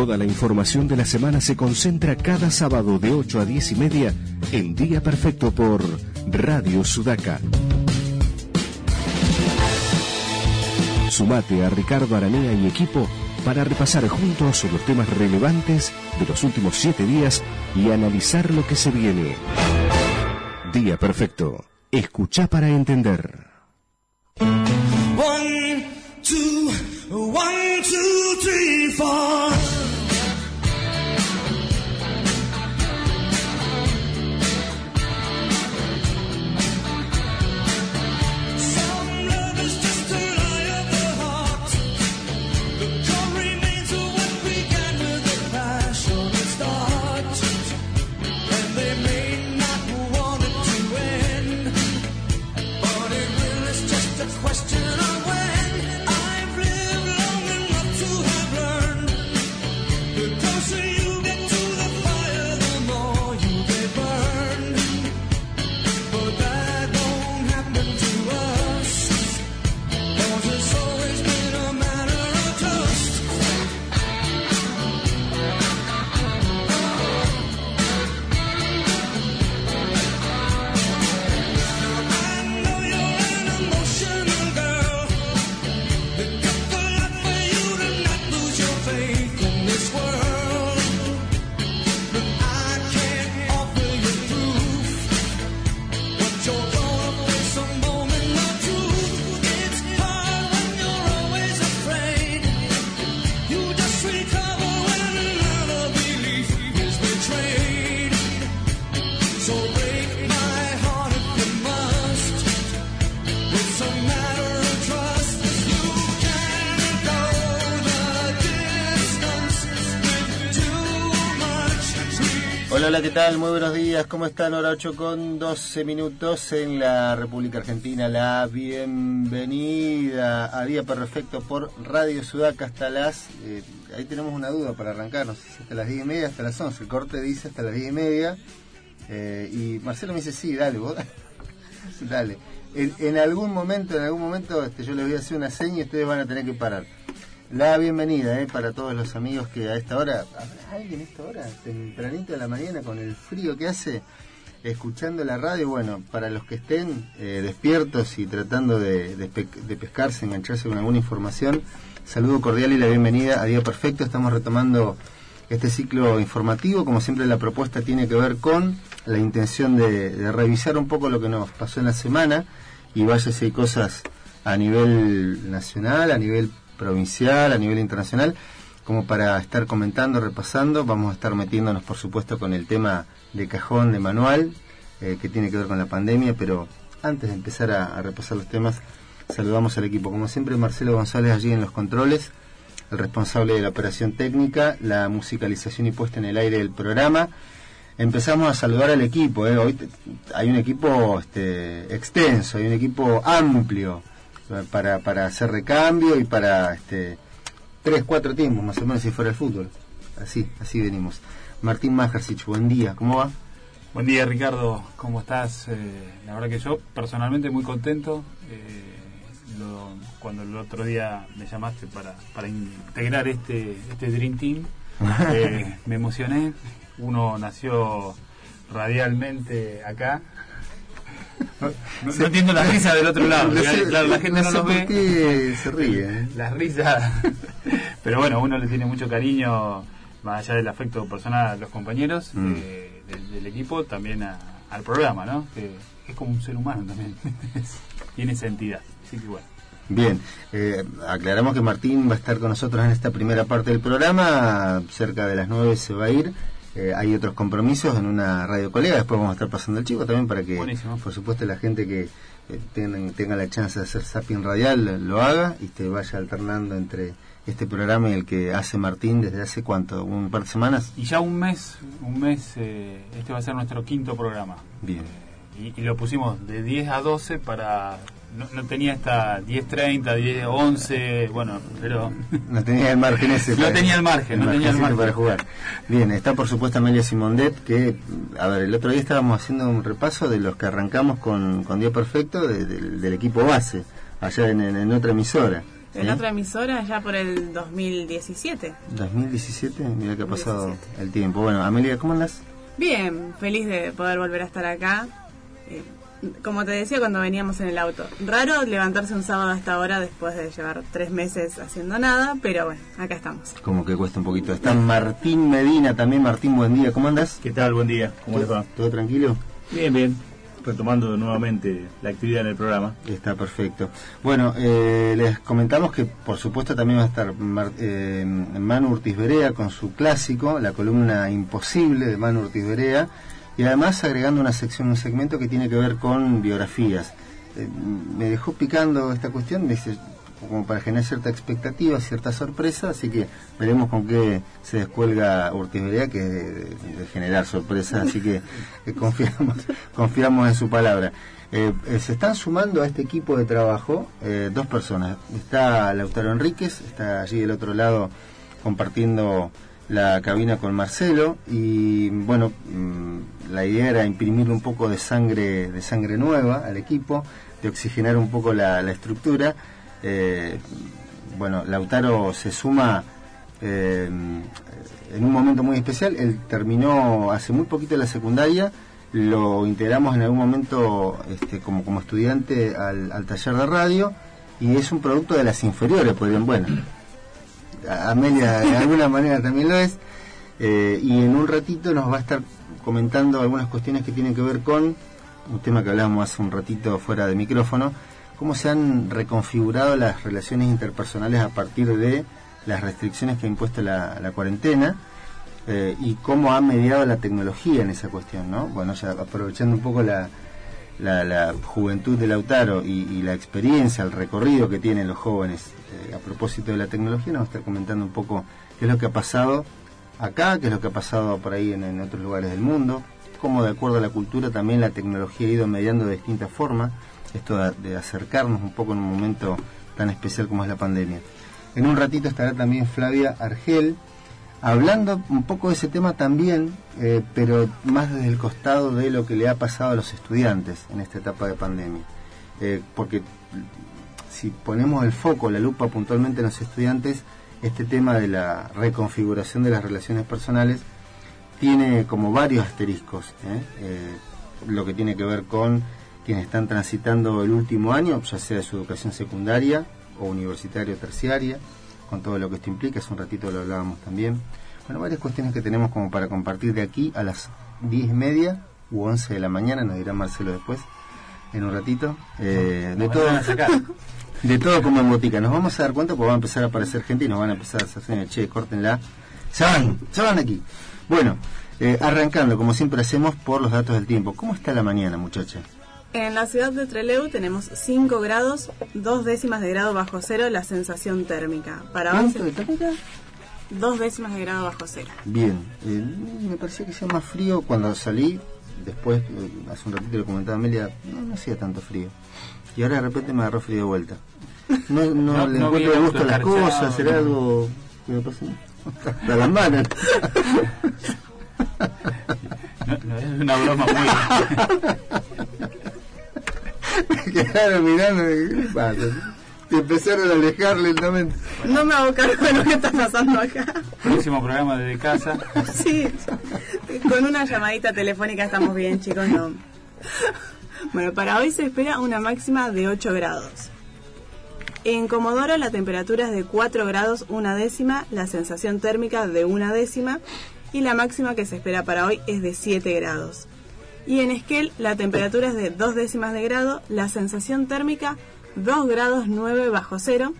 Toda la información de la semana se concentra cada sábado de 8 a 10 y media en Día Perfecto por Radio Sudaca. Sumate a Ricardo Aranea y equipo para repasar juntos los temas relevantes de los últimos siete días y analizar lo que se viene. Día Perfecto. Escucha para entender. One, two, one, ¿qué tal? Muy buenos días, ¿cómo están? Hora 8 con 12 minutos en la República Argentina. La bienvenida a Día Perfecto por Radio Sudaca hasta las... eh, ahí tenemos una duda para arrancar, no sé si hasta las 10 y media, hasta las 11. El corte dice hasta las 10 y media. eh, y Marcelo me dice, sí, dale, vos. dale. En, en algún momento, en algún momento, este, yo les voy a hacer una seña y ustedes van a tener que parar. La bienvenida eh, para todos los amigos que a esta hora, ¿habrá alguien a esta hora? Tempranito de la mañana con el frío que hace, escuchando la radio. Bueno, para los que estén eh, despiertos y tratando de, de pe- de pescarse, engancharse con alguna información, saludo cordial y la bienvenida a Día Perfecto. Estamos retomando este ciclo informativo. Como siempre, la propuesta tiene que ver con la intención de, de revisar un poco lo que nos pasó en la semana y vaya si hay cosas a nivel nacional, a nivel provincial, a nivel internacional, como para estar comentando, repasando. Vamos a estar metiéndonos, por supuesto, con el tema de cajón, de manual, eh, que tiene que ver con la pandemia, pero antes de empezar a, repasar los temas, saludamos al equipo. Como siempre, Marcelo González allí en los controles, el responsable de la operación técnica, la musicalización y puesta en el aire del programa. Empezamos a saludar al equipo. ¿eh? Hoy hay un equipo este, extenso, hay un equipo amplio para, para hacer recambio y para este, tres, cuatro tiempos, más o menos, si fuera el fútbol. Así, así venimos. Martín Majersich, buen día, ¿cómo va? Buen día Ricardo, ¿cómo estás? Eh, la verdad que yo personalmente muy contento. eh, lo- cuando el otro día me llamaste para, para integrar este, este Dream Team, eh, me emocioné. Uno nació radialmente acá. No, no- no entiendo la risa del otro lado. No sé- Claro, la gente no, sé por ve. qué se ríe. ¿eh? Las risas. Pero bueno, uno le tiene mucho cariño, más allá del afecto personal a los compañeros Mm. eh, del, del equipo, también a- al programa, ¿no? Que es como un ser humano también. tiene esa entidad. Así que bueno. Bien, eh, aclaramos que Martín va a estar con nosotros en esta primera parte del programa, cerca de las 9 se va a ir, eh, hay otros compromisos en una radio colega, después vamos a estar pasando el chico también para que, Buenísimo. por supuesto, la gente que eh, tenga, tenga la chance de hacer zapping radial lo haga y te vaya alternando entre este programa y el que hace Martín desde hace cuánto, un par de semanas. Y ya un mes, un mes, eh, este va a ser nuestro quinto programa. Bien. Y, y lo pusimos de 10 a 12 para... No, no tenía hasta 10.30, 10, 11, bueno, pero... No tenía el margen ese. No tenía el margen, no tenía el margen. para jugar. Bien, está por supuesto Amelia Simondet, que, a ver, el otro día estábamos haciendo un repaso de los que arrancamos con, con Día Perfecto de- del- del equipo base, allá en, en- en otra emisora. En ¿Eh? otra emisora ya por el 2017. 2017, mira que ha pasado 2017. el tiempo. Bueno, Amelia, ¿cómo andas? Bien, feliz de poder volver a estar acá. Eh, como te decía cuando veníamos en el auto, raro levantarse un sábado a esta hora después de llevar tres meses haciendo nada, pero bueno, acá estamos. Como que cuesta un poquito. Está Martín Medina también. Martín, buen día. ¿Cómo andas? ¿Qué tal? Buen día. ¿Cómo les va? ¿Todo tranquilo? Bien, bien. Retomando nuevamente la actividad en el programa. Está perfecto. Bueno, eh, les comentamos que por supuesto también va a estar Mar- eh, Manu Urtiz Berea con su clásico, la columna Imposible de Manu Urtiz Berea, y además agregando una sección, un segmento que tiene que ver con biografías. Eh, me dejó picando esta cuestión, me dice, como para generar cierta expectativa, cierta sorpresa, así que veremos con qué se descuelga Urtiz Berea, que es de, de generar sorpresas, así que eh, confiamos, confiamos en su palabra. Eh, eh, se están sumando a este equipo de trabajo eh, dos personas. Está Lautaro Enríquez, está allí del otro lado compartiendo la cabina con Marcelo y bueno, mm, la idea era imprimirle un poco de sangre, de sangre nueva al equipo, de oxigenar un poco la, estructura. Eh, bueno, Lautaro se suma eh, en un momento muy especial. Él terminó hace muy poquito la secundaria, lo integramos en algún momento este, como, como estudiante al, al taller de radio y es un producto de las inferiores, podrían, bueno, a- Amelia de alguna manera también lo es. Eh, y en un ratito nos va a estar comentando algunas cuestiones que tienen que ver con un tema que hablábamos hace un ratito fuera de micrófono, cómo se han reconfigurado las relaciones interpersonales a partir de las restricciones que ha impuesto la, la cuarentena eh, y cómo ha mediado la tecnología en esa cuestión, ¿no? Bueno, ya aprovechando un poco la, la, la juventud de Lautaro y, y la experiencia, el recorrido que tienen los jóvenes eh, a propósito de la tecnología, nos va a estar comentando un poco qué es lo que ha pasado acá, qué es lo que ha pasado por ahí en, otros lugares del mundo, cómo de acuerdo a la cultura también la tecnología ha ido mediando de distintas formas, esto de, de acercarnos un poco en un momento tan especial como es la pandemia. En un ratito estará también Flavia Argel, hablando un poco de ese tema también, eh, pero más desde el costado de lo que le ha pasado a los estudiantes en esta etapa de pandemia. Eh, porque si ponemos el foco, la lupa puntualmente en los estudiantes, este tema de la reconfiguración de las relaciones personales tiene como varios asteriscos. ¿eh? Eh, lo que tiene que ver con quienes están transitando el último año, ya sea de su educación secundaria o universitaria o terciaria, con todo lo que esto implica, hace un ratito lo hablábamos también. Bueno, varias cuestiones que tenemos como para compartir de aquí a las diez y media u 11 de la mañana, nos dirá Marcelo después, en un ratito. Eh, de todo. de todo como en botica. Nos vamos a dar cuenta porque va a empezar a aparecer gente y nos van a empezar a hacer, che, córtenla. Se van, se van aquí. Bueno, eh, arrancando como siempre hacemos por los datos del tiempo. ¿Cómo está la mañana, muchacha? En la ciudad de Trelew tenemos 5 grados, dos décimas de grado bajo cero la sensación térmica. Para ¿Cuánto de térmica? dos décimas de grado bajo cero. Bien, eh, me parecía que hacía más frío cuando salí. Después, eh, hace un ratito le comentaba a Amelia, no, no hacía tanto frío. Y ahora de repente me agarró frío de vuelta. No, no, No- le no encuentro el gusto a las cosas, será algo que me pasa a las manos. No, no, es una broma muy. Me quedaron mirando y ¿qué pasa? Y empezaron a alejar lentamente. No me hago cargo de lo que está pasando acá. Próximo programa desde casa. Sí, con una llamadita telefónica estamos bien, chicos. No. Bueno, para hoy se espera una máxima de 8 grados. En Comodoro la temperatura es de 4 grados una décima, la sensación térmica de una décima y la máxima que se espera para hoy es de 7 grados. Y en Esquel la temperatura es de 2 décimas de grado, la sensación térmica 2 grados 9 bajo cero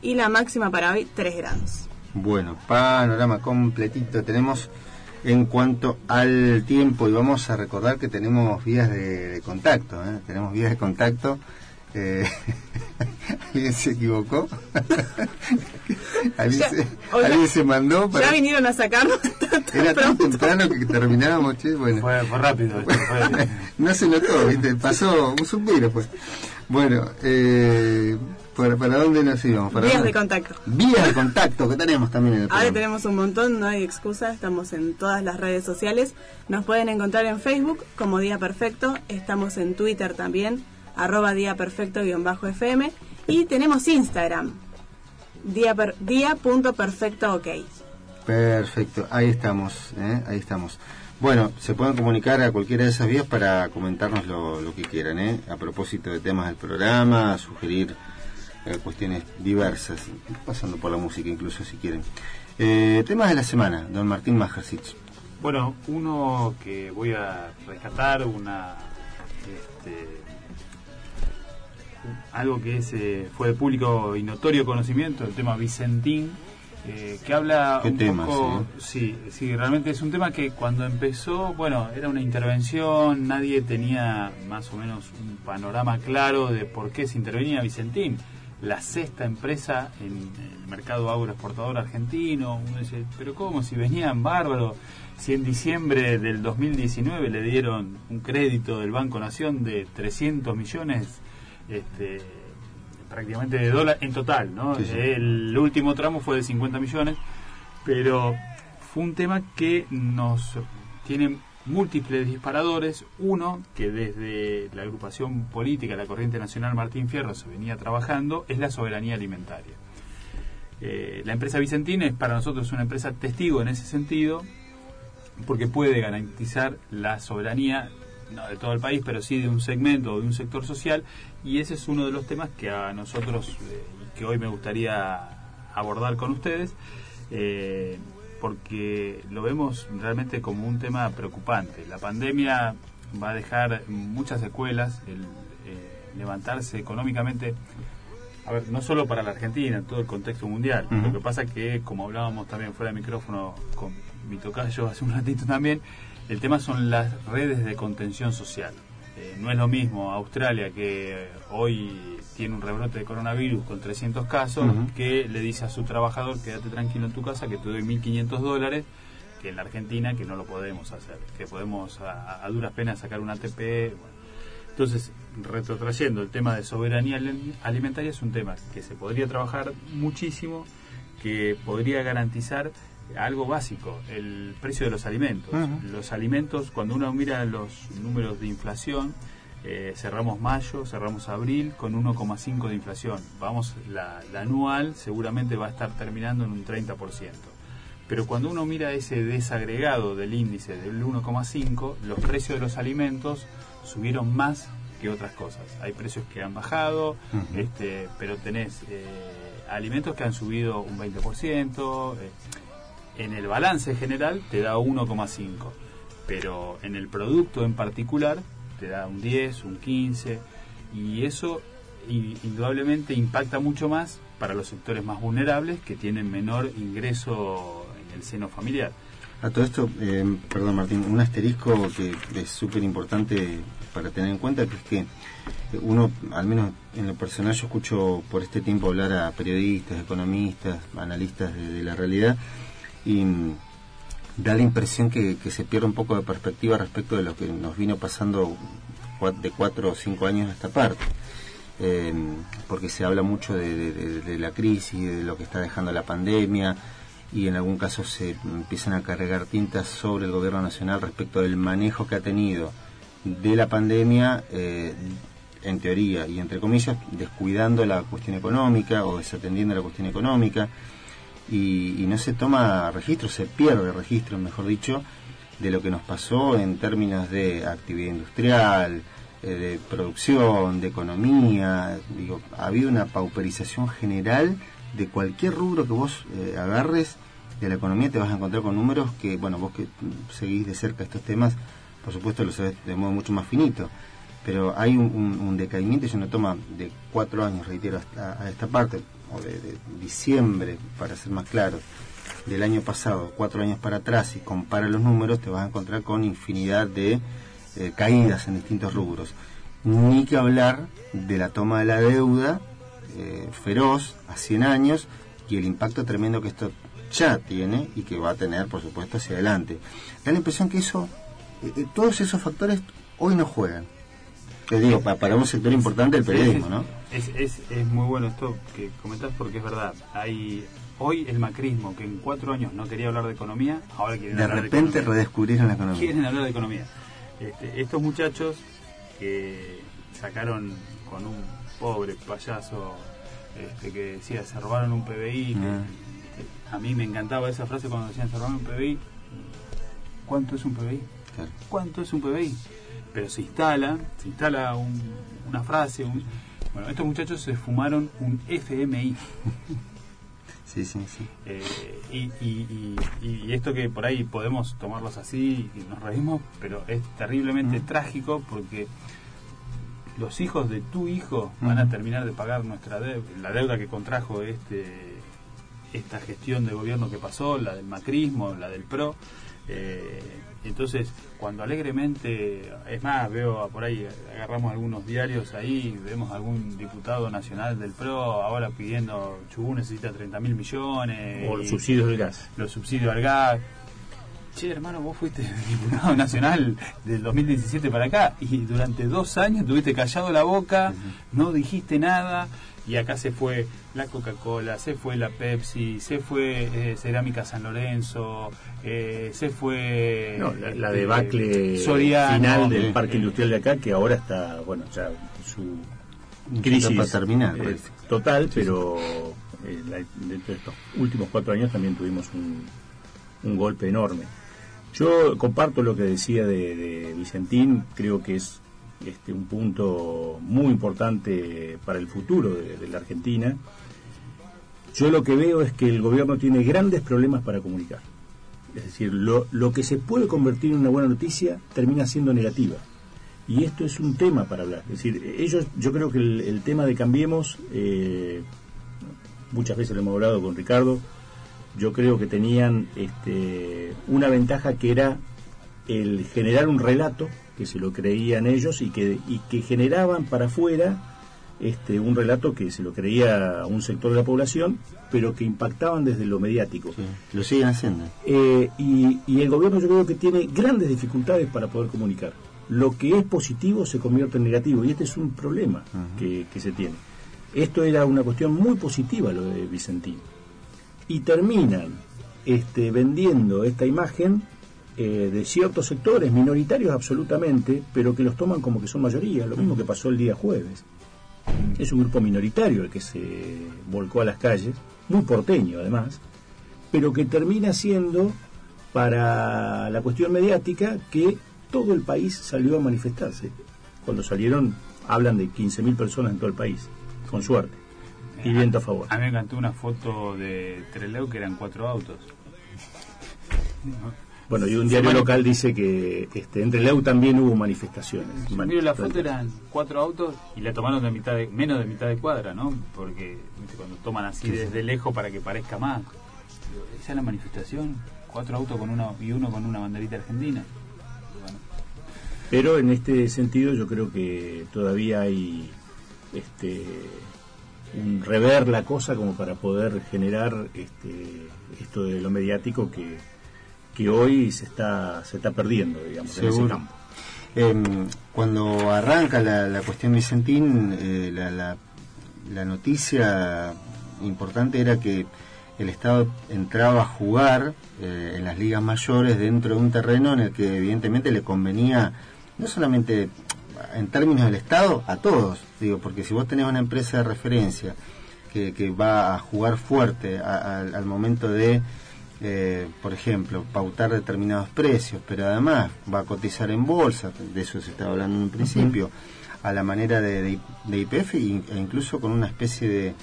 y la máxima para hoy 3 grados. Bueno, panorama completito tenemos en cuanto al tiempo y vamos a recordar que tenemos vías de, de contacto, ¿eh? tenemos vías de contacto. Eh, ¿Alguien se equivocó? ¿Alguien, Ya, se, hola. alguien se mandó para... Ya vinieron a sacarnos. Era tan pronto. temprano que terminábamos, che, bueno. Fue, fue rápido. esto, fue- no se notó, ¿viste? pasó un suspiro pues. Bueno, eh, ¿para, ¿para dónde nos íbamos? ¿Para Vías dónde? de contacto. Vías de contacto que tenemos también en el Ahora tenemos un montón, no hay excusa, estamos en todas las redes sociales. Nos pueden encontrar en Facebook como Día Perfecto, estamos en Twitter también, arroba Día Perfecto guion bajo FM, y tenemos Instagram. Día, per- día perfecto ok. Perfecto, ahí estamos, ¿eh? ahí estamos. Bueno, se pueden comunicar a cualquiera de esas vías para comentarnos lo, lo que quieran, ¿eh? a propósito de temas del programa, sugerir eh, cuestiones diversas, pasando por la música incluso si quieren. Eh, temas de la semana, don Martín Majersic. Bueno, uno que voy a rescatar, una este, algo que es, eh, fue de público y notorio conocimiento, el tema Vicentín, eh, que habla Qué un tema, poco... Sí, sí, realmente es un tema que cuando empezó, bueno, era una intervención, nadie tenía más o menos un panorama claro de por qué se intervenía Vicentín. La sexta empresa en el mercado agroexportador argentino, uno dice, pero ¿cómo? Si venían bárbaros, si en diciembre del 2019 le dieron un crédito del Banco Nación de 300 millones este, prácticamente de dólares en total, ¿no? Sí, sí. El último tramo fue de 50 millones, pero fue un tema que nos tiene múltiples disparadores. Uno, que desde la agrupación política, la Corriente Nacional Martín Fierro, se venía trabajando, es la soberanía alimentaria. Eh, la empresa Vicentina es para nosotros una empresa testigo en ese sentido, porque puede garantizar la soberanía no de todo el país, pero sí de un segmento o de un sector social, y ese es uno de los temas que a nosotros, eh, que hoy me gustaría abordar con ustedes, eh, porque lo vemos realmente como un tema preocupante. La pandemia va a dejar muchas secuelas, el eh, levantarse económicamente, a ver, no solo para la Argentina, en todo el contexto mundial. Lo que pasa que, como hablábamos también fuera de micrófono con mi tocayo hace un ratito también, el tema son las redes de contención social. Eh, no es lo mismo Australia que hoy tiene un rebrote de coronavirus con 300 casos que le dice a su trabajador quédate tranquilo en tu casa que te doy 1.500 dólares que en la Argentina que no lo podemos hacer, que podemos a, a duras penas sacar un ATP. bueno. Entonces, retrotrayendo el tema de soberanía ali- alimentaria es un tema que se podría trabajar muchísimo, que podría garantizar algo básico, el precio de los alimentos. Los alimentos, cuando uno mira los números de inflación, eh, cerramos mayo, cerramos abril con 1,5 de inflación. Vamos, la, la anual seguramente va a estar terminando en un 30%. Pero cuando uno mira ese desagregado del índice del 1,5, los precios de los alimentos subieron más que otras cosas. Hay precios que han bajado, este, pero tenés eh, alimentos que han subido un 20%. eh, en el balance general te da 1,5, pero en el producto en particular te da un 10, un 15, y eso indudablemente impacta mucho más para los sectores más vulnerables que tienen menor ingreso en el seno familiar. A todo esto, eh, perdón Martín, un asterisco que es súper importante para tener en cuenta, que es que uno, al menos en lo personal, yo escucho por este tiempo hablar a periodistas, economistas, analistas de la realidad, y da la impresión que, se pierde un poco de perspectiva respecto de lo que nos vino pasando de cuatro o cinco años a esta parte. Eh, porque se habla mucho de la crisis, de lo que está dejando la pandemia, y en algún caso se empiezan a cargar tintas sobre el gobierno nacional respecto del manejo que ha tenido de la pandemia, eh, en teoría y entre comillas, descuidando la cuestión económica o desatendiendo la cuestión económica, y, y no se toma registro, se pierde registro, mejor dicho, de lo que nos pasó en términos de actividad industrial, eh, de producción, de economía. Digo, ha habido una pauperización general de cualquier rubro que vos eh, agarres de la economía, te vas a encontrar con números que, bueno, vos que seguís de cerca estos temas, por supuesto lo sabés de modo mucho más finito. Pero hay un, decaimiento, y uno toma de cuatro años, reitero, hasta a esta parte, o de, diciembre, para ser más claro, del año pasado, cuatro años para atrás, y compara los números, te vas a encontrar con infinidad de eh, caídas en distintos rubros. Ni que hablar de la toma de la deuda eh, feroz a 100 años y el impacto tremendo que esto ya tiene y que va a tener, por supuesto, hacia adelante. Da la impresión que eso, eh, todos esos factores hoy no juegan. Te digo, pa- para un sector importante del periodismo, Sí, ¿no? Es, es, es muy bueno esto que comentás porque es verdad. Hay hoy el macrismo que en cuatro años no quería hablar de economía, ahora quieren De hablar repente de economía. redescubrieron la economía. quieren hablar de economía. Este, estos muchachos que sacaron con un pobre payaso este, que decía, se robaron un PBI. que- Ah. que a mí me encantaba esa frase cuando decían, se robaron un PBI. ¿Cuánto es un PBI? Claro. ¿Cuánto es un PBI? Pero se instala, se instala un- una frase. un- bueno, estos muchachos se fumaron un FMI. Sí, sí, sí. Eh, y, y- y- y esto que por ahí podemos tomarlos así y nos reímos, pero es terriblemente trágico porque los hijos de tu hijo van a terminar de pagar nuestra deuda, la deuda que contrajo este esta gestión de gobierno que pasó, la del macrismo, la del PRO. Eh, entonces, cuando alegremente, es más, veo por ahí, agarramos algunos diarios ahí, vemos algún diputado nacional del PRO ahora pidiendo, Chubú necesita 30 mil millones. O los subsidios del gas. los subsidios al gas. Che, hermano, vos fuiste diputado nacional del 2017 para acá y durante dos años tuviste callado la boca, no dijiste nada y acá se fue la Coca-Cola, se fue la Pepsi, se fue eh, Cerámica San Lorenzo, eh, se fue... No, la, la este, debacle Soriano. final del eh, parque eh. industrial de acá, que ahora está, bueno, ya su crisis para terminar, eh, total, pero eh, la- dentro de estos últimos cuatro años también tuvimos un, un golpe enorme. Yo comparto lo que decía de, de Vicentín, creo que es este, un punto muy importante para el futuro de, la Argentina. Yo lo que veo es que el gobierno tiene grandes problemas para comunicar. Es decir, lo, lo que se puede convertir en una buena noticia termina siendo negativa. Y esto es un tema para hablar. Es decir, ellos, yo creo que el, el tema de Cambiemos, eh, muchas veces lo hemos hablado con Ricardo, yo creo que tenían este, una ventaja que era el generar un relato, que se lo creían ellos y que, y que generaban para afuera este, un relato que se lo creía un sector de la población, pero que impactaban desde lo mediático. Sí, Lo siguen haciendo. Eh, y, y el gobierno yo creo que tiene grandes dificultades para poder comunicar. Lo que es positivo se convierte en negativo y este es un problema que, que se tiene. Esto era una cuestión muy positiva lo de Vicentín. Y terminan este, vendiendo esta imagen eh, de ciertos sectores, minoritarios absolutamente, pero que los toman como que son mayoría, lo mismo que pasó el día jueves. Es un grupo minoritario el que se volcó a las calles, muy porteño además, pero que termina siendo para la cuestión mediática que todo el país salió a manifestarse. Cuando salieron, hablan de 15.000 personas en todo el país, con suerte, y viento a favor. A mí me encantó una foto de Treleu que eran cuatro autos. Bueno, y un diario local dice que este, entre Leu también hubo manifestaciones. Yo miro la foto eran cuatro autos y la tomaron de mitad de, menos de mitad de cuadra, ¿no? Porque ¿viste? cuando toman así desde lejos para que parezca más. Esa es la manifestación, cuatro autos con una y uno con una banderita argentina. Bueno, Pero en este sentido yo creo que todavía hay este un rever la cosa como para poder generar este esto de lo mediático que, que hoy se está se está perdiendo digamos en ese Seguro. campo. Em, cuando arranca la, la cuestión Vicentín, eh, la, la, la noticia importante era que el Estado entraba a jugar eh, en las ligas mayores dentro de un terreno en el que evidentemente le convenía, no solamente en términos del Estado, a todos, digo, porque si vos tenés una empresa de referencia que, que va a jugar fuerte a- a- al momento de eh, por ejemplo, pautar determinados precios, pero además va a cotizar en bolsa, de eso se estaba hablando en un principio, a la manera de, de- de IPF e incluso con una especie de,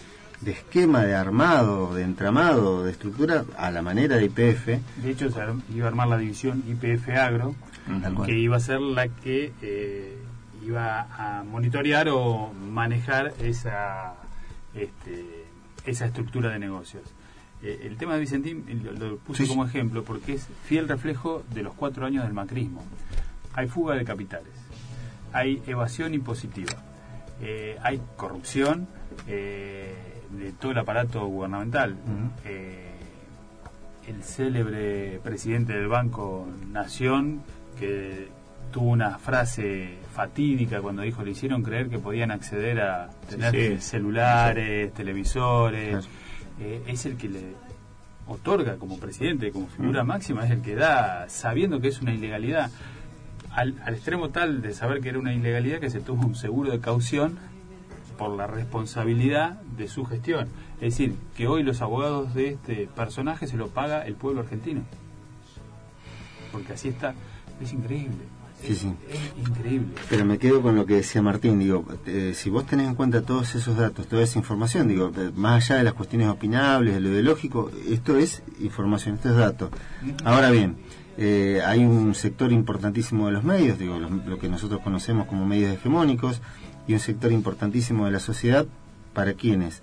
de esquema de armado, de entramado, de estructura, a la manera de IPF. de hecho, se iba a armar la división IPF Agro, que iba a ser la que eh, iba a monitorear o manejar esa este, esa estructura de negocios. Eh, el tema de Vicentín eh, lo, lo puse Sí, como ejemplo porque es fiel reflejo de los cuatro años del macrismo. Hay fuga de capitales, hay evasión impositiva, eh, hay corrupción eh, de todo el aparato gubernamental. El célebre presidente del Banco Nación, que tuvo una frase fatídica cuando dijo le hicieron creer que podían acceder a tener sí. celulares, televisores, Claro. Eh, es el que le otorga como presidente, como figura máxima, es el que da, sabiendo que es una ilegalidad, al, al extremo tal de saber que era una ilegalidad que se tuvo un seguro de caución por la responsabilidad de su gestión. Es decir, que hoy los abogados de este personaje se lo paga el pueblo argentino. Porque así está. Es increíble. Sí, sí. es increíble. Pero me quedo con lo que decía Martín, digo, eh, si vos tenés en cuenta todos esos datos, toda esa información, digo, eh, más allá de las cuestiones opinables, de lo ideológico, esto es información, esto es dato. Ahora bien, eh, hay un sector importantísimo de los medios, digo, los- lo que nosotros conocemos como medios hegemónicos, y un sector importantísimo de la sociedad, ¿para quienes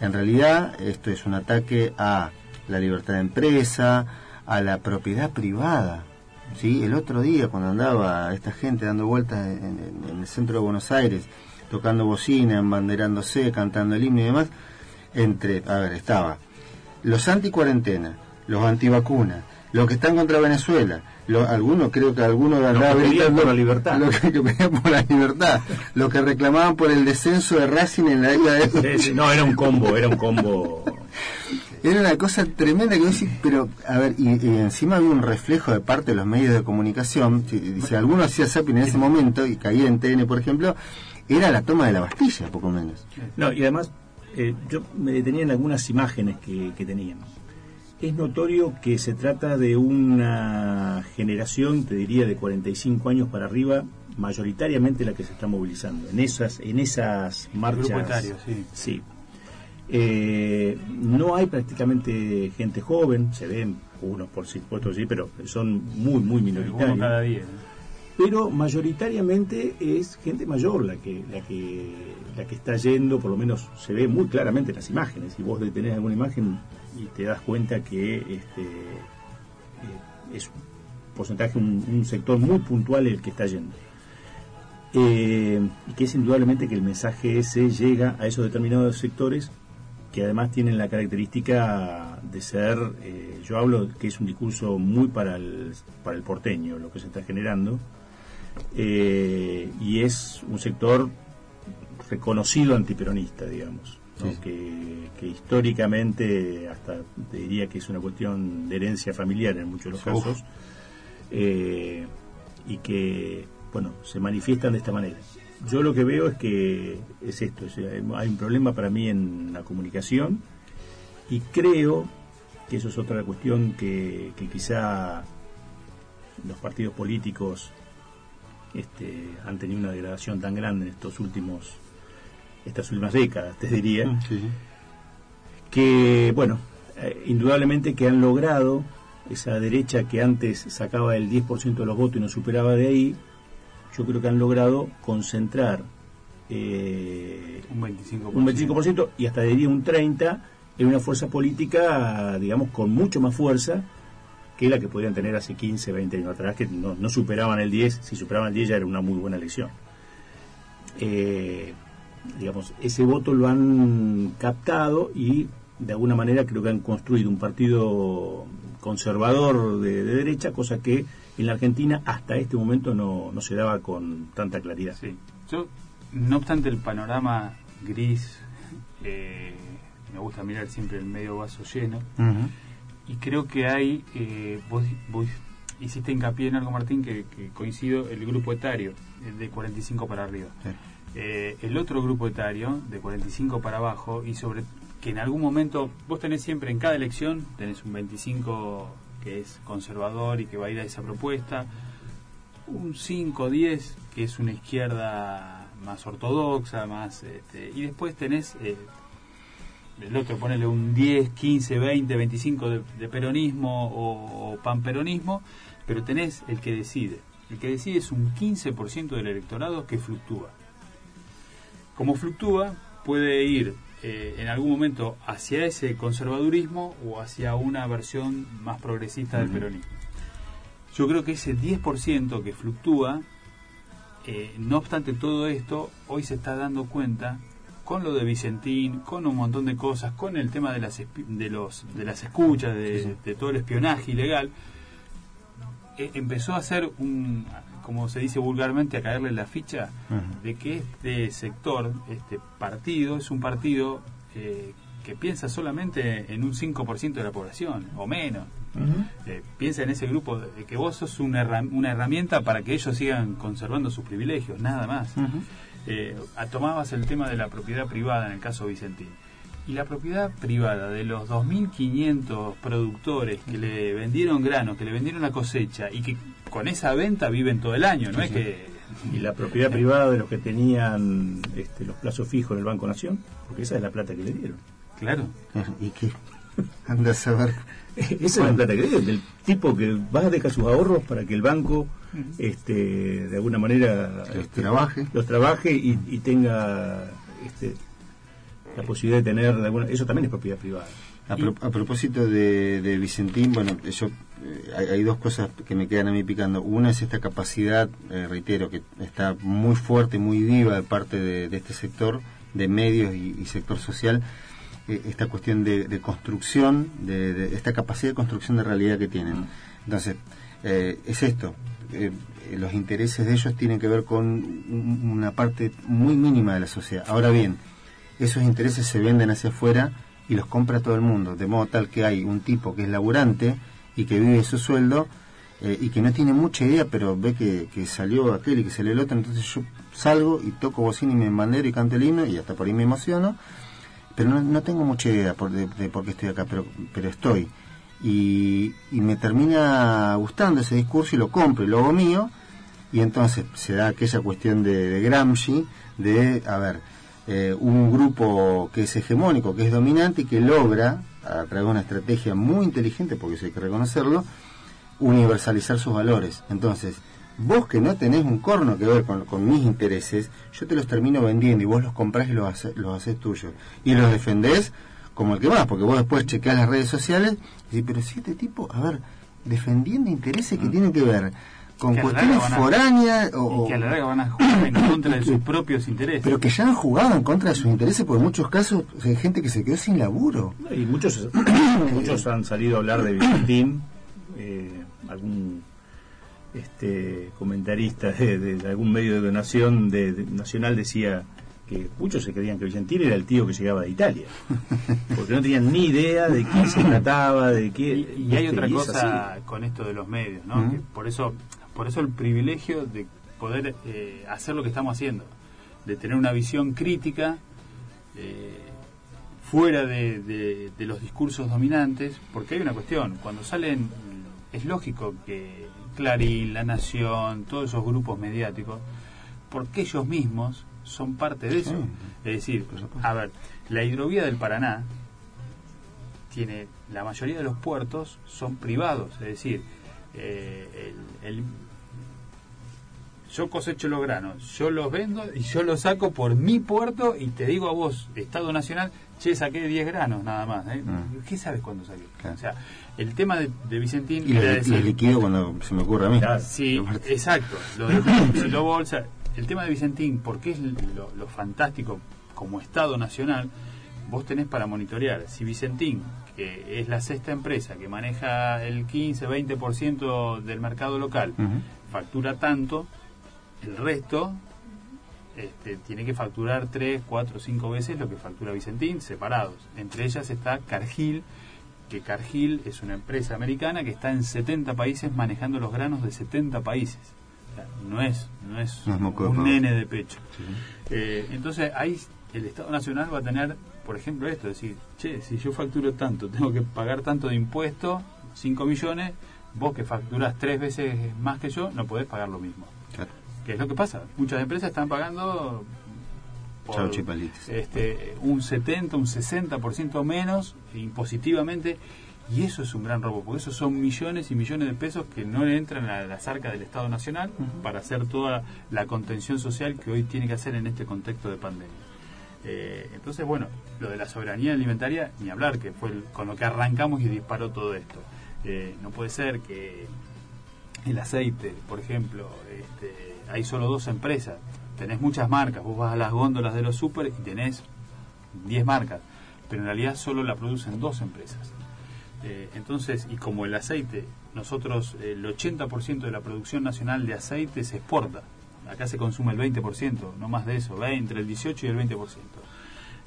En realidad, esto es un ataque a la libertad de empresa, a la propiedad privada. ¿Sí? El otro día, cuando andaba esta gente dando vueltas en, en- en el centro de Buenos Aires, tocando bocina, embanderándose, cantando el himno y demás, entre, a ver, estaba los anti-cuarentena, los antivacunas, los que están contra Venezuela, algunos, creo que algunos andaba que pedían por la libertad. Los que, que pedían por la libertad, los que reclamaban por el descenso de Racing en la década de... No, era un combo, era un combo. Era una cosa tremenda que decís, pero, a ver, y, y encima había un reflejo de parte de los medios de comunicación, si, si alguno hacía zapping en ese momento y caía en TN, por ejemplo, era la toma de la Bastilla, poco menos. No, y además, eh, yo me detenía en algunas imágenes que, que tenían. Es notorio que se trata de una generación, te diría, de 45 años para arriba, mayoritariamente la que se está movilizando. En esas, en esas marchas. Sí. Sí. Eh, no hay prácticamente gente joven, se ven unos por supuesto sí, pero son muy, muy minoritarios. cada día. pero mayoritariamente es gente mayor la que la que la que está yendo por lo menos se ve muy claramente en las imágenes. Si vos detenés alguna imagen y te das cuenta que este eh, es un porcentaje un, un sector muy puntual el que está yendo. Eh, y que es indudablemente que el mensaje ese llega a esos determinados sectores que además tienen la característica de ser, eh, yo hablo que es un discurso muy para el, para el porteño, lo que se está generando, eh, y es un sector reconocido antiperonista, digamos, ¿no? Sí. que, que históricamente, hasta te diría que es una cuestión de herencia familiar en muchos de los Uf. casos, eh, y que, bueno, se manifiestan de esta manera. Yo lo que veo es que es esto, es, eh, hay un problema para mí en la comunicación y creo que eso es otra cuestión que, que quizá los partidos políticos este, han tenido una degradación tan grande en estos últimos estas últimas décadas, te diría, sí. que, bueno, eh, indudablemente que han logrado esa derecha que antes sacaba el 10% de los votos y no superaba de ahí, yo creo que han logrado concentrar eh, Un 25%. un 25% y hasta diría un 30% en una fuerza política, digamos, con mucho más fuerza que la que podían tener hace 15, 20 años atrás, que no, no superaban el 10, si superaban el 10 ya era una muy buena elección. Eh, digamos, ese voto lo han captado y de alguna manera creo que han construido un partido conservador de, de derecha, cosa que en la Argentina hasta este momento no, no se daba con tanta claridad. Sí. Yo, no obstante el panorama gris, eh, me gusta mirar siempre el medio vaso lleno. Y creo que hay, eh, vos, vos hiciste hincapié en algo, Martín, que, que coincido, el grupo etario, el de 45 para arriba. Sí. Eh, el otro grupo etario, de 45 para abajo, y sobre que en algún momento, vos tenés siempre en cada elección, tenés un 25 que es conservador y que va a ir a esa propuesta, un 5 10 que es una izquierda más ortodoxa, más este, y después tenés eh, el otro, ponele un 10, 15, 20, 25 de, de peronismo o, o panperonismo, pero tenés el que decide. El que decide es un 15% del electorado que fluctúa. Como fluctúa, puede ir eh, en algún momento hacia ese conservadurismo o hacia una versión más progresista del peronismo. Yo creo que ese 10% que fluctúa, eh, no obstante todo esto, hoy se está dando cuenta con lo de Vicentín, con un montón de cosas, con el tema de las de los de las escuchas, de, Sí, sí. de todo el espionaje ilegal, eh, empezó a hacer un, como se dice vulgarmente, a caerle la ficha de que este sector, este partido, es un partido eh, que piensa solamente en un 5% de la población, o menos. Eh, piensa en ese grupo de que vos sos una, herram- una herramienta para que ellos sigan conservando sus privilegios, nada más. Eh, tomabas el tema de la propiedad privada en el caso Vicentín. Y la propiedad privada de los 2.500 productores que le vendieron granos, que le vendieron la cosecha y que con esa venta viven todo el año, no es que... Y la propiedad privada de los que tenían este, los plazos fijos en el Banco Nación, porque esa es la plata que le dieron. Claro. ¿Y qué? Anda a saber. Esa es la plata que le dieron, del tipo que va a dejar sus ahorros para que el banco este, de alguna manera Los este, trabaje. los trabaje y, y tenga este, la posibilidad de tener alguna, eso también es propiedad privada. A, pro- a propósito de, de Vicentín, bueno, yo, eh, hay, dos cosas que me quedan a mí picando. Una es esta capacidad, eh, reitero, que está muy fuerte, muy viva de parte de, este sector, de medios y, sector social, eh, esta cuestión de, de construcción, de, esta capacidad de construcción de realidad que tienen. Entonces, es esto. eh, los intereses de ellos tienen que ver con un- una parte muy mínima de la sociedad. Ahora bien, esos intereses se venden hacia afuera y los compra todo el mundo, de modo tal que hay un tipo que es laburante y que vive su sueldo eh, y que no tiene mucha idea, pero ve que, salió aquel y que salió el otro, entonces yo salgo y toco bocina y me bandero y canto el himno y hasta por ahí me emociono, pero no, tengo mucha idea por, de, por qué estoy acá, pero, pero estoy. Y, y me termina gustando ese discurso y lo compro y lo hago mío, y entonces se da aquella cuestión de, de Gramsci, de, a ver, eh, un grupo que es hegemónico, que es dominante y que logra, a través de una estrategia muy inteligente, porque eso hay que reconocerlo, universalizar sus valores. Entonces, vos que no tenés un corno que ver con, con mis intereses, yo te los termino vendiendo y vos los comprás y los haces, los haces tuyos. Y los defendés como el que más, porque vos después chequeás las redes sociales y decís, pero si este tipo, a ver, defendiendo intereses que tienen que ver con Que cuestiones a- foráneas Y o, que a la larga van a jugar en contra de sus propios intereses. pero que ya han jugado en contra de sus intereses, porque en muchos casos hay gente que se quedó sin laburo. Y muchos, muchos han salido a hablar de Vicentín, eh, algún este comentarista de, de algún medio de nación de, de- nacional decía que muchos se creían que Vicentín era el tío que llegaba de Italia, porque no tenían ni idea de quién se trataba, de qué. Y, y hay este, otra cosa así. con esto de los medios, ¿no? Que por eso, por eso el privilegio de poder eh, hacer lo que estamos haciendo, de tener una visión crítica eh, fuera de, de- de los discursos dominantes, porque hay una cuestión, cuando salen, es lógico que Clarín, La Nación, todos esos grupos mediáticos, porque ellos mismos son parte de eso. Es decir, a ver, la hidrovía del Paraná tiene la mayoría de los puertos son privados, es decir, eh, el, el- yo cosecho los granos, yo los vendo y yo los saco por mi puerto y te digo a vos, Estado Nacional, che, saqué 10 granos nada más. ¿eh? Mm. ¿Qué sabes cuándo? Claro. O sea, el tema de, de Vicentín Y los, decir, liquido cuando se me ocurre a mí. Claro. Sí, exacto. Lo de Silo Bolsa, el tema de Vicentín, porque es lo, lo fantástico como Estado Nacional, vos tenés para monitorear. Si Vicentín, que es la sexta empresa que maneja el 15-20% del mercado local, factura tanto, el resto este, tiene que facturar 3, 4, 5 veces lo que factura Vicentín, separados. Entre ellas está Cargill, que Cargill es una empresa americana que está en 70 países manejando los granos de 70 países. O sea, no es, no es No un nene de pecho. Eh, entonces ahí el Estado Nacional va a tener, por ejemplo, esto, decir, che, si yo facturo tanto, tengo que pagar tanto de impuesto, 5 millones, vos que facturás tres veces más que yo, no podés pagar lo mismo. Claro. ¿Qué es lo que pasa? Muchas empresas están pagando por, Chau, chipalitos. este, un 70, un 60% menos impositivamente y eso es un gran robo, porque esos son millones y millones de pesos que no le entran a las arcas del Estado Nacional para hacer toda la contención social que hoy tiene que hacer en este contexto de pandemia. Eh, entonces, bueno, lo de la soberanía alimentaria, ni hablar, que fue el- con lo que arrancamos y disparó todo esto. Eh, no puede ser que el aceite, por ejemplo, este, hay solo dos empresas, tenés muchas marcas, vos vas a las góndolas de los super y tenés 10 marcas, pero en realidad solo la producen dos empresas. Eh, entonces, y como el aceite, nosotros el 80% de la producción nacional de aceite se exporta, acá se consume el 20%, no más de eso, va entre el 18 y el 20%.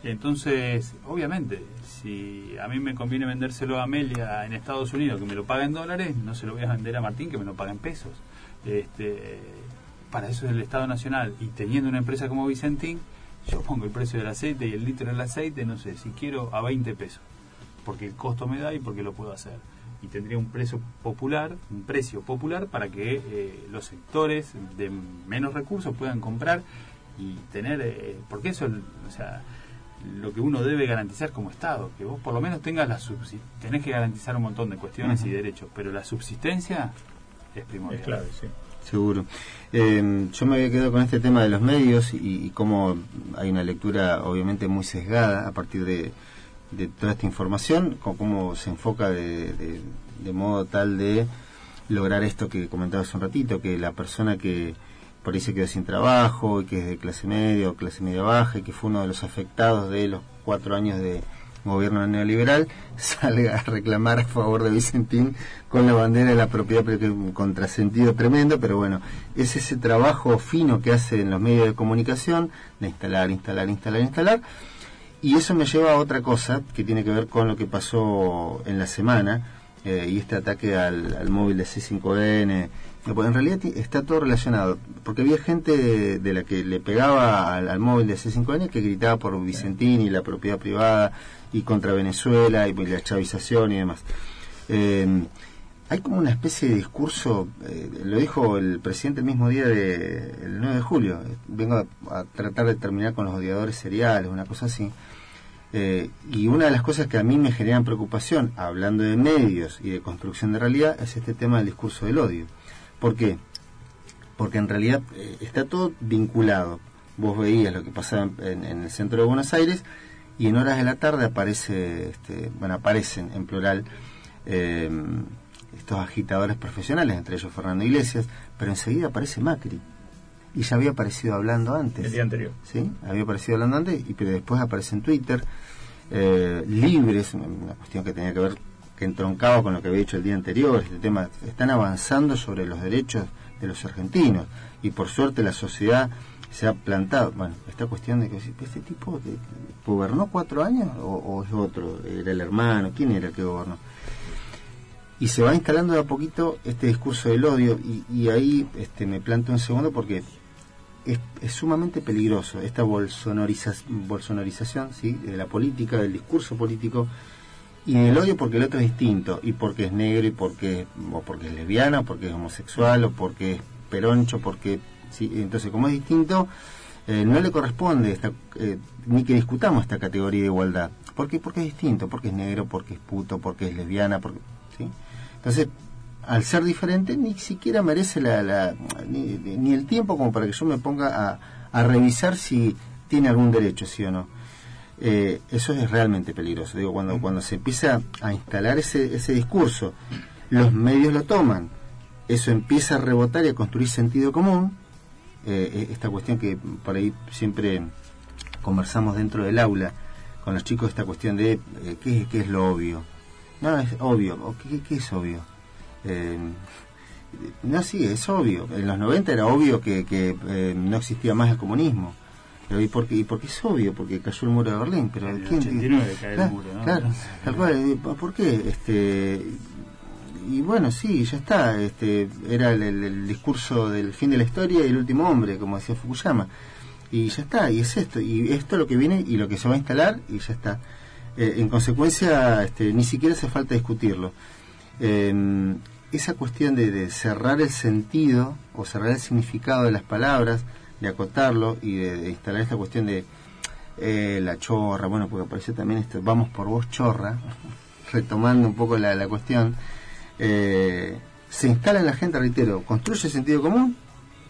Entonces, obviamente, si a mí me conviene vendérselo a Amelia en Estados Unidos, que me lo paga en dólares, no se lo voy a vender a Martín, que me lo paga en pesos. Este, para eso es el Estado Nacional y teniendo una empresa como Vicentín, yo pongo el precio del aceite y el litro del aceite, no sé, si quiero a 20 pesos, porque el costo me da y porque lo puedo hacer. Y tendría un precio popular, un precio popular para que eh, los sectores de menos recursos puedan comprar y tener, eh, porque eso, o sea, lo que uno debe garantizar como Estado, que vos por lo menos tengas la subsistencia, tenés que garantizar un montón de cuestiones y derechos, pero la subsistencia es primordial. Es clave, sí. Seguro. Eh, yo me había quedado con este tema de los medios y, y cómo hay una lectura obviamente muy sesgada a partir de, de toda esta información, con cómo se enfoca de, de- modo tal de lograr esto que comentaba hace un ratito, que la persona que por ahí se quedó sin trabajo, y que es de clase media o clase media baja, y que fue uno de los afectados de los cuatro años de gobierno neoliberal, salga a reclamar a favor de Vicentín con la bandera de la propiedad, pero un contrasentido tremendo, pero bueno, es ese trabajo fino que hace en los medios de comunicación, de instalar, instalar, instalar, instalar, y eso me lleva a otra cosa que tiene que ver con lo que pasó en la semana eh, y este ataque al, al móvil de C5N. No, pues en realidad está todo relacionado, porque había gente de, de la que le pegaba al, al móvil de C5N que gritaba por Vicentín y la propiedad privada y contra Venezuela y la chavización y demás. Eh, hay como una especie de discurso, eh, lo dijo el presidente el mismo día del 9 de julio, eh, vengo a, a tratar de terminar con los odiadores seriales, una cosa así. Eh, y una de las cosas que a mí me generan preocupación, hablando de medios y de construcción de realidad, es este tema del discurso del odio. ¿Por qué? Porque en realidad eh, está todo vinculado. Vos veías lo que pasaba en, en el centro de Buenos Aires y en horas de la tarde aparece, este, bueno, aparecen en plural eh, estos agitadores profesionales, entre ellos Fernando Iglesias, pero enseguida aparece Macri. Y ya había aparecido hablando antes. El día anterior. ¿sí? Había aparecido hablando antes, y, pero después aparece en Twitter, eh, libres, una- una cuestión que tenía que ver, que entroncaba con lo que había dicho el día anterior, este tema, están avanzando sobre los derechos de los argentinos, y por suerte la sociedad se ha plantado, bueno, esta cuestión de que este tipo de- gobernó cuatro años o, o es otro, era el hermano, ¿quién era el que gobernó? y se va instalando de a poquito este discurso del odio y, y ahí este, me planto un segundo porque es, es sumamente peligroso esta bolsonoriza- bolsonorización ¿sí? de la política, del discurso político y del odio porque el otro es distinto y porque es negro y porque, o porque es lesbiana, o porque es homosexual o porque es peroncho, porque ¿sí? entonces como es distinto eh, no le corresponde esta, eh, ni que discutamos esta categoría de igualdad. ¿Por qué? Porque es distinto, porque es negro, porque es puto, porque es lesbiana, porque, ¿sí? Entonces, al ser diferente, ni siquiera merece la, la- ni, ni el tiempo como para que yo me ponga a, a revisar si tiene algún derecho, sí o no. Eh, eso es realmente peligroso. Digo, cuando, cuando se empieza a instalar ese, ese discurso, los medios lo toman, eso empieza a rebotar y a construir sentido común, eh, esta cuestión que por ahí siempre conversamos dentro del aula con los chicos, esta cuestión de eh, ¿qué, qué es lo obvio. No, es obvio. ¿O ¿Qué, qué- es obvio? Eh, no, sí, es obvio. En los 90 era obvio que, que, eh, no existía más el comunismo. Pero ¿y por, qué, ¿Y por qué es obvio? Porque cayó el muro de Berlín. Pero el ¿quién- 89 cae el claro, muro, ¿no? Claro, tal cual. eh, ¿Por qué? Este, y bueno, sí, ya está. Este, era el, discurso del fin de la historia y el último hombre, como decía Fukuyama. Y ya está, y es esto. Y esto es lo que viene y lo que se va a instalar y ya está. Eh, en consecuencia, este, ni siquiera hace falta discutirlo. Eh, esa cuestión de, de cerrar el sentido o cerrar el significado de las palabras, de acotarlo y de, de instalar esta cuestión de eh, la chorra, bueno, porque apareció también esto, vamos por vos chorra, retomando un poco la, la cuestión, eh, se instala en la gente, reitero, construye sentido común,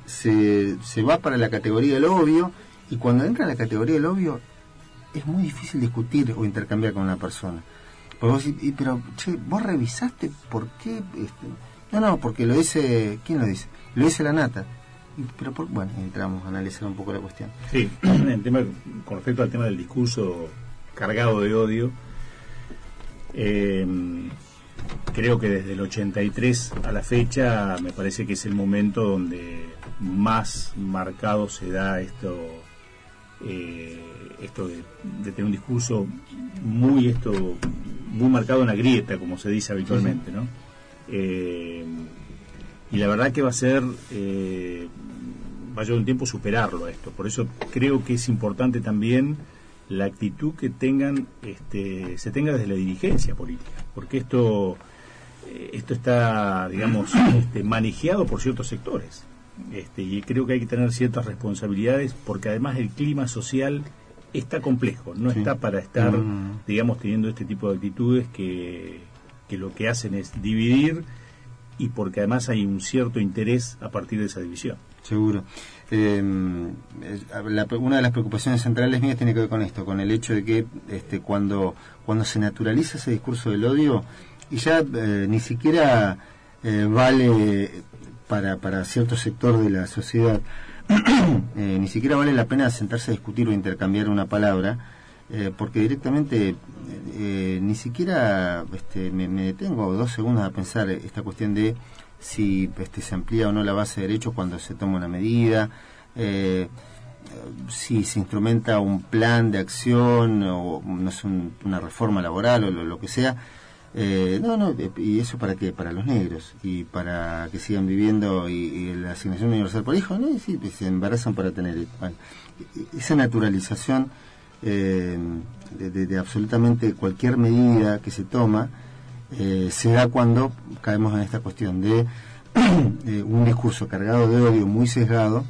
se, se va para la categoría del obvio, y cuando entra en la categoría del obvio, es muy difícil discutir o intercambiar con una persona. Porque vos decís, "Y, pero, che, vos revisaste por qué. Este? No, no, porque lo dice. ¿Quién lo dice? Lo dice la nata. Pero, por, bueno, entramos a analizar un poco la cuestión. Sí, el tema, con respecto al tema del discurso cargado de odio, eh, creo que desde el 83 a la fecha me parece que es el momento donde más marcado se da esto, eh, esto de, tener un discurso muy esto muy marcado en la grieta, como se dice habitualmente, ¿no? Eh, y la verdad que va a ser eh, va a llevar un tiempo superarlo a esto. Por eso creo que es importante también la actitud que tengan, este, se tenga desde la dirigencia política, porque esto, eh, esto está, digamos, este, manejado por ciertos sectores. Este, y creo que hay que tener ciertas responsabilidades porque además el clima social está complejo, no Sí. está para estar, Mm. digamos, teniendo este tipo de actitudes que, que lo que hacen es dividir y porque además hay un cierto interés a partir de esa división. Seguro. Eh, la- una de las preocupaciones centrales mías tiene que ver con esto, con el hecho de que este, cuando, cuando se naturaliza ese discurso del odio, y ya eh, ni siquiera eh, vale para, para cierto sector de la sociedad, eh, ni siquiera vale la pena sentarse a discutir o intercambiar una palabra, porque directamente ni siquiera este, me, me detengo dos segundos a pensar esta cuestión de si este, se amplía o no la base de derechos cuando se toma una medida, eh, si se instrumenta un plan de acción o no sé, un- una reforma laboral o lo, que sea. Eh, no, no, eh, y eso para qué? Para los negros y para que sigan viviendo y, la asignación universal por hijo, ¿no? Y sí, pues, se embarazan para tener. bueno, esa naturalización eh, de- de absolutamente cualquier medida que se toma eh, se da cuando caemos en esta cuestión de eh, un discurso cargado de odio muy sesgado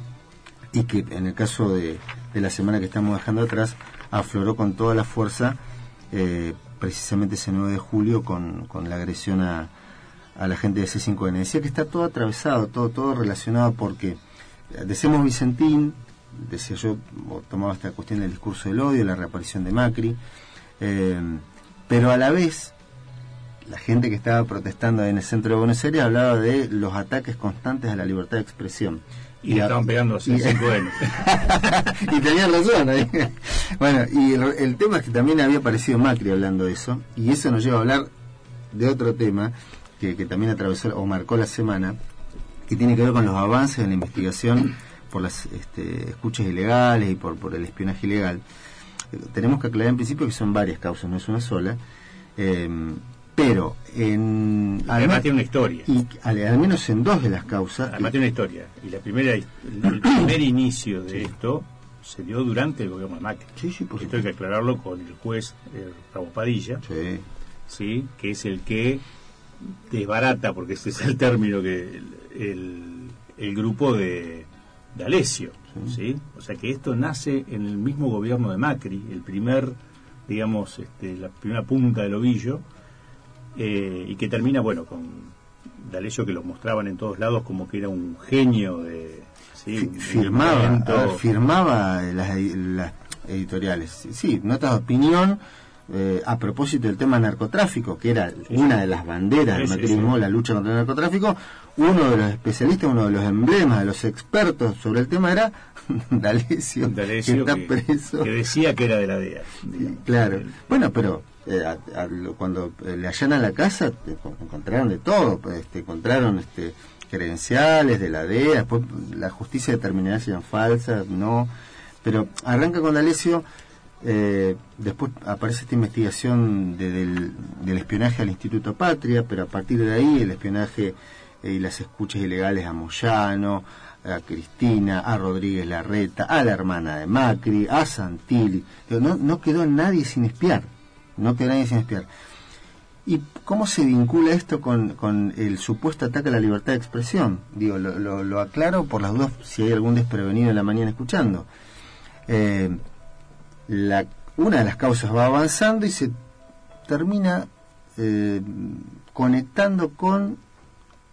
y que en el caso de, de la semana que estamos dejando atrás afloró con toda la fuerza eh, precisamente ese 9 de julio con, con la agresión a, a la gente de C5N. Decía que está todo atravesado, todo, todo relacionado porque eh, decíamos Vicentín, decía yo, tomaba esta cuestión del discurso del odio, la reaparición de Macri, eh, pero a la vez la gente que estaba protestando en el centro de Buenos Aires hablaba de los ataques constantes a la libertad de expresión. Y estaban pegando a y- 5N. y tenía razón ahí. Bueno, y el, el tema es que también había aparecido Macri hablando de eso, y eso nos lleva a hablar de otro tema que, que también atravesó o marcó la semana, que tiene que ver con los avances en la investigación por las este, escuchas ilegales y por, por el espionaje ilegal. Eh, tenemos que aclarar en principio que son varias causas, no es una sola, eh, pero en... Además tiene una historia. y al, al menos en dos de las causas... Además tiene una historia. Y la primera, el, primer inicio de esto se dio durante el gobierno de Macri. Sí, sí, por Esto hay que aclararlo con el juez eh, Ramos Padilla, Sí. ¿sí? que es el que desbarata, porque ese es el término que el, el- el grupo de, de Alessio. ¿sí? O sea que esto nace en el mismo gobierno de Macri, el primer, digamos, este, la primera punta del ovillo, eh, y que termina, bueno, con D'Alessio que lo mostraban en todos lados como que era un genio de... firmaba, ver, firmaba las, las editoriales. Sí, notas de opinión eh, a propósito del tema narcotráfico, que era una de las banderas del macrismo, la lucha contra el narcotráfico. Uno de los especialistas, uno de los emblemas, de los expertos sobre el tema era D'Alessio, D'Alessio que está preso. que decía que era de la DEA. digamos. Claro. Bueno, pero eh, a- a cuando eh, le allanan la casa, con- encontraron de todo. pues, Este, encontraron este, credenciales de la DEA, después la justicia determinará si eran falsas, no. Pero arranca con D'Alessio, eh, después aparece esta investigación de- del, espionaje al Instituto Patria, pero a partir de ahí el espionaje eh, y las escuchas ilegales a Moyano, a Cristina, a Rodríguez Larreta, a la hermana de Macri, a Santilli. No, no quedó nadie sin espiar, no quedó nadie sin espiar. ¿Y cómo se vincula esto con, con el supuesto ataque a la libertad de expresión? Digo, lo, lo- lo aclaro por las dudas si hay algún desprevenido en la mañana escuchando. Eh, la, una de las causas va avanzando y se termina eh, conectando con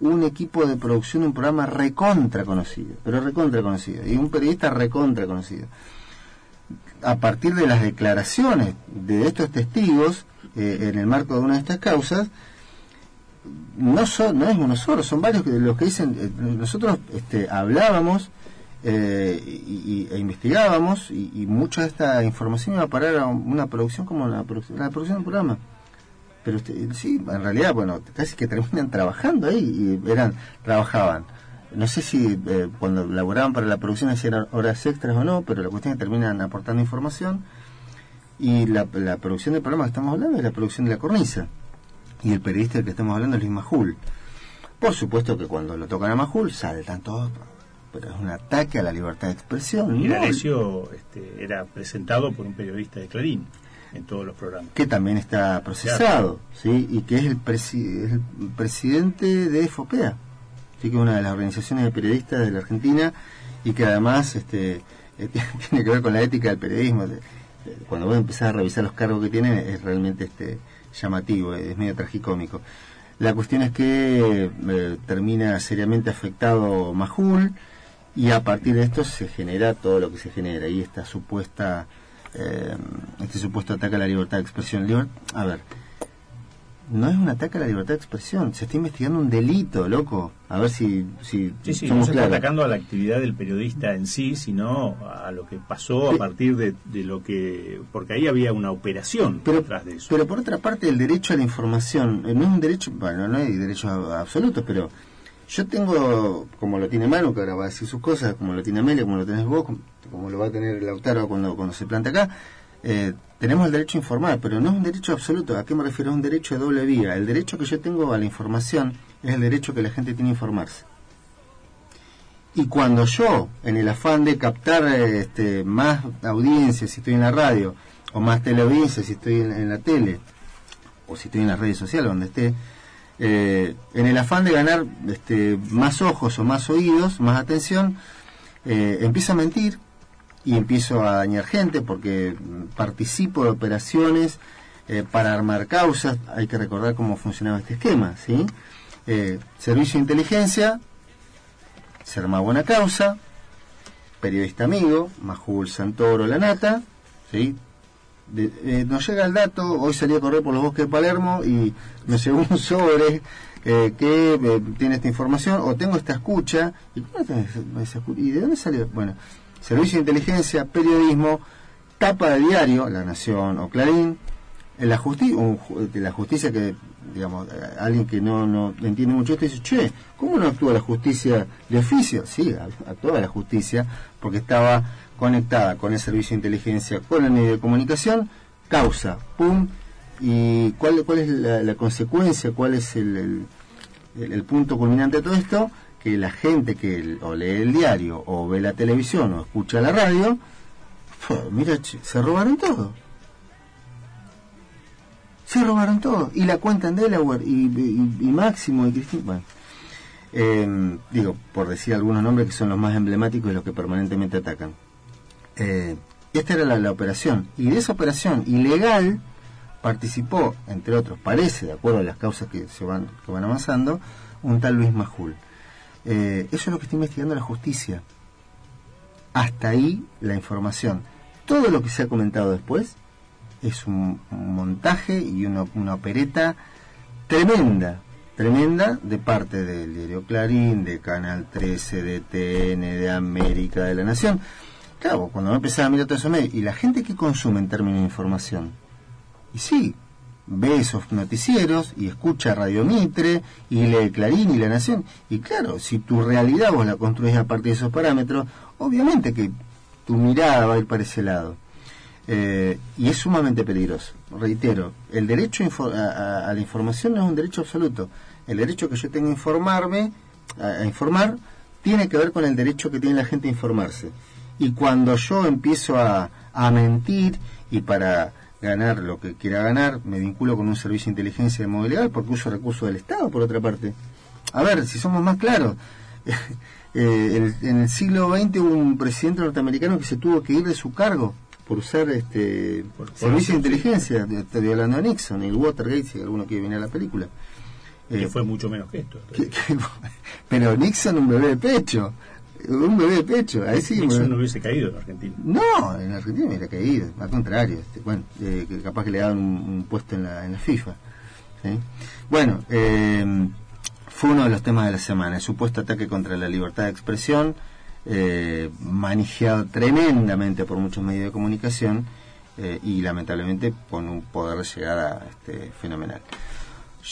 un equipo de producción de un programa recontra conocido, pero recontra conocido, y un periodista recontra conocido. A partir de las declaraciones de estos testigos, eh, en el marco de una de estas causas, no, son, no es uno solo, son varios que, los que dicen, eh, nosotros este, hablábamos eh, y, e investigábamos y, mucha de esta información iba a parar a una producción como la, produc- la producción del programa. Pero este, sí, en realidad, bueno, casi que terminan trabajando ahí y eran, trabajaban. No sé si eh, cuando laboraban para la producción hacían horas extras o no, pero la cuestión es que terminan aportando información. Y la, la producción del programa que estamos hablando es la producción de la cornisa. Y el periodista del que estamos hablando es Luis Majul. Por supuesto que cuando lo tocan a Majul saltan todos pero es un ataque a la libertad de expresión. Y. D'Alessio este, era presentado por un periodista de Clarín en todos los programas. que también está procesado, ¿sí? y que es el, presi- es el presidente de FOPEA. Que es una de las organizaciones de periodistas de la Argentina y que además este, eh, tiene que ver con la ética del periodismo. Cuando vos empezás a revisar los cargos que tienen es realmente este, llamativo, es medio tragicómico. La cuestión es que eh, termina seriamente afectado Majul y a partir de esto se genera todo lo que se genera y esta supuesta eh, este supuesto ataque a la libertad de expresión. A ver, no es un ataque a la libertad de expresión, se está investigando un delito, loco. A ver si, si Sí, sí, no se está claros. atacando a la actividad del periodista en sí, sino a lo que pasó Sí. a partir de, de lo que... Porque ahí había una operación Pero, detrás de eso. pero por otra parte, el derecho a la información eh, no es un derecho, bueno, no hay derechos absolutos, pero yo tengo, como lo tiene Manu, que ahora va a decir sus cosas, como lo tiene Amelia, como lo tenés vos, como, como lo va a tener Lautaro cuando, cuando se planta acá, eh, tenemos el derecho a informar, pero no es un derecho absoluto. ¿A qué me refiero? Es un derecho de doble vía. El derecho que yo tengo a la información es el derecho que la gente tiene a informarse. Y cuando yo, en el afán de captar este, más audiencia si estoy en la radio, o más teleaudiencia si estoy en, la tele, o si estoy en las redes sociales, donde esté, eh, en el afán de ganar este, más ojos o más oídos, más atención, eh, empiezo a mentir y empiezo a dañar gente porque participo de operaciones eh, para armar causas. Hay que recordar cómo funcionaba este esquema, ¿sí? Eh, servicio de inteligencia, se armaba una causa, periodista amigo, Majul Santoro Lanata, ¿sí? Eh, nos llega el dato, hoy salí a correr por los bosques de Palermo y me llegó un sobre eh, que eh, tiene esta información, o tengo esta escucha, ¿y, ¿y de dónde salió? Bueno, servicio de inteligencia, periodismo, tapa de diario, La Nación o Clarín, en la, justi un la justicia que, digamos, eh, alguien que no, no entiende mucho esto dice, che, ¿cómo no actúa la justicia de oficio? Sí, actuaba la justicia porque estaba conectada con el servicio de inteligencia, con el medio de comunicación, causa, pum, y cuál, cuál es la, consecuencia, cuál es el- el punto culminante de todo esto, que la gente que o lee el diario, o ve la televisión, o escucha la radio, mira, se robaron todo. Se robaron todo. Y la cuenta en Delaware, y, Máximo, y Cristina. Bueno, Eh, digo, por decir algunos nombres que son los más emblemáticos y los que permanentemente atacan. Eh, esta era la, la operación. Y de esa operación ilegal participó, entre otros, parece, de acuerdo a las causas que se van, que van avanzando, un tal Luis Majul. Eh, eso es lo que está investigando la justicia. Hasta ahí la información. Todo lo que se ha comentado después es un, montaje y una, una opereta tremenda, tremenda de parte del diario Clarín, de Canal 13, de TN, de América, de La Nación. Claro, cuando uno empezaba a mirar todo eso y la gente que consume en términos de información, y sí, ve esos noticieros y escucha Radio Mitre y lee Clarín y La Nación. Y claro, si tu realidad vos la construís a partir de esos parámetros, obviamente que tu mirada va a ir para ese lado. Eh, y es sumamente peligroso. Reitero, el derecho a, la información no es un derecho absoluto. El derecho que yo tengo a informarme, a, a informar, tiene que ver con el derecho que tiene la gente a informarse. Y cuando yo empiezo a, a mentir y para ganar lo que quiera ganar, me vinculo con un servicio de inteligencia de modo legal porque uso recursos del Estado, por otra parte. A ver, si somos más claros, eh, el- en el siglo XX hubo un presidente norteamericano que se tuvo que ir de su cargo por usar este Por- servicio de inteligencia, estoy hablando de Nixon, el Watergate, si alguno quiere venir a la película. que Eh, fue mucho menos que esto. que- que- pero Nixon un bebé de pecho, un bebé de pecho, ahí sí. Nixon no hubiese caído en Argentina. no, en Argentina hubiera caído, al contrario, este, bueno, eh, que capaz que le daban un, un puesto en la, en la FIFA. ¿sí? Bueno, eh, fue uno de los temas de la semana, el supuesto ataque contra la libertad de expresión, eh, manejado tremendamente por muchos medios de comunicación eh, y lamentablemente con un poder de llegada este, fenomenal.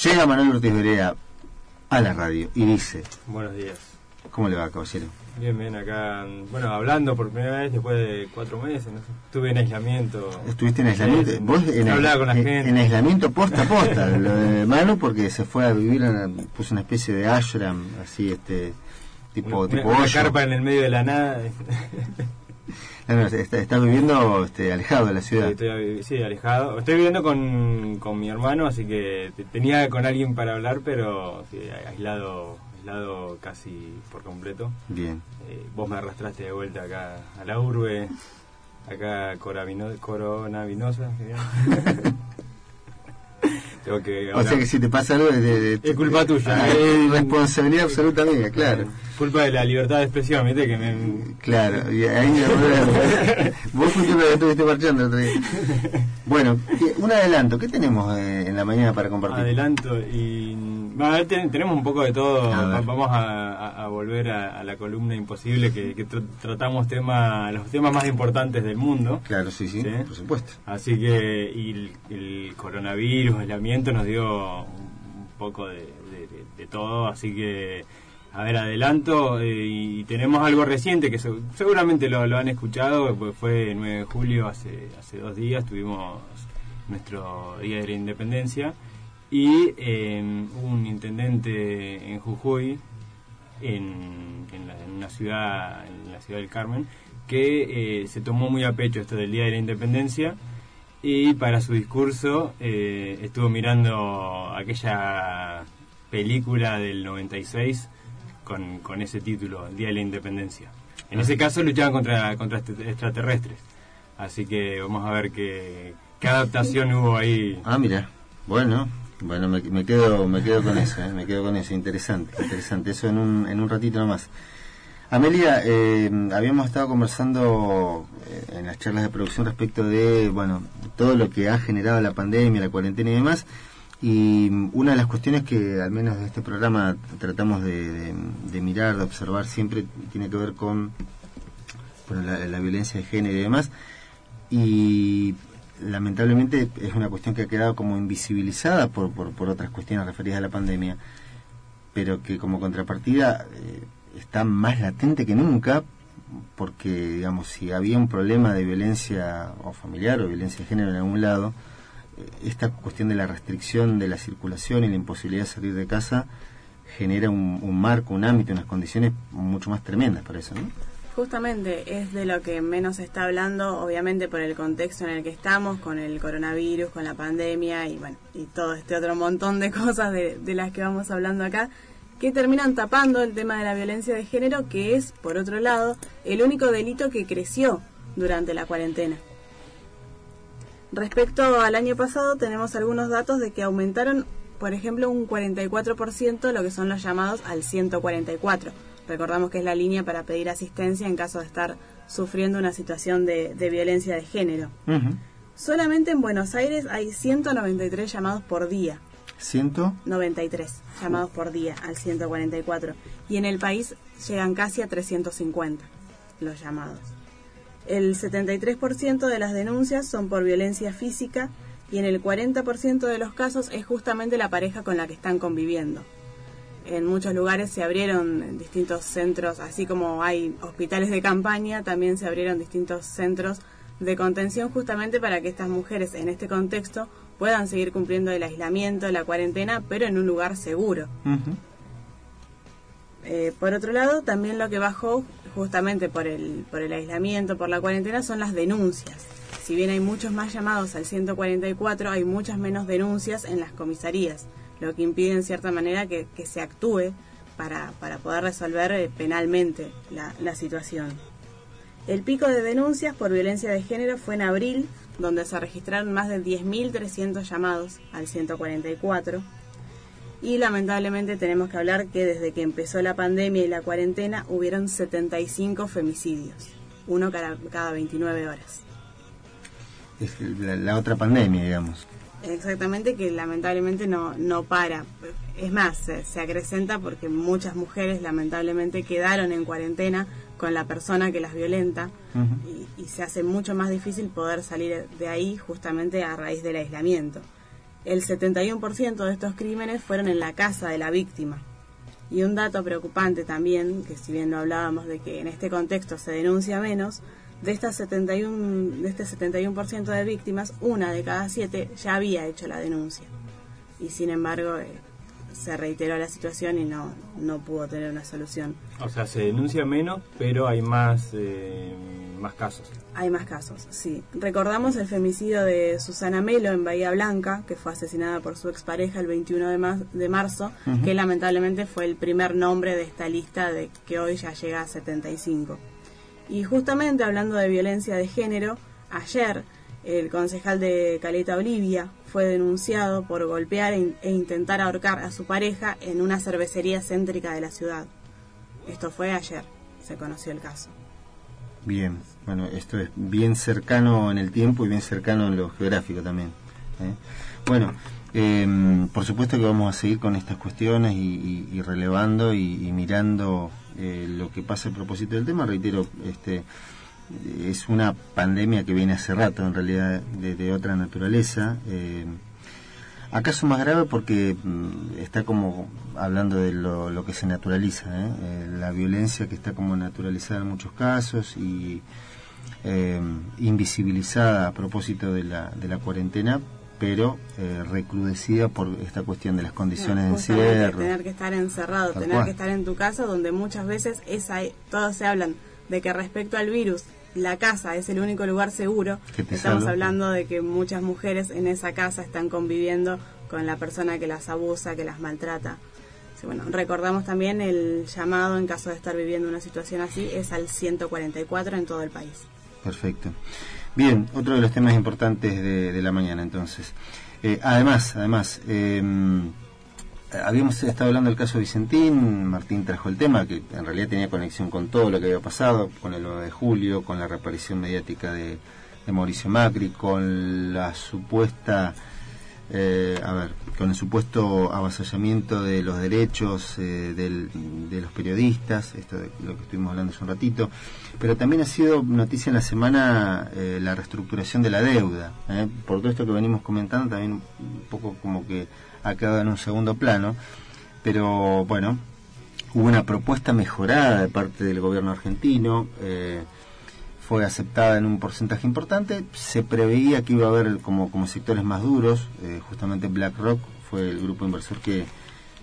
Llega Manuel Ortiz Berea a la radio y dice, Buenos días. ¿cómo le va, caballero? Bien, bien, acá, bueno, hablando por primera vez después de cuatro meses, no estuve en aislamiento. Estuviste en aislamiento, Sí, sí. vos en, Hablaba con la en- gente. en aislamiento posta a posta, lo de Manu porque se fue a vivir, en, puso una especie de ashram, así este, tipo, una, tipo una carpa en el medio de la nada. Ah, no, está, está viviendo este, alejado de la Sí, ciudad. estoy sí, alejado. Estoy viviendo con, con mi hermano, así que te- tenía con alguien para hablar, pero sí, aislado, aislado casi por completo. Bien. Eh, vos me arrastraste de vuelta acá a la urbe, acá Coronavinosa. Tengo que O sea que si te pasa algo es, Es culpa tuya. Es responsabilidad absoluta mía, claro. Culpa de la libertad de expresión, ¿viste? Que me, Claro, y ahí. Vos fuiste que estuviste marchando otro día. Bueno, ¿qué- un adelanto, ¿qué tenemos eh, en la mañana para compartir? adelanto y bueno, te- tenemos un poco de todo. A vamos a, volver a, a la columna imposible que, que tr- tratamos tema, los temas más importantes del mundo. Claro, sí, sí, Sí. por supuesto. así que y el, el coronavirus el aislamiento nos dio un poco de, de- de- de todo. Así que a ver adelanto eh, y tenemos algo reciente que se- seguramente lo, lo han escuchado pues fue el 9 de julio hace hace dos días tuvimos nuestro día de la independencia y eh, un intendente en Jujuy en, una ciudad en la ciudad del Carmen que eh, se tomó muy a pecho esto del día de la independencia y para su discurso eh, estuvo mirando aquella película del 96 con, con ese título, El Día de la Independencia. En ese caso luchaban contra, contra este- extraterrestres. Así que vamos a ver qué, qué adaptación hubo ahí. Ah, mira, bueno, bueno, me, quedo me quedo con eso, eh, me quedo con eso, interesante, interesante, eso en un, en un ratito nomás. Amelia, eh, habíamos estado conversando eh, en las charlas de producción respecto de, bueno, todo lo que ha generado la pandemia, la cuarentena y demás, y una de las cuestiones que al menos de este programa tratamos de, mirar, de observar siempre, tiene que ver con la, la violencia de género y demás, y lamentablemente es una cuestión que ha quedado como invisibilizada por, por, otras cuestiones referidas a la pandemia, pero que como contrapartida eh, está más latente que nunca, porque digamos, si había un problema de violencia o familiar o violencia de género en algún lado, eh, esta cuestión de la restricción de la circulación y la imposibilidad de salir de casa genera un, un marco, un ámbito, unas condiciones mucho más tremendas para eso, ¿no? Justamente es de lo que menos se está hablando, obviamente por el contexto en el que estamos, con el coronavirus, con la pandemia y bueno, y todo este otro montón de cosas de, de las que vamos hablando acá, que terminan tapando el tema de la violencia de género, que es, por otro lado, el único delito que creció durante la cuarentena. Respecto al año pasado, tenemos algunos datos de que aumentaron, por ejemplo, un 44% lo que son los llamados al 144. Recordamos que es la línea para pedir asistencia en caso de estar sufriendo una situación de, de violencia de género. Solamente en Buenos Aires hay 193 llamados por día. ¿Ciento? 93 llamados por día al 144. Y en el país llegan casi a 350 los llamados. El 73% de las denuncias son por violencia física y en el 40% de los casos es justamente la pareja con la que están conviviendo. En muchos lugares se abrieron distintos centros, así como hay hospitales de campaña, también se abrieron distintos centros de contención justamente para que estas mujeres en este contexto puedan seguir cumpliendo el aislamiento, la cuarentena, pero en un lugar seguro. Eh, por otro lado, también lo que bajó justamente por el, por el aislamiento, por la cuarentena, son las denuncias. Si bien hay muchos más llamados al 144, hay muchas menos denuncias en las comisarías, lo que impide en cierta manera que, que se actúe para, para poder resolver eh, penalmente la, situación. El pico de denuncias por violencia de género fue en abril, donde se registraron más de 10.300 llamados al 144. Y lamentablemente tenemos que hablar que desde que empezó la pandemia y la cuarentena hubieron 75 femicidios, uno cada, cada 29 horas. Es la otra pandemia, digamos. Exactamente, que lamentablemente no, no para. Es más, se, se acrecenta porque muchas mujeres lamentablemente quedaron en cuarentena con la persona que las violenta y, y se hace mucho más difícil poder salir de ahí justamente a raíz del aislamiento. El 71% de estos crímenes fueron en la casa de la víctima. Y un dato preocupante también, que si bien no hablábamos de que en este contexto se denuncia menos, de, estas 71, de este 71% de víctimas, una de cada siete ya había hecho la denuncia. Y sin embargo, eh, se reiteró la situación y no, no pudo tener una solución. O sea, se denuncia menos, pero hay más, eh, más casos. Hay más casos, sí. Recordamos el femicidio de Susana Melo en Bahía Blanca, que fue asesinada por su expareja el 21 de, ma- de marzo, que lamentablemente fue el primer nombre de esta lista de que hoy ya llega a 75. Y justamente hablando de violencia de género, ayer el concejal de Caleta Olivia fue denunciado por golpear e, e intentar ahorcar a su pareja en una cervecería céntrica de la ciudad. Esto fue ayer, se conoció el caso. Bien, bueno, esto es bien cercano en el tiempo y bien cercano en lo geográfico también. ¿eh? Bueno, eh, por supuesto que vamos a seguir con estas cuestiones y, relevando y mirando eh, lo que pasa a propósito del tema. Reitero, este es una pandemia que viene hace rato, en realidad, de, otra naturaleza. Eh, ¿Acaso más grave porque mm, está como hablando de lo, lo que se naturaliza, ¿eh? Eh, la violencia que está como naturalizada en muchos casos y eh, invisibilizada a propósito de la, de la cuarentena, pero eh, recrudecida por esta cuestión de las condiciones de encierro. Tener que estar encerrado, Tal tener cual. que estar en tu casa, donde muchas veces esa, todos se hablan de que respecto al virus, la casa es el único lugar seguro. Estamos hablando de que muchas mujeres en esa casa están conviviendo con la persona que las abusa, que las maltrata. Sí, bueno, recordamos también el llamado en caso de estar viviendo una situación así, es al 144 en todo el país. Perfecto. Bien, otro de los temas importantes de, de la mañana entonces. Eh, además, además, eh, habíamos estado hablando del caso Vicentín, Martín trajo el tema, que en realidad tenía conexión con todo lo que había pasado, con el 9 de julio, con la reaparición mediática de, de Mauricio Macri, con la supuesta, eh, a ver, con el supuesto avasallamiento de los derechos eh, del- de los periodistas, esto de lo que estuvimos hablando hace un ratito, pero también ha sido noticia en la semana eh, la reestructuración de la deuda. ¿eh? Por todo esto que venimos comentando, también un poco como que ha quedado en un segundo plano, pero bueno, hubo una propuesta mejorada de parte del gobierno argentino, eh, fue aceptada en un porcentaje importante, se preveía que iba a haber como, como sectores más duros, eh, justamente BlackRock fue el grupo inversor que,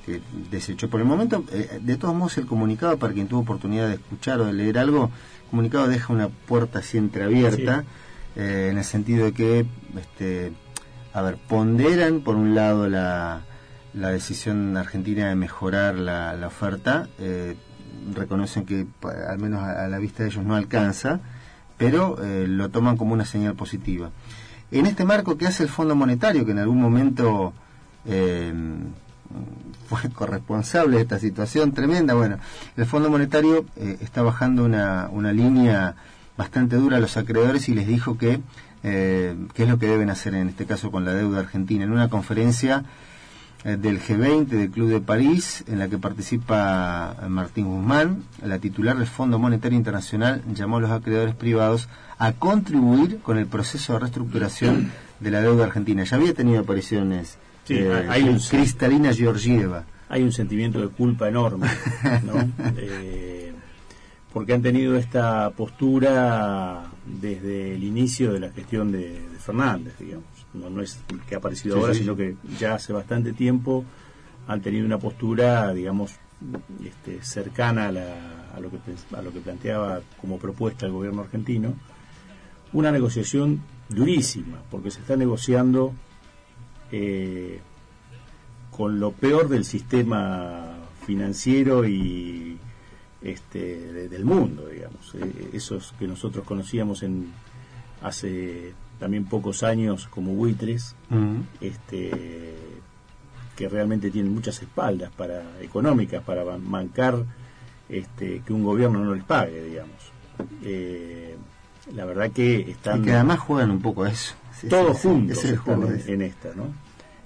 que desechó por el momento. De todos modos, el comunicado, para quien tuvo oportunidad de escuchar o de leer algo, comunicado deja una puerta así entreabierta, eh, en el sentido de que, este, a ver, ponderan por un lado la, la decisión argentina de mejorar la, la oferta, eh, reconocen que al menos a, a la vista de ellos no alcanza, pero eh, lo toman como una señal positiva. En este marco, ¿qué hace el Fondo Monetario, que en algún momento fue corresponsable de esta situación tremenda? Bueno, el Fondo Monetario eh, está bajando una, una línea bastante dura a los acreedores y les dijo que eh, qué es lo que deben hacer en este caso con la deuda argentina. En una conferencia eh, del G20 del Club de París, en la que participa eh, Martín Guzmán, la titular del Fondo Monetario Internacional llamó a los acreedores privados a contribuir con el proceso de reestructuración de la deuda argentina. Ya había tenido apariciones Sí, eh, hay un- Cristalina Georgieva. hay un sentimiento de culpa enorme, ¿no? Eh, porque han tenido esta postura desde el inicio de la gestión de, de Fernández, digamos. No, no es que ha aparecido Sí, ahora, sí. sino que ya hace bastante tiempo han tenido una postura, digamos, este, cercana a, la- a lo que, a lo que planteaba como propuesta el gobierno argentino. Una negociación durísima, porque se está negociando eh, con lo peor del sistema financiero y este de- del mundo, digamos. Eh, esos que nosotros conocíamos en hace también pocos años como buitres, este que realmente tienen muchas espaldas para económicas para bancar este que un gobierno no les pague, digamos. Eh, la verdad que están Y que además juegan un poco a eso. Sí, todos sí, juntos están en esta, ¿no?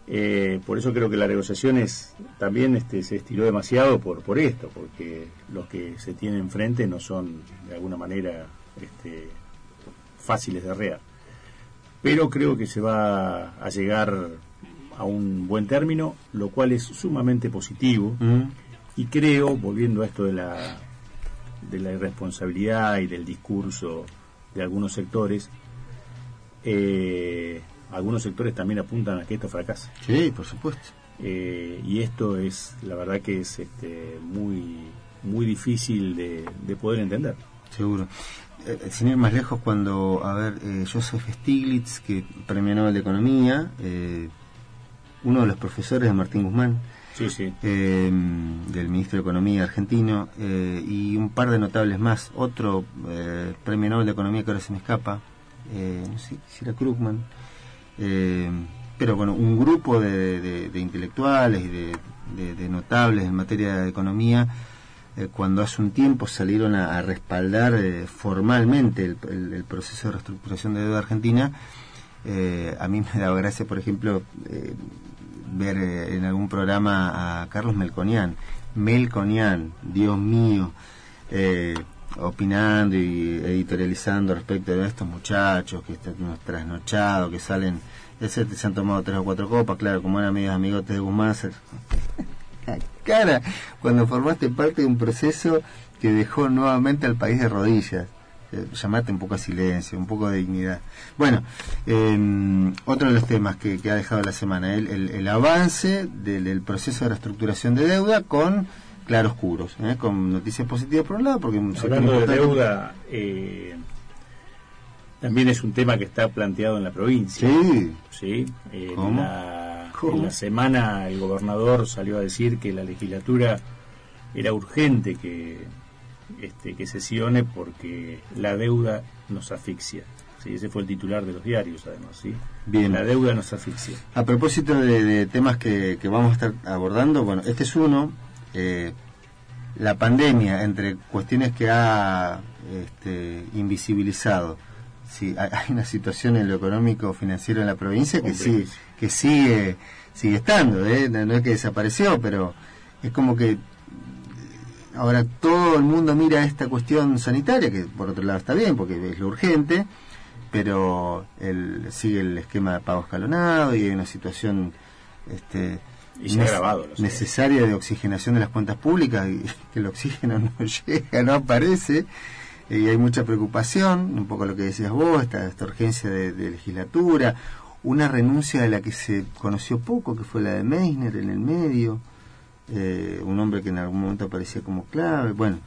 Eh, por eso creo que la negociación es, también este, se estiró demasiado por, por esto, porque los que se tienen enfrente no son de alguna manera este, fáciles de arrear. Pero creo que se va a llegar a un buen término, lo cual es sumamente positivo. Mm. Y creo, volviendo a esto de la, de la irresponsabilidad y del discurso de algunos sectores, eh, algunos sectores también apuntan a que esto fracase. Sí, por supuesto. Eh, y esto es, la verdad que es este, muy, muy difícil de, de poder entender. Seguro. Eh, sin ir más lejos, cuando, a ver, Joseph Stiglitz, que premio Nobel de Economía, uno de los profesores de Martín Guzmán, Sí, sí. eh, del ministro de Economía argentino, eh, y un par de notables más. Otro eh, premio Nobel de Economía que ahora se me escapa, eh, no sé si era Krugman. Eh, pero bueno, un grupo de, de- intelectuales y de, notables en materia de economía, eh, cuando hace un tiempo salieron a, a respaldar eh, formalmente el, proceso de reestructuración de deuda argentina, a mí me daba gracia, por ejemplo, ver en algún programa a Carlos Melconian. Melconian, Dios mío, eh, opinando y editorializando respecto de estos muchachos que están trasnochados, que salen, ese se han tomado tres o cuatro copas, claro, como eran amigos amigotes de Guzmán, cara cuando formaste parte de un proceso que dejó nuevamente al país de rodillas. Eh, llamate un poco a silencio, un poco de dignidad. Bueno, eh, otro de los temas que, que ha dejado la semana, el, el- el avance del, del proceso de reestructuración de deuda con claroscuros, ¿eh? con noticias positivas por un lado, porque un Hablando de importante- deuda, eh, también es un tema que está planteado en la provincia. Sí, ¿sí? En, ¿Cómo? La, ¿Cómo? en la semana el gobernador salió a decir que la legislatura era urgente que, este, que sesione porque la deuda nos asfixia. ¿sí? Ese fue el titular de los diarios, además. ¿sí? Bien. La deuda nos asfixia. A propósito de, de temas que, que vamos a estar abordando, bueno, este es uno, eh, la pandemia, entre cuestiones que ha este, invisibilizado. Sí, hay, una situación en lo económico financiero en la provincia que sí, que sigue, sigue estando, ¿eh? no, no es que desapareció, pero es como que ahora todo el mundo mira esta cuestión sanitaria, que por otro lado está bien, porque es lo urgente, pero el, sigue el esquema de pago escalonado y hay una situación este, Y se ha sé. necesaria de oxigenación de las cuentas públicas y que el oxígeno no llega, no aparece. Y hay mucha preocupación, un poco lo que decías vos, esta, esta urgencia de, de legislatura, una renuncia de la que se conoció poco, que fue la de Meissner en el medio, eh, un hombre que en algún momento aparecía como clave. Bueno,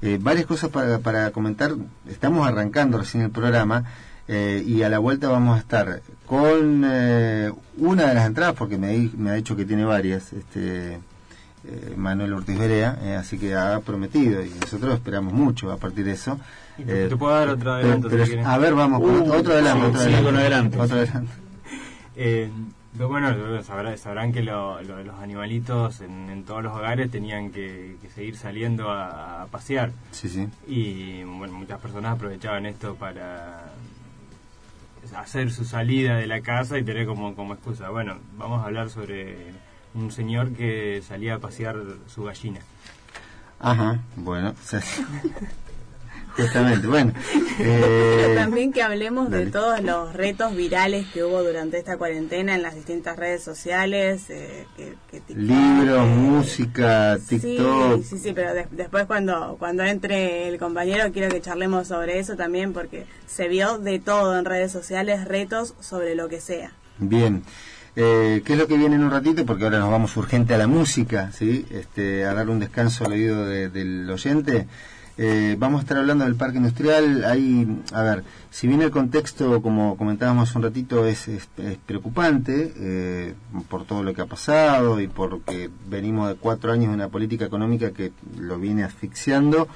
eh, varias cosas para, para comentar. Estamos arrancando recién el programa eh, y a la vuelta vamos a estar con eh, una de las entradas, porque me, di- me ha dicho que tiene varias, este eh, Manuel Ortiz Berea, eh, así que ha prometido y nosotros esperamos mucho a partir de eso. Y te- te puedo dar otro adelanto, pero- si quieres. a ver, vamos, con Uh, otro, adelanto. sí, otro sí, adelanto. con adelanto. Otro adelanto. Eh, pero bueno, sabrá- sabrán que lo- lo- los animalitos en, en todos los hogares tenían que, que seguir saliendo a, a pasear. Sí, sí. Y bueno, muchas personas aprovechaban esto para hacer su salida de la casa y tener como, como excusa. Bueno, vamos a hablar sobre un señor que salía a pasear su gallina. Ajá, bueno. Justamente, bueno. Pero eh, también que hablemos de todos los retos virales que hubo durante esta cuarentena en las distintas redes sociales. eh, que, que TikTok, libros, eh, música, TikTok. Sí, sí, sí, pero de- después cuando, cuando entre el compañero quiero que charlemos sobre eso también porque se vio de todo en redes sociales, retos sobre lo que sea. Bien. Eh, ¿Qué es lo que viene en un ratito? Porque ahora nos vamos urgente a la música, ¿sí? Este, a darle un descanso al oído de- del oyente. Eh, vamos a estar hablando del parque industrial. Hay, a ver, si bien el contexto, como comentábamos hace un ratito, es, es- preocupante eh, por todo lo que ha pasado y porque venimos de cuatro años de una política económica que lo viene asfixiando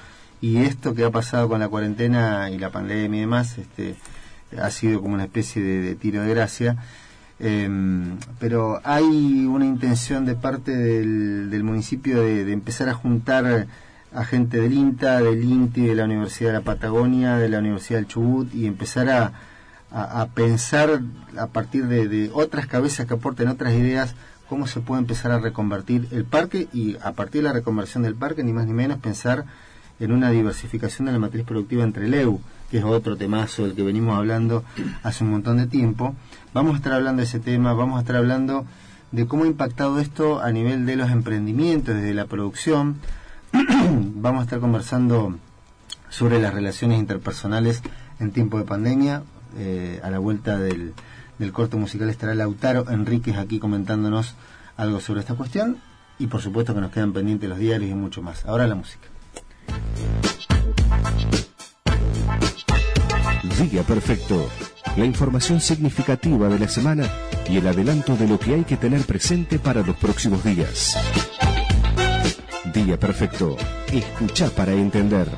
y esto que ha pasado con la cuarentena y la pandemia y demás, este, ha sido como una especie de, tiro de gracia. Em, pero hay una intención de parte del, del municipio de, de empezar a juntar a gente del INTA, del INTI, de la Universidad de la Patagonia, de la Universidad del Chubut y empezar a, pensar a partir de, de otras cabezas que aporten otras ideas cómo se puede empezar a reconvertir el parque y a partir de la reconversión del parque, ni más ni menos, pensar en una diversificación de la matriz productiva entre el EU, que es otro temazo del que venimos hablando hace un montón de tiempo. Vamos a estar hablando de ese tema, vamos a estar hablando de cómo ha impactado esto a nivel de los emprendimientos, desde la producción. vamos a estar conversando sobre las relaciones interpersonales en tiempo de pandemia. Eh, a la vuelta del, del corte musical estará Lautaro Enríquez aquí comentándonos algo sobre esta cuestión y por supuesto que nos quedan pendientes los diarios y mucho más. Ahora la música. Día Perfecto. La información significativa de la semana y el adelanto de lo que hay que tener presente para los próximos días. Día Perfecto. Escucha para entender.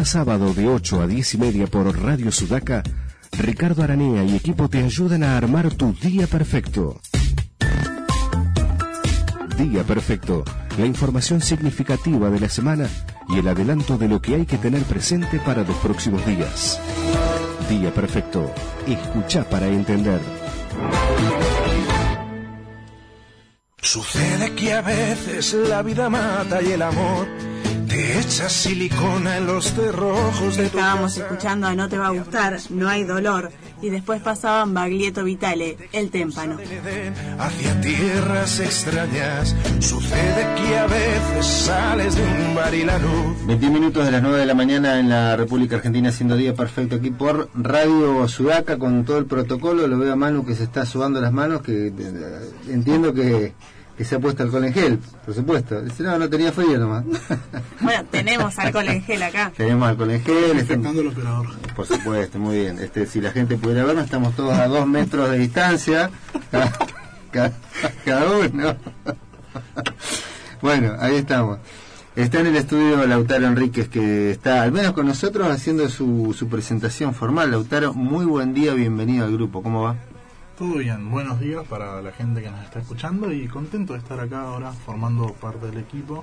Cada sábado de 8 a 10 y media por Radio Sudaca, Ricardo Aranea y equipo te ayudan a armar tu día perfecto. Día perfecto, la información significativa de la semana y el adelanto de lo que hay que tener presente para los próximos días. Día perfecto, escucha para entender. Sucede que a veces la vida mata y el amor te echa silicona en los cerrojos de tu Estábamos casa. escuchando a No te va a gustar, No hay dolor. Y después pasaban Baglietto Vitale, El témpano. Hacia tierras extrañas sucede que a veces sales de un bar y la luz 21 minutos de las 9 de la mañana en la República Argentina, haciendo día perfecto aquí por Radio Sudaca con todo el protocolo. Lo veo a Manu que se está subando las manos, que eh, entiendo que que se ha puesto alcohol en gel, por supuesto. Dice, no, no tenía frío nomás. Bueno, tenemos alcohol en gel acá. Tenemos alcohol en gel. el operador. Por supuesto, muy bien. Este, si la gente pudiera vernos, estamos todos a dos metros de distancia. Cada, cada- cada uno. Bueno, ahí estamos. Está en el estudio Lautaro Enríquez, que está al menos con nosotros haciendo su, su presentación formal. Lautaro, muy buen día, bienvenido al grupo. ¿Cómo va? Todo bien, buenos días para la gente que nos está escuchando y contento de estar acá ahora formando parte del equipo.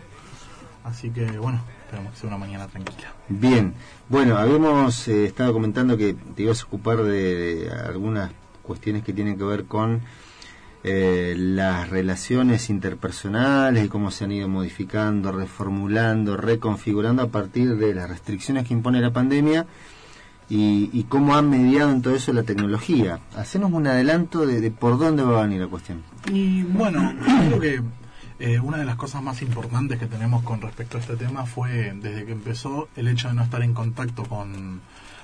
Así que bueno, esperemos que sea una mañana tranquila. Bien, bueno, habíamos eh, estado comentando que te ibas a ocupar de, de algunas cuestiones que tienen que ver con eh, las relaciones interpersonales y cómo se han ido modificando, reformulando, reconfigurando a partir de las restricciones que impone la pandemia y, y cómo han mediado en todo eso la tecnología. Hacenos un adelanto de, de por dónde va a venir la cuestión. Y bueno, creo que eh, una de las cosas más importantes que tenemos con respecto a este tema fue desde que empezó el hecho de no estar en contacto con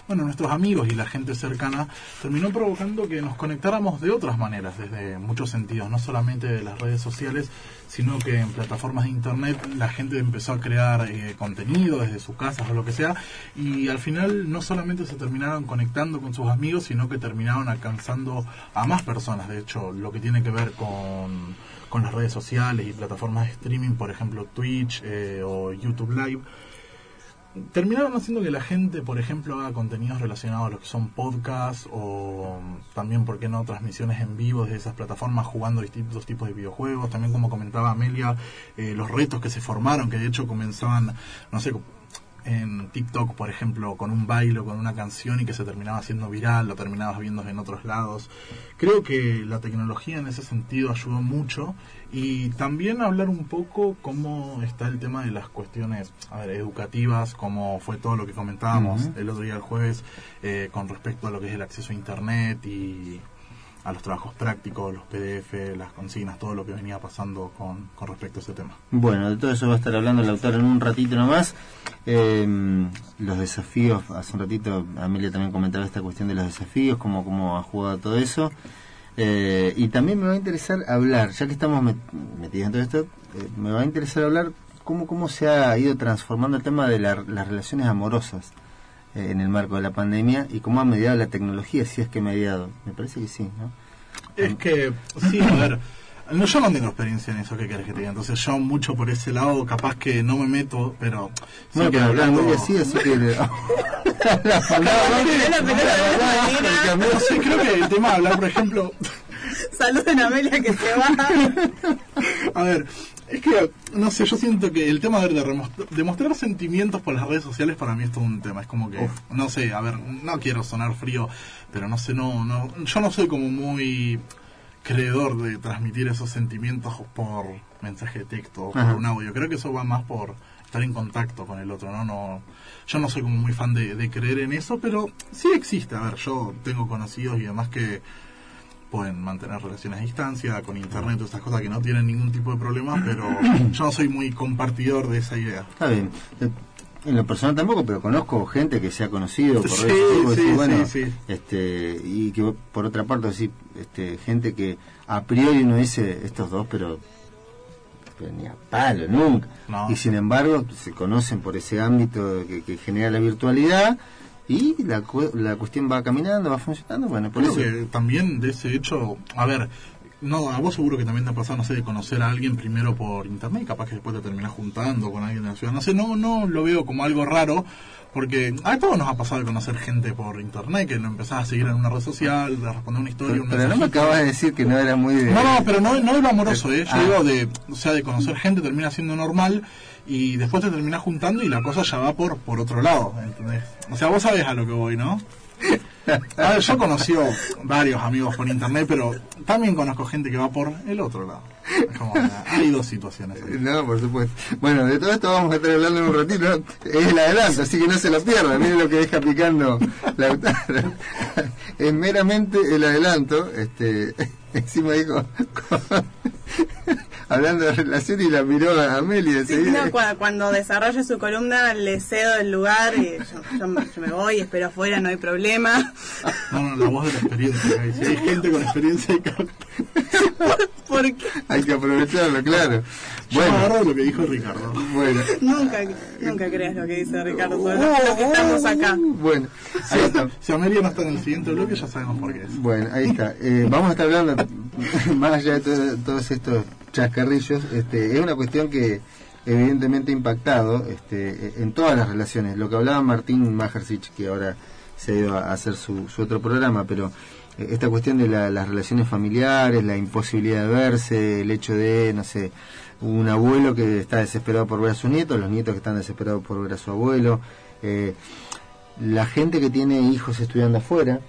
bueno, nuestros amigos y la gente cercana terminó provocando que nos conectáramos de otras maneras, desde muchos sentidos, no solamente de las redes sociales, sino que en plataformas de internet la gente empezó a crear eh, contenido desde sus casas o lo que sea, y al final no solamente se terminaron conectando con sus amigos, sino que terminaron alcanzando a más personas, de hecho, lo que tiene que ver con, con las redes sociales y plataformas de streaming, por ejemplo Twitch eh, o YouTube Live, terminaron haciendo que la gente, por ejemplo, haga contenidos relacionados a lo que son podcasts o también, ¿por qué no?, transmisiones en vivo de esas plataformas jugando distintos tipos de videojuegos. También, como comentaba Amelia, eh, los retos que se formaron, que de hecho comenzaban, no sé, en TikTok, por ejemplo, con un baile o con una canción y que se terminaba haciendo viral, lo terminabas viendo en otros lados. Creo que la tecnología en ese sentido ayudó mucho y también hablar un poco cómo está el tema de las cuestiones a ver, educativas, cómo fue todo lo que comentábamos el otro día el jueves eh, con respecto a lo que es el acceso a Internet y a los trabajos prácticos, los PDF, las consignas, todo lo que venía pasando con, con respecto a ese tema. Bueno, de todo eso va a estar hablando Lautaro en un ratito nomás. Eh, los desafíos, hace un ratito Amelia también comentaba esta cuestión de los desafíos, cómo, cómo ha jugado todo eso. Eh, y también me va a interesar hablar, ya que estamos met- metidos en todo esto, eh, me va a interesar hablar cómo, cómo se ha ido transformando el tema de la- las relaciones amorosas eh, en el marco de la pandemia y cómo ha mediado la tecnología, si es que ha mediado. Me parece que sí, ¿no? Es que, sí, a ver, no, yo no tengo experiencia en eso que querés que te diga, entonces yo mucho por ese lado capaz que no me meto, pero... sí Bueno, que hablando- muy así, así que... le- la palabra-. No sé, creo que el tema de hablar, por ejemplo, Saluden a Amelia que se va. a ver, es que, no sé, yo siento que el tema de, demostrar sentimientos por las redes sociales para mí es todo un tema, es como que, no sé, a ver, no quiero sonar frío, pero no sé, no, no, yo no soy como muy creedor de transmitir esos sentimientos por mensaje de texto o por Ajá. un audio, creo que eso va más por estar en contacto con el otro, ¿no? no yo no soy como muy fan de, de creer en eso, pero sí existe, a ver, yo tengo conocidos y demás que pueden mantener relaciones a distancia, con internet, todas estas cosas que no tienen ningún tipo de problema, pero yo no soy muy compartidor de esa idea. Está bien. En lo personal tampoco, pero conozco gente que se ha conocido por Sí, redes sí, bueno, sí, este y que por otra parte así, este gente que a priori uno dice estos dos, pero, pero ni a palo nunca. No. Y sin embargo se conocen por ese ámbito que, que genera la virtualidad y la, la cuestión va caminando, va funcionando, bueno, por Creo eso que también de ese hecho, a ver, no, a vos seguro que también te ha pasado, no sé, de conocer a alguien primero por internet y capaz que después te terminás juntando con alguien de la ciudad. No sé, no, no lo veo como algo raro, porque a todos nos ha pasado de conocer gente por internet, que lo empezás a seguir en una red social, de responder una historia, pero, un pero no me acabas de decir que no era muy de No, no, pero no, no de lo amoroso, ¿eh? Yo Ah. digo de, o sea, de conocer gente termina siendo normal y después te terminás juntando y la cosa ya va por, por otro lado, ¿entendés? O sea, vos sabés a lo que voy, ¿no? A ver, yo conocí varios amigos por internet, pero también conozco gente que va por el otro lado. Como, hay dos situaciones. ahí. No, por supuesto. Bueno, de todo esto vamos a estar hablando en un ratito. Es el adelanto, así que no se lo pierdan. Miren lo que deja picando Lautaro. Es meramente el adelanto. Este, encima dijo, hablando de relación y la miró a Amelia Sí, no, cua- cuando desarrolle su columna le cedo el lugar y yo, yo me- yo me voy, espero afuera, no hay problema. No, no, la voz de la experiencia. hay gente con experiencia y. ¿Por qué? Hay que aprovecharlo, claro. Yo me agarro Bueno, lo que dijo Ricardo. bueno. Nunca, nunca creas lo que dice Ricardo lo que estamos acá. Bueno, ahí está. Si Amelia no está en el siguiente bloque, ya sabemos por qué es. Bueno, ahí está. Eh, vamos a estar hablando, más allá de todo- todos estos chascarrillos, este, es una cuestión que evidentemente ha impactado este, en todas las relaciones. Lo que hablaba Martín Majersich, que ahora se ha ido a hacer su, su otro programa, pero esta cuestión de la- las relaciones familiares, la imposibilidad de verse, el hecho de, no sé, un abuelo que está desesperado por ver a sus nietos, los nietos que están desesperados por ver a su abuelo, eh, la gente que tiene hijos estudiando afuera,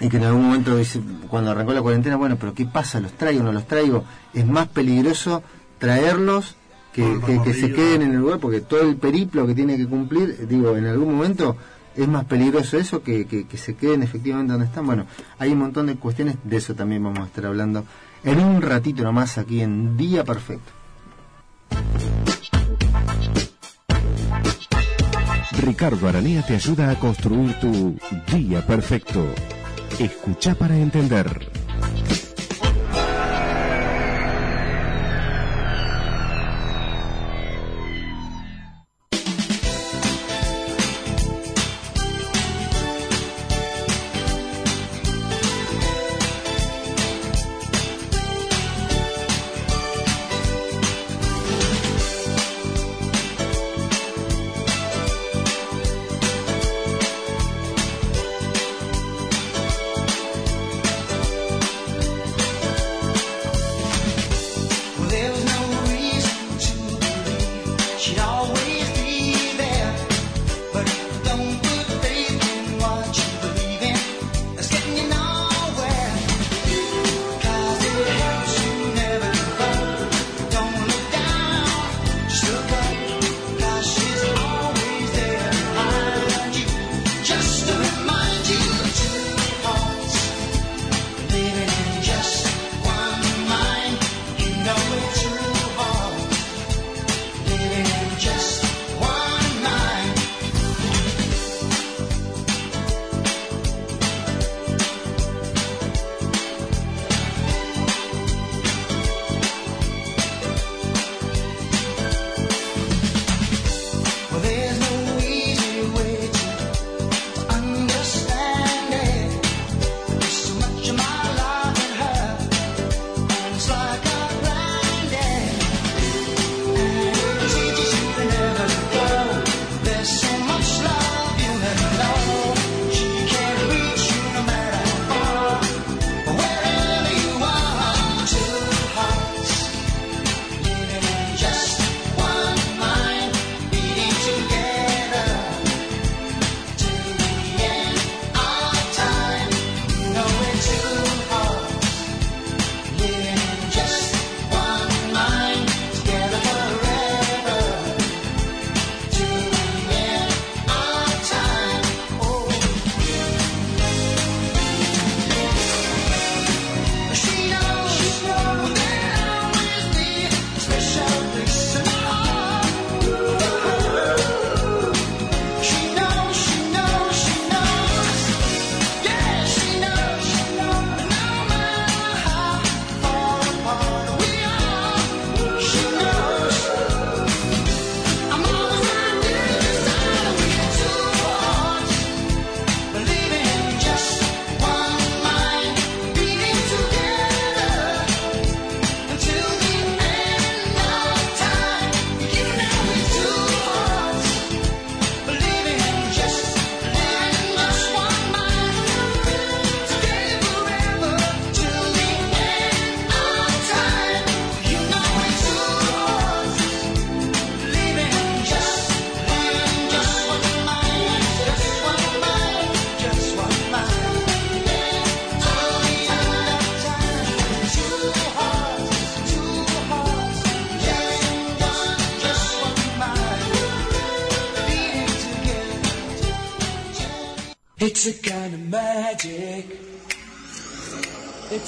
y que en algún momento dice, cuando arrancó la cuarentena, bueno, pero ¿qué pasa? ¿Los traigo o no los traigo? Es más peligroso traerlos que, que- que se queden en el lugar, porque todo el periplo que tiene que cumplir, digo, en algún momento es más peligroso eso que, que, se queden efectivamente donde están. Bueno, hay un montón de cuestiones, de eso también vamos a estar hablando en un ratito nomás aquí en Día Perfecto. Ricardo Aranea te ayuda a construir tu día perfecto. Escucha para entender.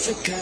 Mexico.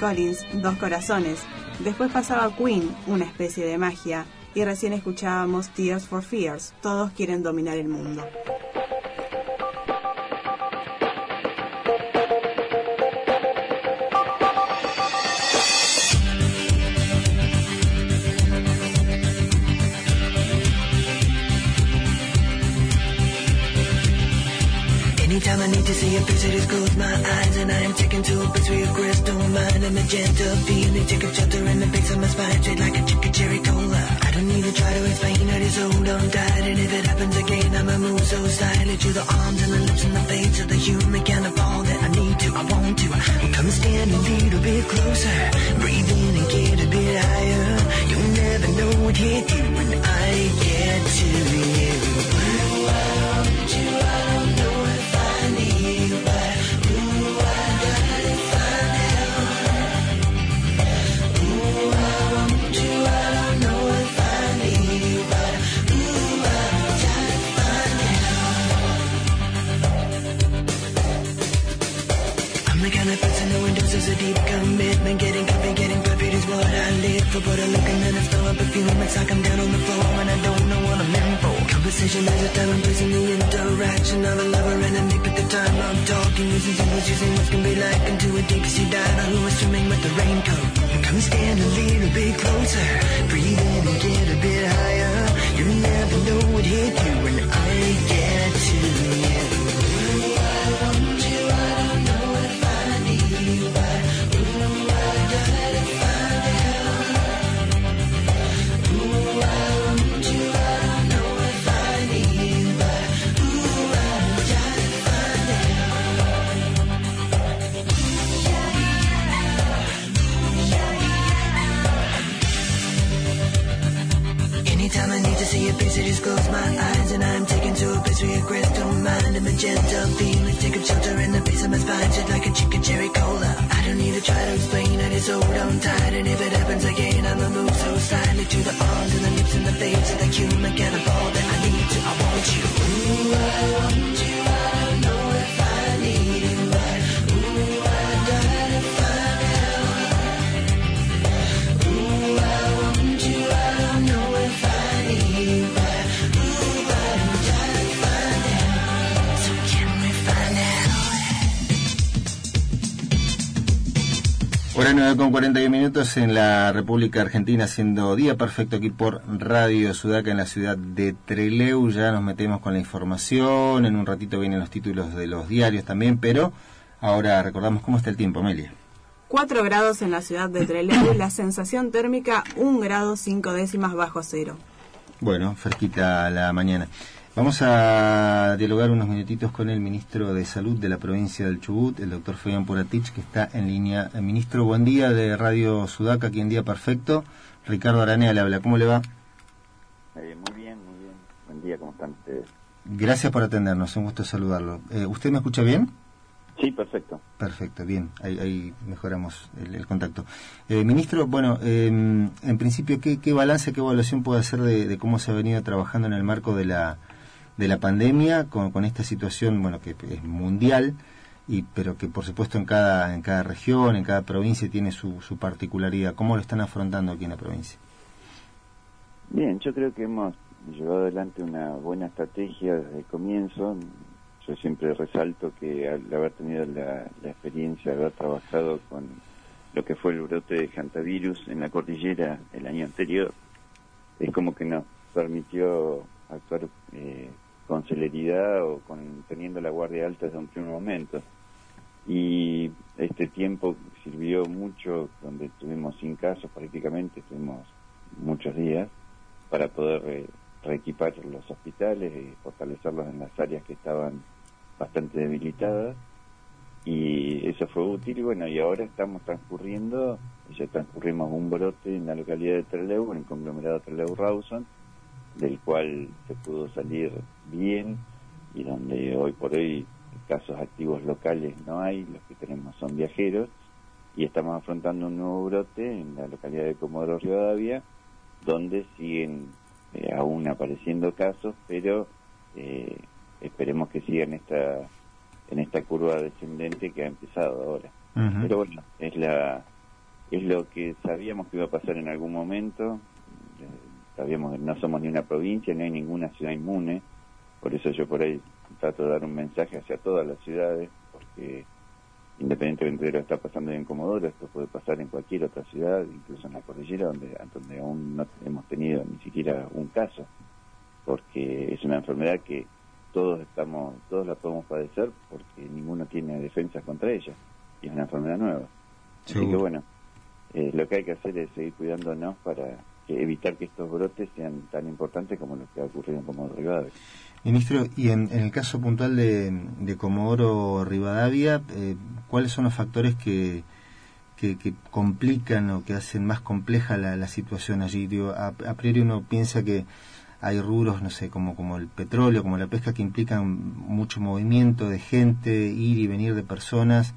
Collins, Dos Corazones. Después pasaba Queen, una especie de magia. Y recién escuchábamos Tears for Fears, Todos quieren dominar el mundo. A face, just close my eyes and I am taken to a place where your crystal mind and magenta feeling take a shelter in the base of my spine, straight like a chicken cherry cola. I don't to try to explain, I just hold on tight, and if it happens again, I'ma move so silently to the arms and the lips and the face of the human kind of all that I need to, I want to. Come and stand a little bit closer, breathe in and get a bit higher. You'll never know what hit you For. Put a look and then I smell a perfume. It's like I'm down on the floor and I don't know what I'm in for. Conversation is a time place in the interaction of a lover and a mate. But the time I'm talking using symbols, using what can be like into a deep sea dive. diver who is swimming with the raincoat. Come and stand a little bit closer. Breathe in and get a bit higher. You never know what hit you when I get to you. And feeling take up shelter in the base of my spine, just like a chicken cherry cola. I don't need to try to explain, I just hold on tight, and if it happens again, I'ma move so slightly to the arms and the lips and the face of the human kind of all that I need to. I want you. Ooh, I want you. 19 con 41 minutos en la República Argentina, siendo día perfecto aquí por Radio Sudaca en la ciudad de Treleu. Ya nos metemos con la información, en un ratito vienen los títulos de los diarios también, pero ahora recordamos cómo está el tiempo, Amelia. 4 grados en la ciudad de Trelew, la sensación térmica 1 grado 5 décimas bajo cero. Bueno, fresquita la mañana. Vamos a dialogar unos minutitos con el ministro de Salud de la provincia del Chubut, el doctor Fabián Puratich, que está en línea. Eh, ministro, buen día de Radio Sudaca, aquí en Día Perfecto. Ricardo Aranea le habla, ¿cómo le va? Eh, muy bien, muy bien. Buen día, ¿cómo están ustedes? Gracias por atendernos, un gusto saludarlo. Eh, ¿Usted me escucha bien? Sí, perfecto. Perfecto, bien, ahí, ahí mejoramos el, el contacto. Eh, ministro, bueno, eh, en principio, ¿qué, ¿qué balance, qué evaluación puede hacer de, de cómo se ha venido trabajando en el marco de la, de la pandemia con, con esta situación, bueno, que es mundial, y pero que por supuesto en cada, en cada región, en cada provincia tiene su, su particularidad? ¿Cómo lo están afrontando aquí en la provincia? Bien, yo creo que hemos llevado adelante una buena estrategia desde el comienzo. Yo siempre resalto que al haber tenido la, la experiencia de haber trabajado con lo que fue el brote de hantavirus en la cordillera el año anterior, es como que nos permitió actuar eh, con celeridad o con teniendo la guardia alta desde un primer momento. Y este tiempo sirvió mucho, donde estuvimos sin casos prácticamente, estuvimos muchos días, para poder eh, reequipar los hospitales y fortalecerlos en las áreas que estaban bastante debilitadas y eso fue útil y bueno y ahora estamos transcurriendo ya transcurrimos un brote en la localidad de Trelew en el conglomerado Trelew Rawson del cual se pudo salir bien y donde hoy por hoy casos activos locales no hay los que tenemos son viajeros y estamos afrontando un nuevo brote en la localidad de Comodoro Rivadavia donde siguen eh, aún apareciendo casos pero eh, esperemos que sigan esta en esta curva descendente que ha empezado ahora. Pero bueno, es la es lo que sabíamos que iba a pasar en algún momento. Sabíamos que no somos ni una provincia, no hay ninguna ciudad inmune. Por eso yo por ahí trato de dar un mensaje hacia todas las ciudades, porque independientemente de lo que está pasando en Comodoro, esto puede pasar en cualquier otra ciudad, incluso en la cordillera, donde, donde aún no hemos tenido ni siquiera un caso, porque es una enfermedad que todos estamos, todos la podemos padecer porque ninguno tiene defensas contra ella y es una enfermedad nueva. Así que bueno, eh, lo que hay que hacer es seguir cuidándonos para evitar que estos brotes sean tan importantes como los que en Comodoro Rivadavia. Ministro, y en, el caso puntual de, de Comodoro Rivadavia, eh, ¿cuáles son los factores que, que, complican o que hacen más compleja la, la situación allí? Digo, a, a priori uno piensa que hay rubros, no sé, como, como el petróleo, como la pesca, que implican mucho movimiento de gente, ir y venir de personas.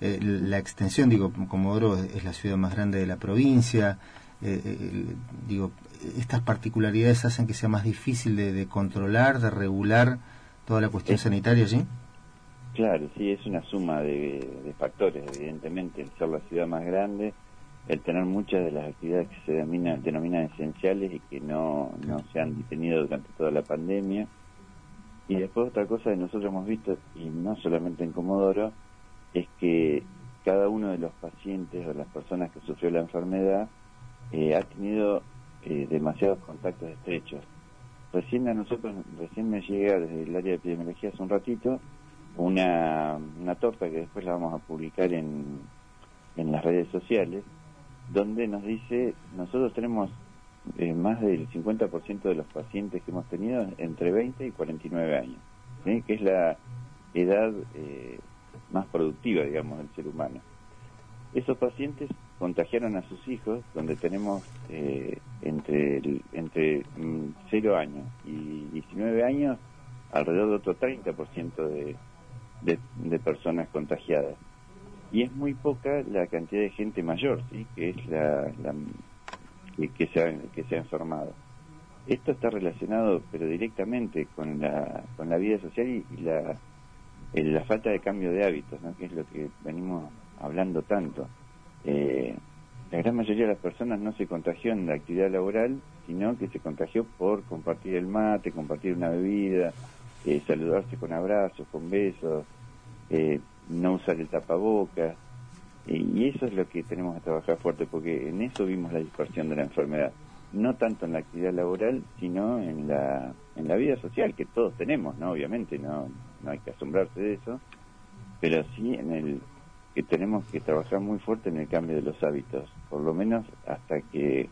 Eh, la extensión, digo, Comodoro es la ciudad más grande de la provincia. Eh, eh, digo, estas particularidades hacen que sea más difícil de, de controlar, de regular toda la cuestión sanitaria allí. Claro, sí, es una suma de, de factores, evidentemente, el ser la ciudad más grande, el tener muchas de las actividades que se denomina- denominan esenciales y que no, no se han detenido durante toda la pandemia. Y después otra cosa que nosotros hemos visto, y no solamente en Comodoro, es que cada uno de los pacientes o las personas que sufrió la enfermedad eh, ha tenido eh, demasiados contactos estrechos. Recién a nosotros, recién me llega desde el área de epidemiología hace un ratito una, una torta que después la vamos a publicar en, en las redes sociales, donde nos dice, nosotros tenemos eh, más del 50% de los pacientes que hemos tenido entre 20 y 49 años, que es la edad eh, más productiva, digamos, del ser humano. Esos pacientes contagiaron a sus hijos, donde tenemos eh, entre, el- entre mm, 0 años y 19 años alrededor de otro 30% de, de, de personas contagiadas. Y es muy poca la cantidad de gente mayor, ¿sí? que es la, la- que, se ha, que se ha enfermado. Esto está relacionado, pero directamente con la, con la vida social y, y la, eh, la falta de cambio de hábitos, ¿no? que es lo que venimos hablando tanto. Eh, la gran mayoría de las personas no se contagió en la actividad laboral, sino que se contagió por compartir el mate, compartir una bebida, eh, saludarse con abrazos, con besos, eh, no usar el tapabocas. Y, eso es lo que tenemos que trabajar fuerte, porque en eso vimos la dispersión de la enfermedad. No tanto en la actividad laboral, sino en la, en la vida social, que todos tenemos, ¿no? Obviamente, no, no hay que asombrarse de eso, pero sí en el que tenemos que trabajar muy fuerte en el cambio de los hábitos, por lo menos hasta que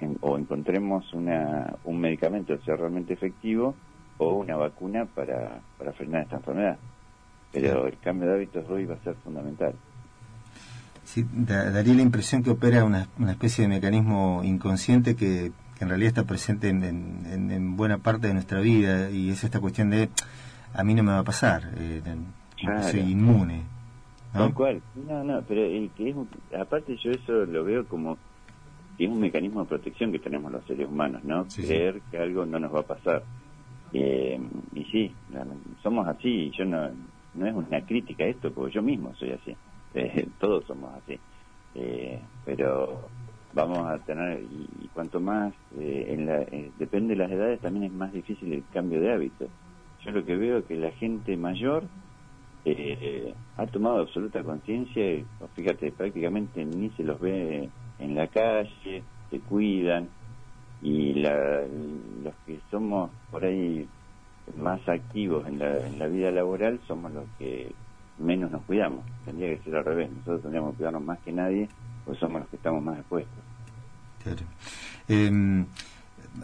en- o encontremos una, un medicamento que sea realmente efectivo o una vacuna para, para frenar esta enfermedad. Pero el cambio de hábitos hoy va a ser fundamental. Sí, da- daría la impresión que opera una, una especie de mecanismo inconsciente que, que en realidad está presente en, en- en- en buena parte de nuestra vida y es esta cuestión de a mí no me va a pasar, eh, Claro. soy inmune. ¿No? Tal cual. No, no, pero el que es un- aparte yo eso lo veo como que es un mecanismo de protección que tenemos los seres humanos, ¿no? Sí, sí. Creer que algo no nos va a pasar. Eh, y sí, somos así, y yo no, no es una crítica esto, porque yo mismo soy así. Eh, todos somos así. Eh, pero vamos a tener, y, y cuanto más, eh, en la, eh, depende de las edades, también es más difícil el cambio de hábitos. Yo lo que veo es que la gente mayor eh, ha tomado absoluta conciencia, fíjate, prácticamente ni se los ve en la calle, se cuidan, y la- los que somos por ahí más activos en la, en la vida laboral somos los que menos nos cuidamos. Tendría que ser al revés, nosotros tendríamos que cuidarnos más que nadie, pues somos los que estamos más expuestos. Claro. Eh,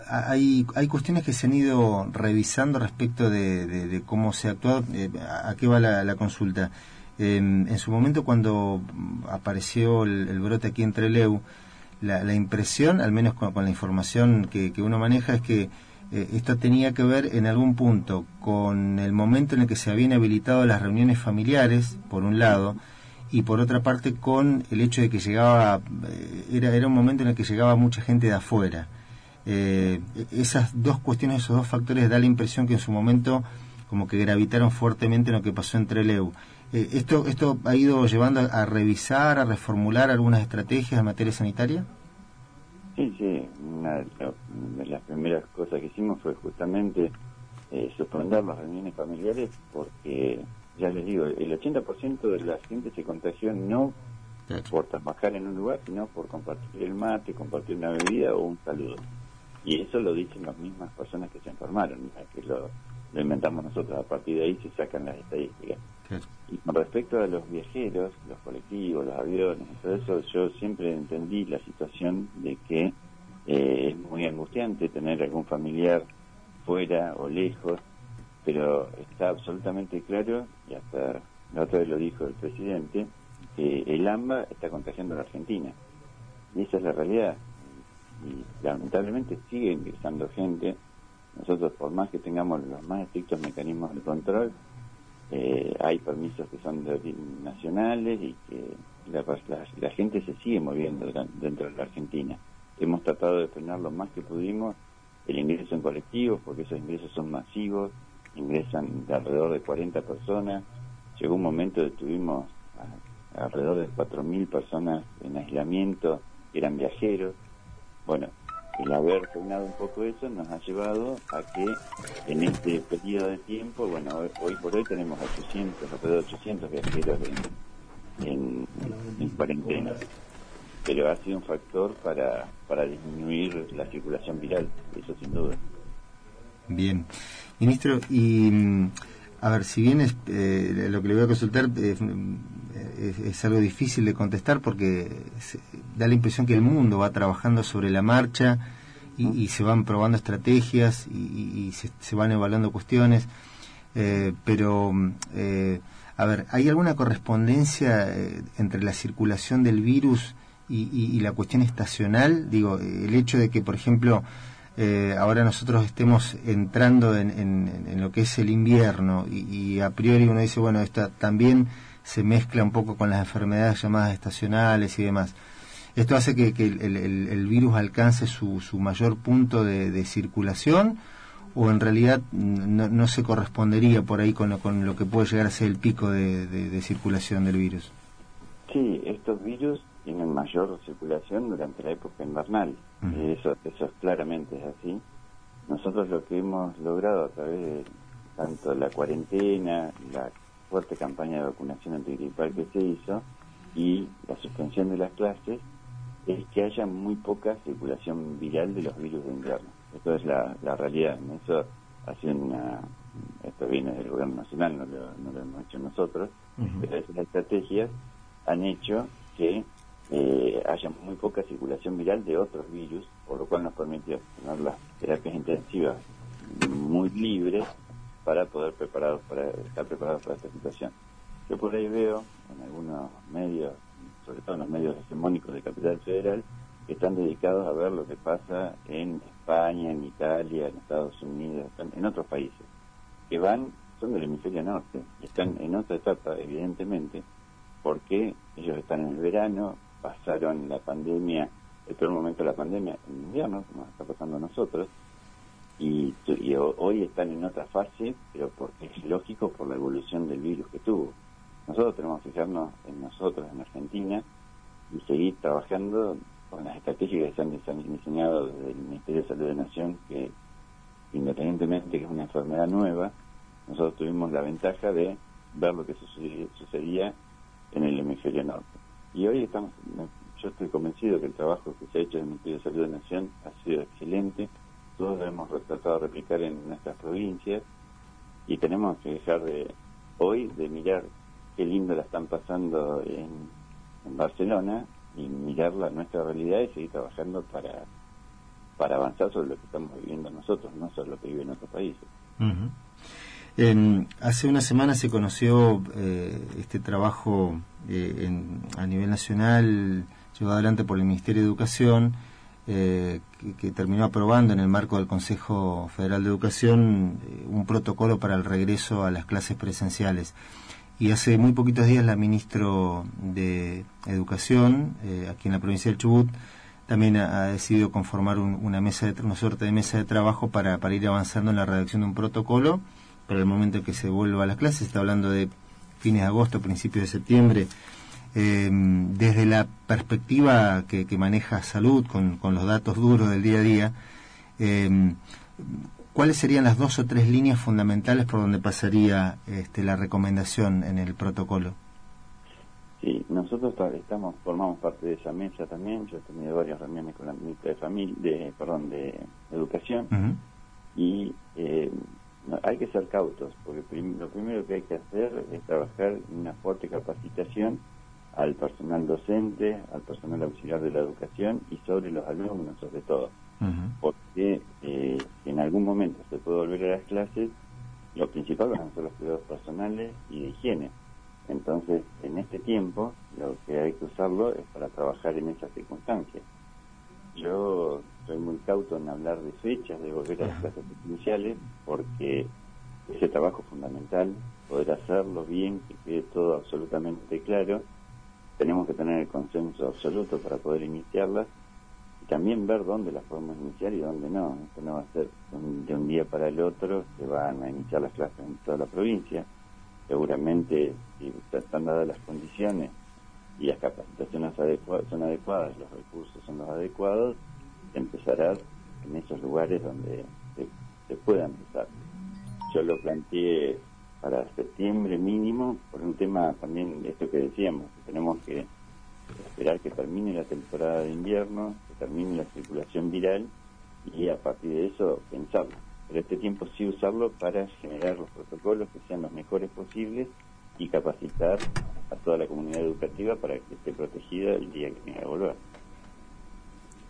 hay, hay cuestiones que se han ido revisando respecto de, cómo se ha actuado. Eh, ¿A qué va la, la consulta? Eh, en su momento, cuando apareció el, brote aquí en Treleu, la, la impresión, al menos con, la información que, que uno maneja, es que eh, esto tenía que ver en algún punto con el momento en el que se habían habilitado las reuniones familiares, por un lado, y por otra parte con el hecho de que llegaba, eh, era, era un momento en el que llegaba mucha gente de afuera. Eh, esas dos cuestiones, esos dos factores, da la impresión que en su momento como que gravitaron fuertemente en lo que pasó entre Leu. Eh, ¿esto, ¿Esto ha ido llevando a, a revisar, a reformular algunas estrategias en materia sanitaria? Sí, sí, una de las primeras cosas que hicimos fue justamente eh, suspender las reuniones familiares porque, ya les digo, el 80% de la gente se contagió no por trabajar en un lugar, sino por compartir el mate, compartir una bebida o un saludo. Y eso lo dicen las mismas personas que se enfermaron, que lo, lo inventamos nosotros. A partir de ahí se sacan las estadísticas. Y con respecto a los viajeros, los colectivos, los aviones, todo eso, yo siempre entendí la situación de que eh, es muy angustiante tener algún familiar fuera o lejos, pero está absolutamente claro, y hasta la otra vez lo dijo el presidente, que el AMBA está contagiando a la Argentina. Y esa es la realidad. Y lamentablemente sigue ingresando gente. Nosotros, por más que tengamos los más estrictos mecanismos de control, eh, hay permisos que son de nacionales y que la, gente se sigue moviendo dentro de la Argentina. Hemos tratado de frenar lo más que pudimos el ingreso en colectivos, porque esos ingresos son masivos, ingresan de alrededor de 40 personas. Llegó un momento que tuvimos alrededor de 4.000 personas en aislamiento, eran viajeros. Bueno, el haber frenado un poco eso nos ha llevado a que en este periodo de tiempo, bueno, hoy, hoy por hoy tenemos 800, alrededor de 800 viajeros en, en, en cuarentena. Pero ha sido un factor para, para disminuir la circulación viral, eso sin duda. Bien. Ministro, y mm, a ver, si bien es, eh, lo que le voy a consultar eh, es, es algo difícil de contestar porque se- da la impresión que el mundo va trabajando sobre la marcha y, y se van probando estrategias y, se, se van evaluando cuestiones, eh, pero eh, a ver, ¿hay alguna correspondencia eh, entre la circulación del virus y, y- la cuestión estacional? Digo, el hecho de que, por ejemplo, eh, ahora nosotros estemos entrando en, en- en lo que es el invierno y, y a priori uno dice, bueno, esto también se mezcla un poco con las enfermedades llamadas estacionales y demás. ¿Esto hace que, que el, el- el virus alcance su, su mayor punto de, de circulación o en realidad no, no se correspondería por ahí con lo, con lo que puede llegar a ser el pico de, de- de circulación del virus? Sí, estos virus tienen mayor circulación durante la época invernal. Eh, Eso, eso claramente es así. Nosotros lo que hemos logrado a través de tanto la cuarentena, la fuerte campaña de vacunación antigripal que se hizo y la suspensión de las clases es que haya muy poca circulación viral de los virus de invierno. Esto es la, la realidad. Eso ha sido una, esto viene del gobierno nacional, no lo, no lo hemos hecho nosotros, pero esas estrategias han hecho que eh, haya muy poca circulación viral de otros virus, por lo cual nos permitió tener las terapias intensivas muy libres para poder preparados para estar preparados para esta situación. Yo por ahí veo en algunos medios, sobre todo en los medios hegemónicos de Capital Federal, que están dedicados a ver lo que pasa en España, en Italia, en Estados Unidos, en otros países, que van, son del hemisferio norte, están en otra etapa, evidentemente, porque ellos están en el verano, pasaron la pandemia, el peor momento de la pandemia en invierno, como está pasando a nosotros, y, hoy están en otra fase, pero porque es lógico por la evolución del virus que tuvo. Nosotros tenemos que fijarnos en nosotros, en Argentina, y seguir trabajando con las estrategias que se han dise- diseñado desde el Ministerio de Salud de Nación, que independientemente que es una enfermedad nueva, nosotros tuvimos la ventaja de ver lo que sucedía en el hemisferio norte. Y hoy estamos, yo estoy convencido que el trabajo que se ha hecho en el Ministerio de Salud de Nación ha sido excelente, lo hemos tratado de replicar en nuestras provincias y tenemos que dejar de hoy de mirar qué lindo la están pasando en, en Barcelona y mirar la nuestra realidad y seguir trabajando para para avanzar sobre lo que estamos viviendo nosotros, no sobre lo que viven otros países. En- hace una semana se conoció eh, este trabajo eh, en- a nivel nacional llevado adelante por el Ministerio de Educación eh, que, terminó aprobando en el marco del Consejo Federal de Educación eh, un protocolo para el regreso a las clases presenciales. Y hace muy poquitos días la ministro de Educación, eh, aquí en la provincia del Chubut, también ha, decidido conformar un- una mesa de, una suerte de mesa de trabajo para, para ir avanzando en la redacción de un protocolo para el momento en que se vuelva a las clases. Está hablando de fines de agosto, principios de septiembre. Eh, desde la perspectiva que, que maneja salud con, con los datos duros del día a día, eh, ¿cuáles serían las dos o tres líneas fundamentales por donde pasaría este, la recomendación en el protocolo? Sí, nosotros ta- estamos formamos parte de esa mesa también. Yo he tenido varias reuniones con la ministra de familia, de, perdón, de educación y eh, hay que ser cautos porque prim- lo primero que hay que hacer es trabajar en una fuerte capacitación al personal docente, al personal auxiliar de la educación y sobre los alumnos sobre todo, porque eh, si en algún momento se puede volver a las clases, lo principal van a ser los cuidados personales y de higiene. Entonces, en este tiempo, lo que hay que usarlo es para trabajar en esas circunstancias. Yo soy muy cauto en hablar de fechas, de volver a las clases iniciales, porque ese trabajo es fundamental, poder hacerlo bien, que quede todo absolutamente claro. Tenemos que tener el consenso absoluto para poder iniciarlas y también ver dónde las podemos iniciar y dónde no. Esto no va a ser de un día para el otro, se van a iniciar las clases en toda la provincia. Seguramente, si están dadas las condiciones y las capacitaciones adecua- son adecuadas, los recursos son los adecuados, empezará en esos lugares donde se pueda empezar. Yo lo planteé para septiembre mínimo por un tema también de esto que decíamos, que tenemos que esperar que termine la temporada de invierno, que termine la circulación viral y a partir de eso pensarlo. Pero este tiempo sí usarlo para generar los protocolos que sean los mejores posibles y capacitar a toda la comunidad educativa para que esté protegida el día que tenga que volver.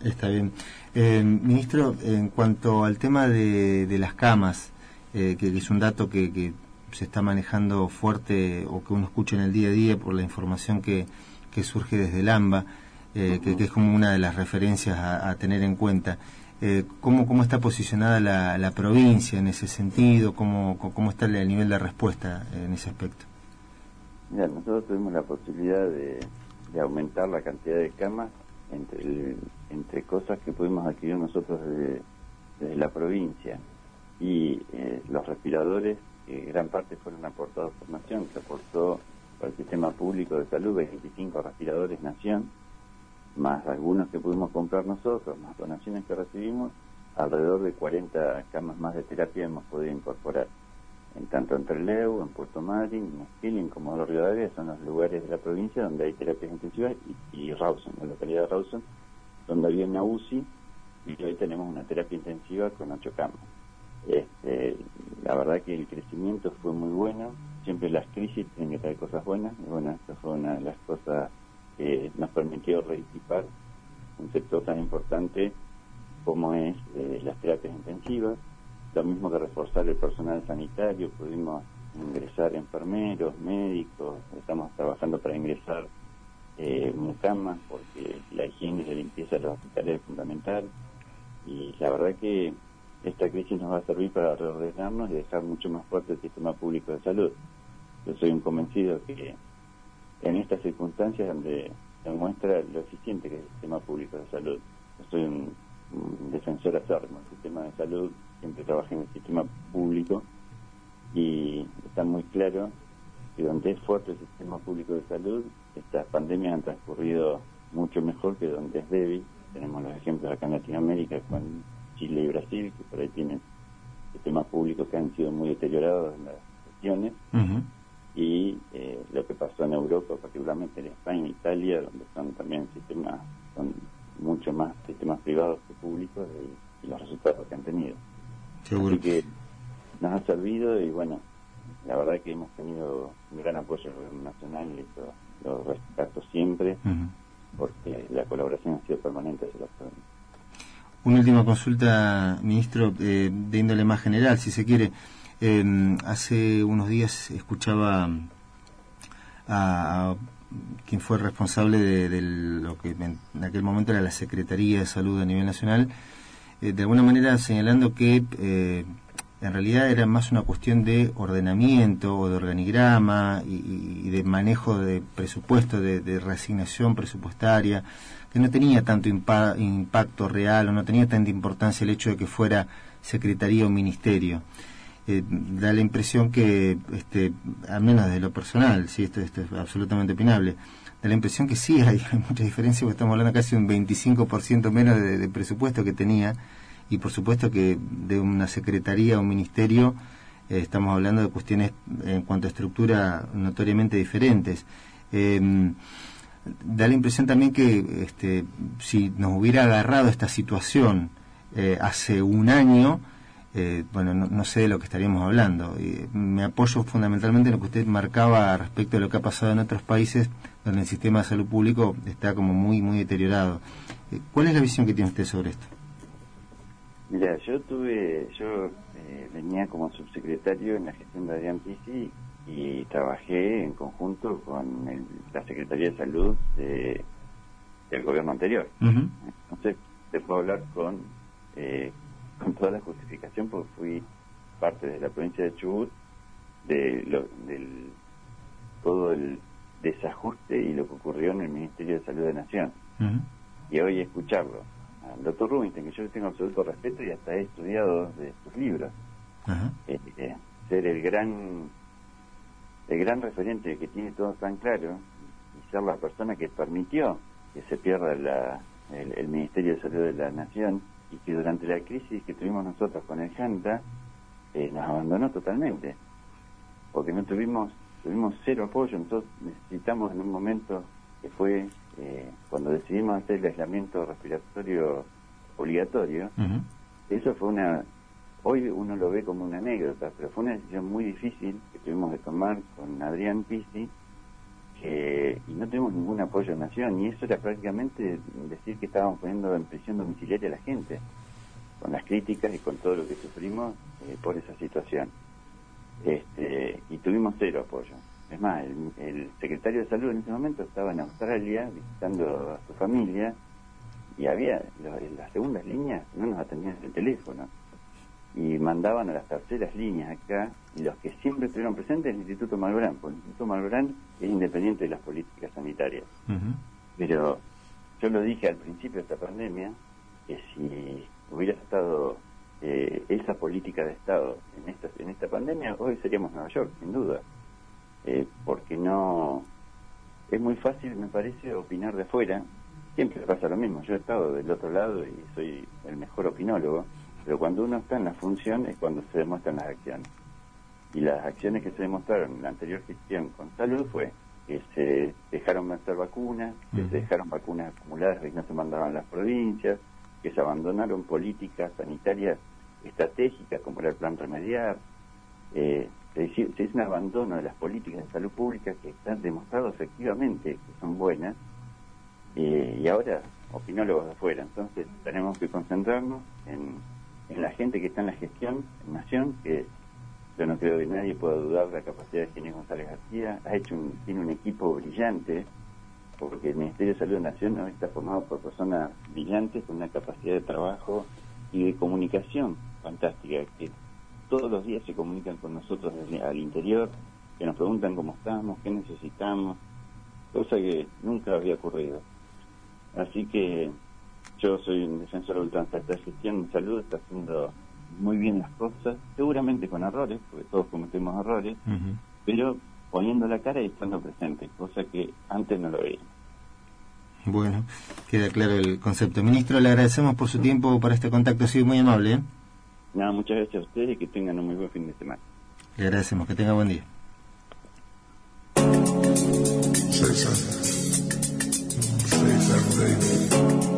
Está bien. Eh, ministro, en cuanto al tema de, de las camas, eh, que, que es un dato que, que se está manejando fuerte o que uno escucha en el día a día por la información que, que surge desde el AMBA, eh, que, es como una de las referencias a, tener en cuenta. Eh, ¿cómo, ¿Cómo está posicionada la, la provincia en ese sentido? ¿Cómo, ¿Cómo está el nivel de respuesta en ese aspecto? Mira, nosotros tuvimos la posibilidad de, de aumentar la cantidad de camas entre, entre cosas que pudimos adquirir nosotros desde, desde la provincia y eh, los respiradores, gran parte fueron aportados por Nación, que aportó para el sistema público de salud 25 respiradores Nación, más algunos que pudimos comprar nosotros, más donaciones que recibimos, alrededor de 40 camas más de terapia hemos podido incorporar en tanto en Trelew, en Puerto Madryn, en Esquil y en Rivadavia son los lugares de la provincia donde hay terapias intensivas y, y Rawson, la localidad de Rawson, donde había una UCI y hoy tenemos una terapia intensiva con ocho camas. Este, la verdad que el crecimiento fue muy bueno, siempre las crisis tienen que traer cosas buenas y bueno, esta fue una de las cosas que nos permitió reequipar. Un sector tan importante como es eh, las terapias intensivas, lo mismo que reforzar el personal sanitario, pudimos ingresar enfermeros, médicos, estamos trabajando para ingresar eh, mucamas porque la higiene y la limpieza de los hospitales es fundamental. Y la verdad que esta crisis nos va a servir para reordenarnos y dejar mucho más fuerte el sistema público de salud. Yo soy un convencido que en estas circunstancias donde se muestra lo eficiente que es el sistema público de salud. Yo soy un, un defensor acérrimo del sistema de salud, siempre trabajé en el sistema público y está muy claro que donde es fuerte el sistema público de salud, estas pandemias han transcurrido mucho mejor que donde es débil. Tenemos los ejemplos acá en Latinoamérica con Chile y Brasil, que por ahí tienen sistemas públicos que han sido muy deteriorados en las gestiones y eh, lo que pasó en Europa, particularmente en España e Italia, donde son también sistemas, son mucho más sistemas privados que públicos y, y los resultados que han tenido. Seguro. Así que nos ha servido y bueno, la verdad que hemos tenido un gran apoyo nacional y eso lo rescato siempre porque la colaboración ha sido permanente hacia provincia. Una última consulta, ministro, eh, de índole más general, si se quiere. Eh, hace unos días escuchaba a, quien fue responsable de, lo que en aquel momento era la Secretaría de Salud a nivel nacional, eh, de alguna manera señalando que eh, en realidad era más una cuestión de ordenamiento o de organigrama y, de manejo de presupuesto, de reasignación presupuestaria, que no tenía tanto impa- impacto real o no tenía tanta importancia el hecho de que fuera secretaría o ministerio. Eh, da la impresión que, este, al menos de lo personal, sí, esto, esto es absolutamente opinable, da la impresión que sí hay, mucha diferencia, porque estamos hablando casi un 25% menos de, de presupuesto que tenía, y por supuesto que de una secretaría o un ministerio eh, estamos hablando de cuestiones en cuanto a estructura notoriamente diferentes. Eh, da la impresión también que este, si nos hubiera agarrado esta situación eh, hace un año, eh, bueno, no, no sé de lo que estaríamos hablando. Y me apoyo fundamentalmente en lo que usted marcaba respecto de lo que ha pasado en otros países donde el sistema de salud público está como muy, muy deteriorado. Eh, ¿Cuál es la visión que tiene usted sobre esto? Mira, yo tuve, yo eh, venía como subsecretario en la gestión de Adrián y trabajé en conjunto con el- la Secretaría de Salud de- del gobierno anterior. Entonces, te puedo hablar con, eh, con toda la justificación porque fui parte de la provincia de Chubut de lo- del todo el desajuste y lo que ocurrió en el Ministerio de Salud de Nación. Y hoy escucharlo. Al doctor Rubinstein, que yo le tengo absoluto respeto y hasta he estudiado de sus libros, eh, eh, ser el gran el gran referente que tiene todo tan claro y ser la persona que permitió que se pierda la- el, el Ministerio de Salud de la Nación y que durante la crisis que tuvimos nosotros con el Janta eh, nos abandonó totalmente. Porque no tuvimos tuvimos cero apoyo entonces necesitamos en un momento que fue eh, cuando decidimos hacer el aislamiento respiratorio obligatorio eso fue una hoy uno lo ve como una anécdota pero fue una decisión muy difícil tuvimos que tomar con Adrián Pisi que, y no tuvimos ningún apoyo de nación y eso era prácticamente decir que estábamos poniendo en prisión domiciliaria a la gente con las críticas y con todo lo que sufrimos eh, por esa situación. Este, y tuvimos cero apoyo. Es más el, secretario de salud en ese momento estaba en Australia visitando a su familia y había las segundas líneas no nos atendían el teléfono y mandaban a las terceras líneas acá y los que siempre estuvieron presentes el Instituto Malbrán, porque el Instituto Malbrán es independiente de las políticas sanitarias. Pero yo lo dije al principio de esta pandemia, que si hubiera estado eh, esa política de Estado en esta, en esta pandemia, hoy seríamos Nueva York, sin duda. Eh, porque no... Es muy fácil, me parece, opinar de afuera. Siempre pasa lo mismo. Yo he estado del otro lado y soy el mejor opinólogo, pero cuando uno está en la función es cuando se demuestran las acciones. Y las acciones que se demostraron en la anterior gestión con salud fue que se dejaron vencer vacunas, que se dejaron vacunas acumuladas y no se mandaban a las provincias, que se abandonaron políticas sanitarias estratégicas como era el plan remediar. Eh, se, hizo, se hizo un abandono de las políticas de salud pública que están demostrado efectivamente que son buenas eh, y ahora opinólogos de afuera. Entonces tenemos que concentrarnos en, en la gente que está en la gestión, en Nación, que yo no creo que nadie pueda dudar de la capacidad de Ginés González García, ha hecho un, tiene un equipo brillante, porque el Ministerio de Salud de Nación está formado por personas brillantes con una capacidad de trabajo y de comunicación fantástica, que todos los días se comunican con nosotros al interior, que nos preguntan cómo estamos, qué necesitamos, cosa que nunca había ocurrido. Así que yo soy un defensor de ultranza. Esta gestión de salud está haciendo muy bien las cosas, seguramente con errores, porque todos cometemos errores, pero poniendo la cara y estando presente, cosa que antes no lo veía. Bueno, queda claro el concepto. Ministro, le agradecemos por su tiempo para este contacto, ha sido muy amable. ¿eh? Nada, muchas gracias a ustedes y que tengan un muy buen fin de semana. Le agradecemos, que tenga buen día. Say something. Say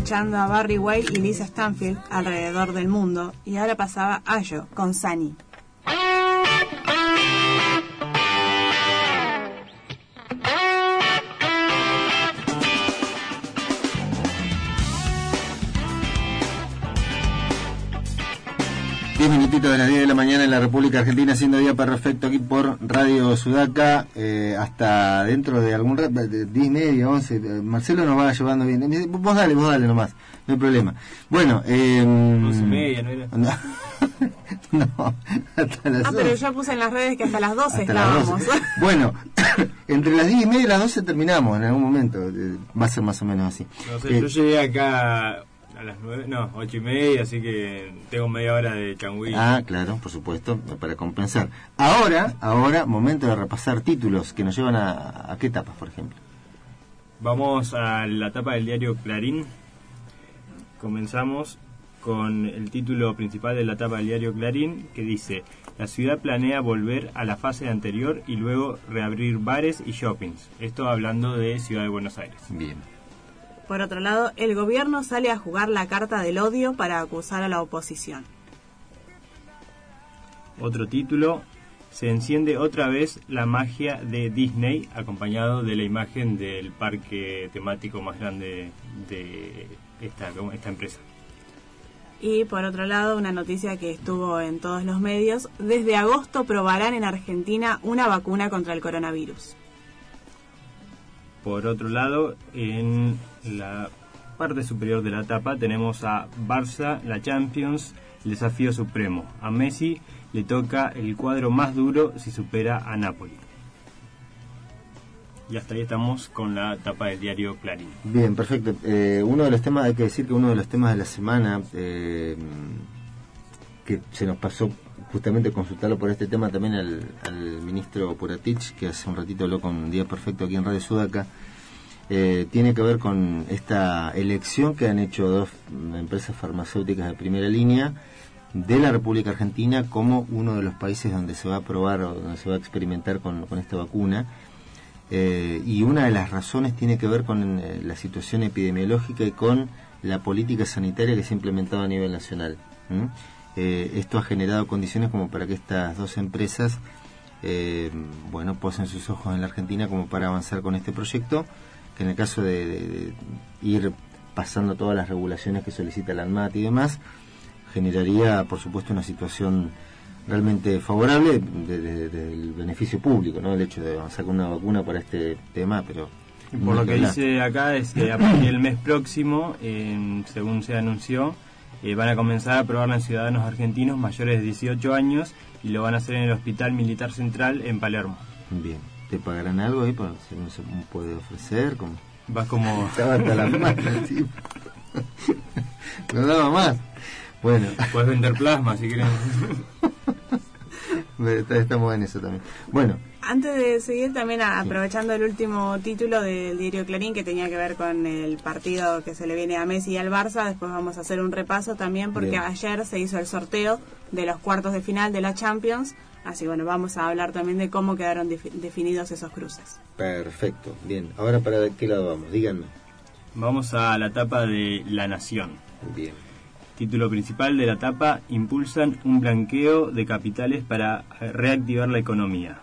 escuchando a Barry White y Lisa Stanfield alrededor del mundo y ahora pasaba Ayo con Sunny. Argentina, siendo día perfecto aquí por Radio Sudaca, eh, hasta dentro de algún rato, de 10 y media, 11. eh, Marcelo nos va llevando bien. Vos dale, vos dale nomás, no hay problema. Bueno, eh, Once y media, ¿no era? No, no, hasta las Ah, pero 11. yo puse en las redes que hasta las 12 Hasta las estábamos. 12. Bueno, entre las 10 y media y las 12 terminamos en algún momento. eh, Va a ser más o menos así. No sé, Eh, yo llegué acá a las nueve, no, ocho y media, así que tengo media hora de changüí. Ah, claro, por supuesto, para compensar. Ahora, ahora, momento de repasar títulos que nos llevan a, a qué etapas, por ejemplo. Vamos a la tapa del diario Clarín. Comenzamos con el título principal de la tapa del diario Clarín que dice La ciudad planea volver a la fase anterior y luego reabrir bares y shoppings. Esto hablando de Ciudad de Buenos Aires. Bien. Por otro lado, el gobierno sale a jugar la carta del odio para acusar a la oposición. Otro título, se enciende otra vez la magia de Disney, acompañado de la imagen del parque temático más grande de esta, esta empresa. Y por otro lado, una noticia que estuvo en todos los medios, desde agosto probarán en Argentina una vacuna contra el coronavirus. Por otro lado, en la parte superior de la tapa tenemos a Barça, la Champions, el desafío supremo. A Messi le toca el cuadro más duro si supera a Napoli. Y hasta ahí estamos con la tapa del diario Clarín. Bien, perfecto. Eh, uno de los temas, hay que decir que uno de los temas de la semana eh, que se nos pasó justamente consultarlo por este tema también al, al ministro Puratich, que hace un ratito habló con Día Perfecto aquí en Radio Sudaca, eh, tiene que ver con esta elección que han hecho dos empresas farmacéuticas de primera línea de la República Argentina como uno de los países donde se va a probar o donde se va a experimentar con, esta vacuna. Eh, y una de las razones tiene que ver con eh, la situación epidemiológica y con la política sanitaria que se ha implementado a nivel nacional. Eh, esto ha generado condiciones como para que estas dos empresas bueno posen sus ojos en la Argentina como para avanzar con este proyecto que en el caso de, de- de ir pasando todas las regulaciones que solicita la ANMAT y demás generaría por supuesto una situación realmente favorable de- de- del beneficio público, ¿no? El hecho de avanzar con una vacuna para este tema, pero... Por lo que hablar. dice acá es que a partir del mes próximo, eh, según se anunció, eh, van a comenzar a probarla en ciudadanos argentinos mayores de 18 años y lo van a hacer en el Hospital Militar Central en Palermo. Bien. ¿Te pagarán algo ahí para si no se puede ofrecer? Como... Vas como... Estaba hasta la mano, tipo. No daba más. Bueno. Puedes vender plasma si quieres. Estamos en eso también. Bueno, Antes de seguir, también a- aprovechando el último título del diario Clarín que tenía que ver con el partido que se le viene a Messi y al Barça, después vamos a hacer un repaso también porque Bien. ayer se hizo el sorteo de los cuartos de final de la Champions, así bueno, vamos a hablar también de cómo quedaron defi- definidos esos cruces. perfecto. Bien. Ahora para qué lado vamos, díganme. Vamos a la etapa de La Nación. Bien. Título principal de la etapa, impulsan un blanqueo de capitales para reactivar la economía.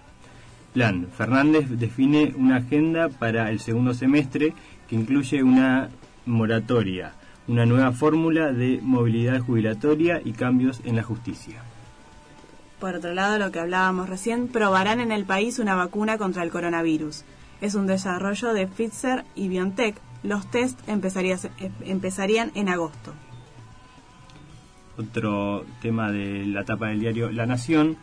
Plan, Fernández define una agenda para el segundo semestre que incluye una moratoria, una nueva fórmula de movilidad jubilatoria y cambios en la justicia. Por otro lado, lo que hablábamos recién, probarán en el país una vacuna contra el coronavirus. Es un desarrollo de Pfizer y BioNTech, Los test empezaría- empezarían en agosto. Otro tema de la tapa del diario La Nación.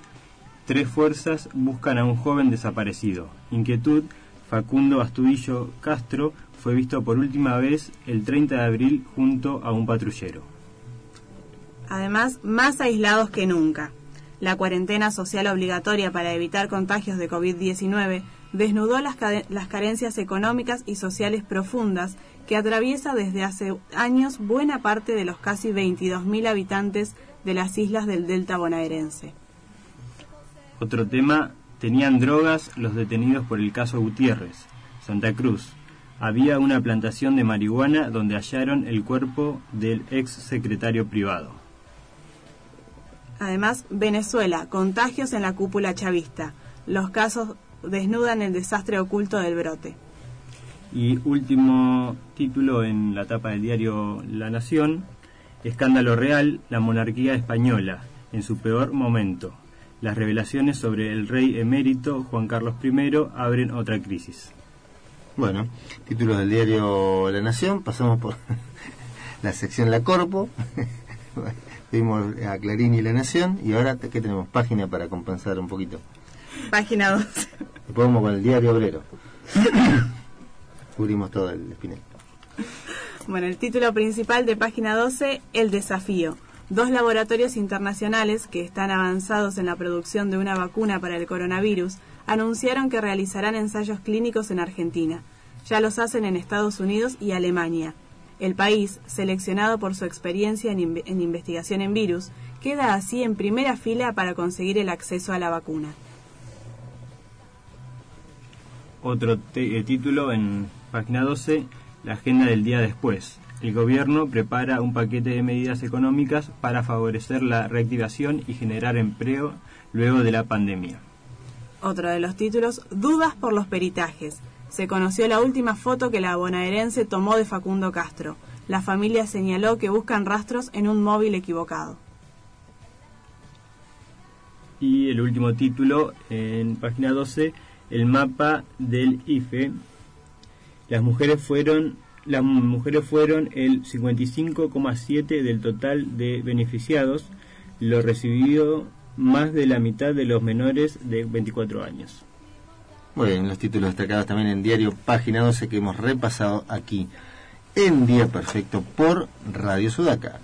Tres fuerzas buscan a un joven desaparecido. Inquietud. Facundo Astudillo Castro fue visto por última vez el 30 de abril junto a un patrullero. Además, más aislados que nunca. La cuarentena social obligatoria para evitar contagios de COVID-19 desnudó las, las carencias económicas y sociales profundas que atraviesa desde hace años buena parte de los casi 22.000 habitantes de las islas del delta bonaerense. Otro tema, tenían drogas los detenidos por el caso Gutiérrez, Santa Cruz. Había una plantación de marihuana donde hallaron el cuerpo del ex secretario privado. Además, Venezuela, contagios en la cúpula chavista. Los casos desnudan el desastre oculto del brote. Y último título en la tapa del diario La Nación, Escándalo Real, la monarquía española, en su peor momento. Las revelaciones sobre el rey emérito Juan Carlos I abren otra crisis. Bueno, títulos del diario La Nación, pasamos por la sección La Corpo, vimos a Clarín y La Nación, y ahora, ¿qué tenemos? Página para compensar un poquito. Página 12. Después vamos con el diario Obrero. Cubrimos todo el espinel. Bueno, el título principal de página 12, El desafío. Dos laboratorios internacionales que están avanzados en la producción de una vacuna para el coronavirus anunciaron que realizarán ensayos clínicos en Argentina. Ya los hacen en Estados Unidos y Alemania. El país, seleccionado por su experiencia en, inve- en investigación en virus, queda así en primera fila para conseguir el acceso a la vacuna. Otro eh, título en página 12, la agenda del día después. El gobierno prepara un paquete de medidas económicas para favorecer la reactivación y generar empleo luego de la pandemia. Otro de los títulos, Dudas por los peritajes. Se conoció la última foto que la bonaerense tomó de Facundo Castro. La familia señaló que buscan rastros en un móvil equivocado. Y el último título en página 12, el mapa del IFE. Las mujeres fueron las mujeres fueron el 55,7 del total de beneficiados, lo recibido más de la mitad de los menores de 24 años. Muy bien, los títulos destacados también en diario Página 12 que hemos repasado aquí en Día Perfecto por Radio Sudaca.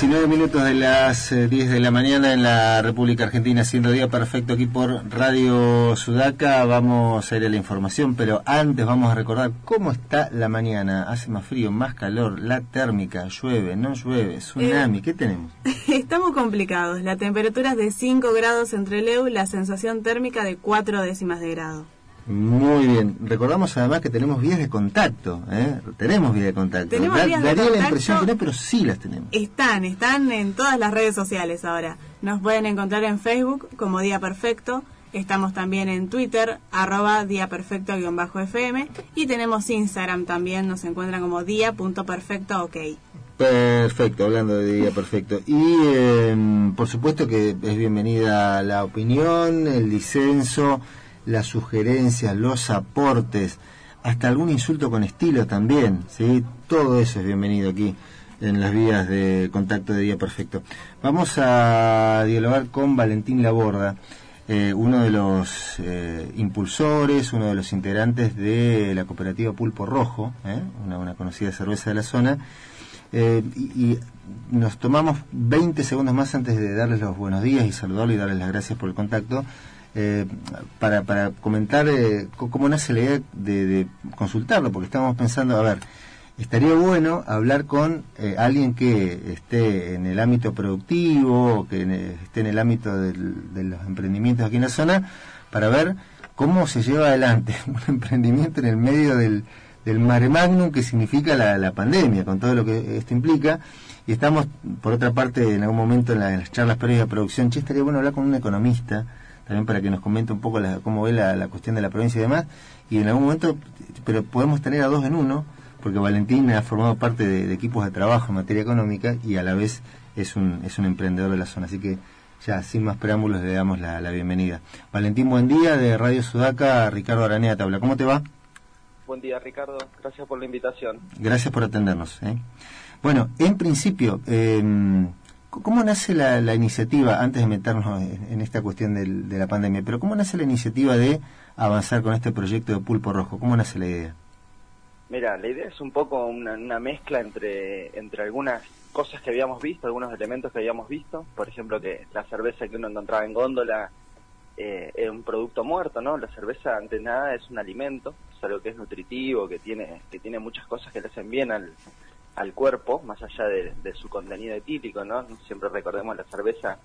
19 minutos de las eh, 10 de la mañana en la República Argentina, siendo día perfecto aquí por Radio Sudaca. Vamos a ir a la información, pero antes vamos a recordar cómo está la mañana. Hace más frío, más calor, la térmica, llueve, no llueve, tsunami. ¿Qué tenemos? Estamos complicados. La temperatura es de 5 grados entre Leu, la sensación térmica de 4 décimas de grado. Muy bien. Recordamos además que tenemos vías de contacto. ¿eh? Tenemos vías de contacto. Tenemos Da- vías de daría la impresión que no, pero sí las tenemos. Están, están en todas las redes sociales ahora. Nos pueden encontrar en Facebook como Día Perfecto. Estamos también en Twitter, arroba Día Perfecto-FM. Y tenemos Instagram también, nos encuentran como Día.perfecto ok. Perfecto, hablando de día perfecto. Y eh, por supuesto que es bienvenida la opinión, el disenso, las sugerencias, los aportes, hasta algún insulto con estilo también, ¿sí? Todo eso es bienvenido aquí en las vías de contacto de Día Perfecto. Vamos a dialogar con Valentín Laborda, eh, uno de los eh, impulsores, uno de los integrantes de la cooperativa Pulpo Rojo, ¿eh? una, una conocida cerveza de la zona. Eh, y, y nos tomamos 20 segundos más antes de darles los buenos días y saludarlo y darles las gracias por el contacto eh, para, comentar eh, cómo nace la idea de, de consultarlo, porque estábamos pensando, a ver, estaría bueno hablar con eh, alguien que esté en el ámbito productivo, que en- esté en el ámbito del- de los emprendimientos aquí en la zona, para ver cómo se lleva adelante un emprendimiento en el medio del, del mare magnum que significa la, la pandemia, con todo lo que esto implica. Y estamos, por otra parte, en algún momento en, la- en las charlas previas de producción, che, estaría bueno hablar con un economista, también para que nos comente un poco la- cómo ve la, la cuestión de la provincia y demás. Y en algún momento, pero podemos tener a dos en uno, porque Valentín ha formado parte de, de equipos de trabajo en materia económica y a la vez es un, es un emprendedor de la zona. Así que ya, sin más preámbulos, le damos la, la bienvenida. Valentín, buen día, de Radio Sudaca, Ricardo Aranea te habla. ¿Cómo te va? Buen día, Ricardo. Gracias por la invitación. Gracias por atendernos. ¿eh? Bueno, en principio, eh, ¿cómo nace la, la iniciativa, antes de meternos en, esta cuestión del- de la pandemia, pero cómo nace la iniciativa de avanzar con este proyecto de Pulpo Rojo? ¿Cómo nace la idea? Mira, la idea es un poco una, una mezcla entre, entre algunas cosas que habíamos visto, algunos elementos que habíamos visto. Por ejemplo, que la cerveza que uno encontraba en góndola eh, es un producto muerto, ¿no? La cerveza, ante nada, es un alimento, es algo que es nutritivo, que tiene, que tiene muchas cosas que le hacen bien al, al cuerpo, más allá de, su contenido etílico, ¿no? Siempre recordemos la cerveza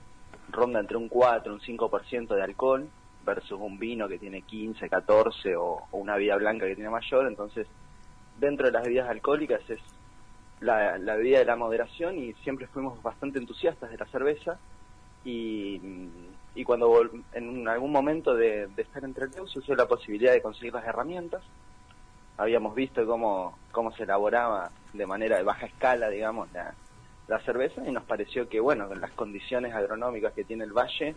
ronda entre un 4 un 5% de alcohol versus un vino que tiene 15, 14 o, una bebida blanca que tiene mayor, entonces dentro de las bebidas alcohólicas es la, la bebida de la moderación y siempre fuimos bastante entusiastas de la cerveza. Y, y cuando en algún momento de, estar entre Reus surgió la posibilidad de conseguir las herramientas habíamos visto cómo, cómo se elaboraba de manera de baja escala, digamos, la, la cerveza y nos pareció que, bueno, con las condiciones agronómicas que tiene el valle,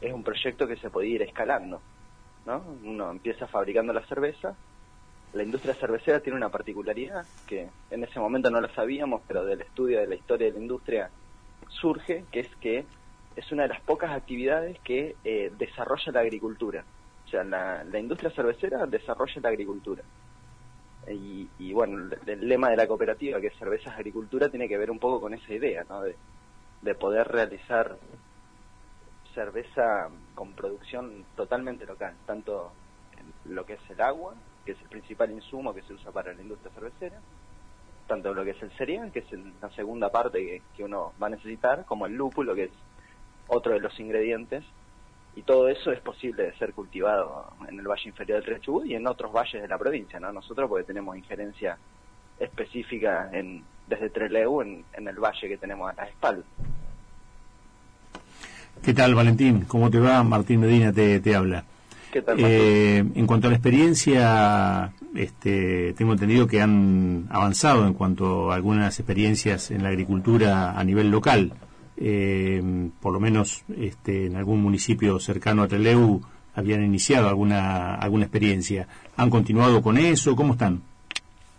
es un proyecto que se podía ir escalando, ¿no? Uno empieza fabricando la cerveza, la industria cervecera tiene una particularidad que en ese momento no la sabíamos, pero del estudio de la historia de la industria surge, que es que es una de las pocas actividades que eh, desarrolla la agricultura. O sea, la, la industria cervecera desarrolla la agricultura. Y, y bueno, el, lema de la cooperativa, que es cervezas agricultura, tiene que ver un poco con esa idea, ¿no? De, de poder realizar cerveza con producción totalmente local, tanto en lo que es el agua, que es el principal insumo que se usa para la industria cervecera, tanto lo que es el cereal, que es la segunda parte que, que uno va a necesitar, como el lúpulo, que es otro de los ingredientes, y todo eso es posible de ser cultivado en el valle inferior del Chubut y en otros valles de la provincia, ¿no? Nosotros porque tenemos injerencia específica en, desde Trelew en, en el valle que tenemos a las espaldas. ¿Qué tal, Valentín? ¿Cómo te va? Martín Medina te, te habla. ¿Qué tal, Eh, en cuanto a la experiencia, este, tengo entendido que han avanzado en cuanto a algunas experiencias en la agricultura a nivel local. Eh, por lo menos este, en algún municipio cercano a Trelew habían iniciado alguna, alguna experiencia. ¿Han continuado con eso? ¿Cómo están?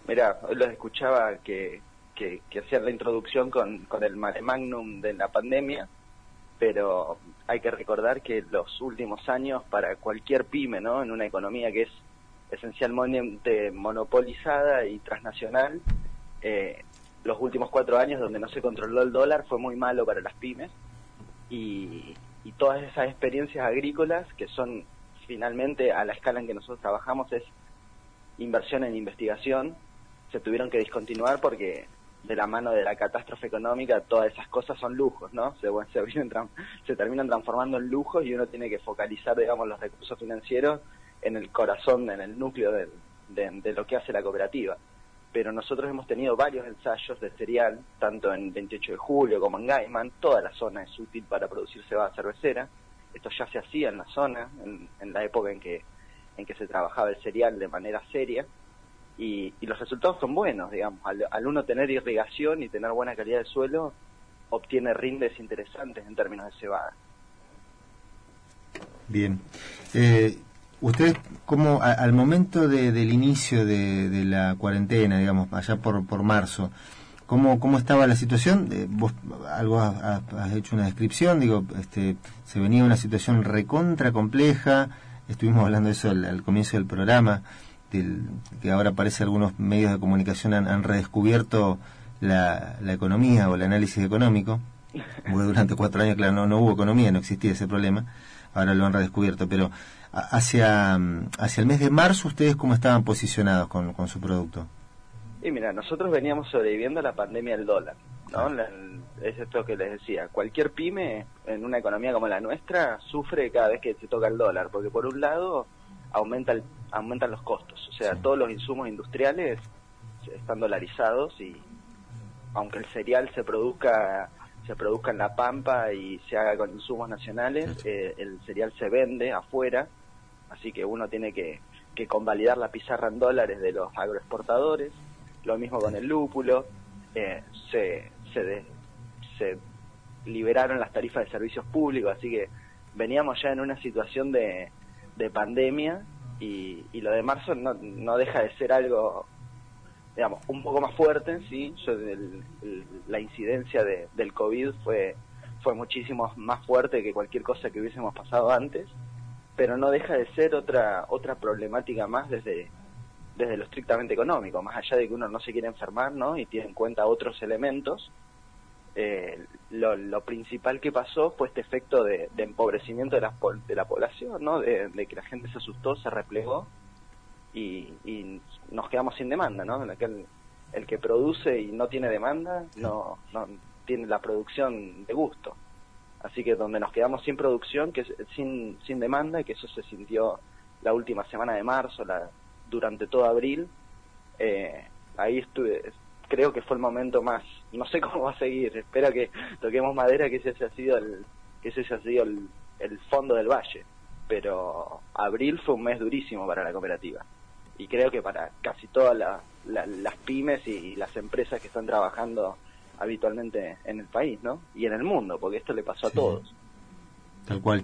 Mira, hoy los escuchaba que, que, que hacían la introducción con, con el mare magnum de la pandemia, pero hay que recordar que los últimos años para cualquier pyme, ¿no? En una economía que es esencialmente monopolizada y transnacional, eh, los últimos cuatro años donde no se controló el dólar fue muy malo para las pymes y, y todas esas experiencias agrícolas que son finalmente a la escala en que nosotros trabajamos es inversión en investigación se tuvieron que discontinuar porque de la mano de la catástrofe económica todas esas cosas son lujos, ¿no? Se, se, se terminan transformando en lujos y uno tiene que focalizar, digamos, los recursos financieros en el corazón, en el núcleo de lo que hace la cooperativa. Pero nosotros hemos tenido varios ensayos de cereal, tanto en 28 de julio como en Gaiman. Toda la zona es útil para producir cebada cervecera. Esto ya se hacía en la zona, en, en la época en que, en que se trabajaba el cereal de manera seria y, los resultados son buenos, digamos. Al, al uno tener irrigación y tener buena calidad de suelo, obtiene rindes interesantes en términos de cebada. Bien. Eh, ustedes, como a- al momento de- del inicio de, de la cuarentena, digamos, allá por, por marzo, ¿cómo, ¿cómo estaba la situación? Eh, vos algo has, has- hecho una descripción, digo, este, se venía una situación recontra compleja, estuvimos hablando de eso al, al comienzo del programa, del, que ahora parece algunos medios de comunicación han, han redescubierto la, la economía o el análisis económico, porque durante cuatro años, claro, no, no hubo economía, no existía ese problema, ahora lo han redescubierto, pero hacia, mm, hacia el mes de marzo, ¿ustedes cómo estaban posicionados con, con su producto? Y mira, nosotros veníamos sobreviviendo a la pandemia del dólar, ¿no? La- es esto que les decía. Cualquier pyme en una economía como la nuestra sufre cada vez que se toca el dólar, porque por un lado aumenta el- aumentan los costos, o sea, todos los insumos industriales están dolarizados y aunque el cereal se produzca se produzca en la pampa y se haga con insumos nacionales, eh, el cereal se vende afuera, así que uno tiene que, que convalidar la pizarra en dólares de los agroexportadores, lo mismo con el lúpulo, eh, se, se, se liberaron las tarifas de servicios públicos, así que veníamos ya en una situación de, de pandemia y, lo de marzo no, no deja de ser algo digamos, un poco más fuerte, sí, yo, la incidencia de, del COVID fue, fue muchísimo más fuerte que cualquier cosa que hubiésemos pasado antes, pero no deja de ser otra, otra problemática más desde, desde lo estrictamente económico, más allá de que uno no se quiere enfermar, ¿no? Y tiene en cuenta otros elementos, eh, lo, lo principal que pasó fue este efecto de, empobrecimiento de la, de la población, ¿no? De, que la gente se asustó, se replegó y, y nos quedamos sin demanda, ¿no? Aquel- el que produce y no tiene demanda no, no tiene la producción de gusto. Así que donde nos quedamos sin producción, que sin, sin demanda, y que eso se sintió la última semana de marzo, la, durante todo abril, eh, ahí estuve, creo que fue el momento más, no sé cómo va a seguir, espero que toquemos madera, que ese haya sido el, que ese haya sido el, fondo del valle, pero abril fue un mes durísimo para la cooperativa. Y creo que para casi todas la- las pymes y las empresas que están trabajando habitualmente en el país, ¿no? Y en el mundo, porque esto le pasó a todos. Tal cual.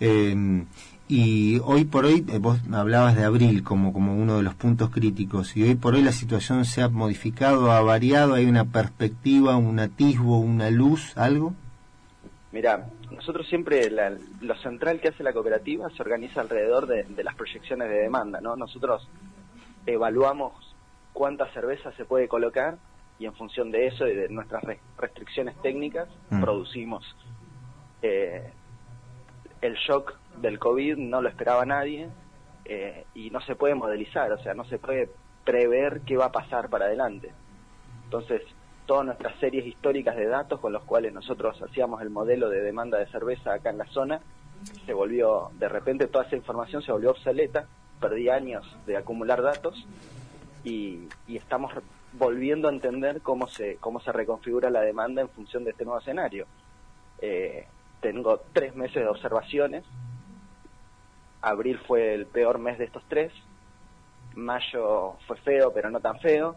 Eh, y hoy por hoy, eh, vos hablabas de abril como, como uno de los puntos críticos, y hoy por hoy la situación se ha modificado, ha variado, hay una perspectiva, un atisbo, una luz, algo. Mira, nosotros siempre, la- lo central que hace la cooperativa se organiza alrededor de, de las proyecciones de demanda, ¿no? Nosotros evaluamos cuánta cerveza se puede colocar y en función de eso y de nuestras re- restricciones técnicas Mm. producimos. Eh, el shock del COVID no lo esperaba nadie eh, y no se puede modelizar, o sea, no se puede prever qué va a pasar para adelante. Entonces, todas nuestras series históricas de datos con los cuales nosotros hacíamos el modelo de demanda de cerveza acá en la zona, se volvió, de repente toda esa información se volvió obsoleta, perdí años de acumular datos y, y estamos volviendo a entender cómo se, cómo se reconfigura la demanda en función de este nuevo escenario. Eh, tengo tres meses de observaciones, abril fue el peor mes de estos tres, mayo fue feo pero no tan feo,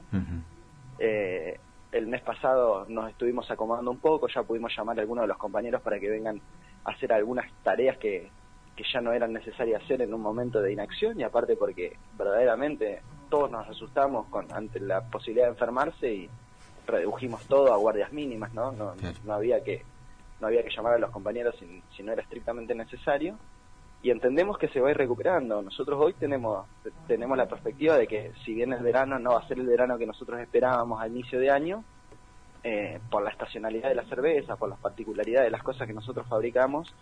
eh, el mes pasado nos estuvimos acomodando un poco, ya pudimos llamar a algunos de los compañeros para que vengan a hacer algunas tareas que, que ya no eran necesarias hacer en un momento de inacción y aparte porque verdaderamente todos nos asustamos con, ante la posibilidad de enfermarse y redujimos todo a guardias mínimas, ¿no? No, no había que no había que llamar a los compañeros si, si no era estrictamente necesario y entendemos que se va a ir recuperando. Nosotros hoy tenemos tenemos la perspectiva de que si bien el verano no va a ser el verano que nosotros esperábamos a inicio de año, eh, por la estacionalidad de la cerveza, por las particularidades de las cosas que nosotros fabricamos,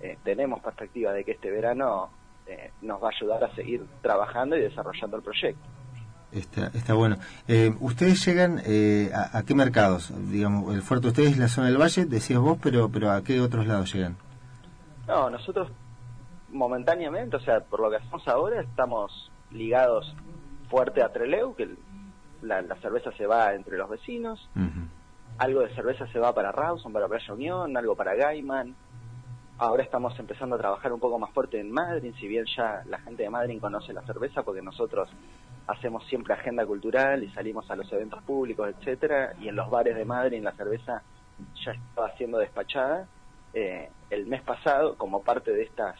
eh, tenemos perspectiva de que este verano eh, nos va a ayudar a seguir trabajando y desarrollando el proyecto. Está, está bueno. Eh, ¿Ustedes llegan eh, a, a qué mercados? Digamos, el fuerte de ustedes es la zona del valle, decías vos, pero, pero ¿a qué otros lados llegan? No, nosotros momentáneamente, o sea, por lo que hacemos ahora, estamos ligados fuerte a Treleu, que la, la cerveza se va entre los vecinos, algo de cerveza se va para Rawson, para Playa Unión, algo para Gaiman. Ahora estamos empezando a trabajar un poco más fuerte en Madrid, si bien ya la gente de Madrid conoce la cerveza, porque nosotros hacemos siempre agenda cultural y salimos a los eventos públicos, etcétera, y en los bares de Madrid la cerveza ya estaba siendo despachada. Eh, el mes pasado, como parte de estas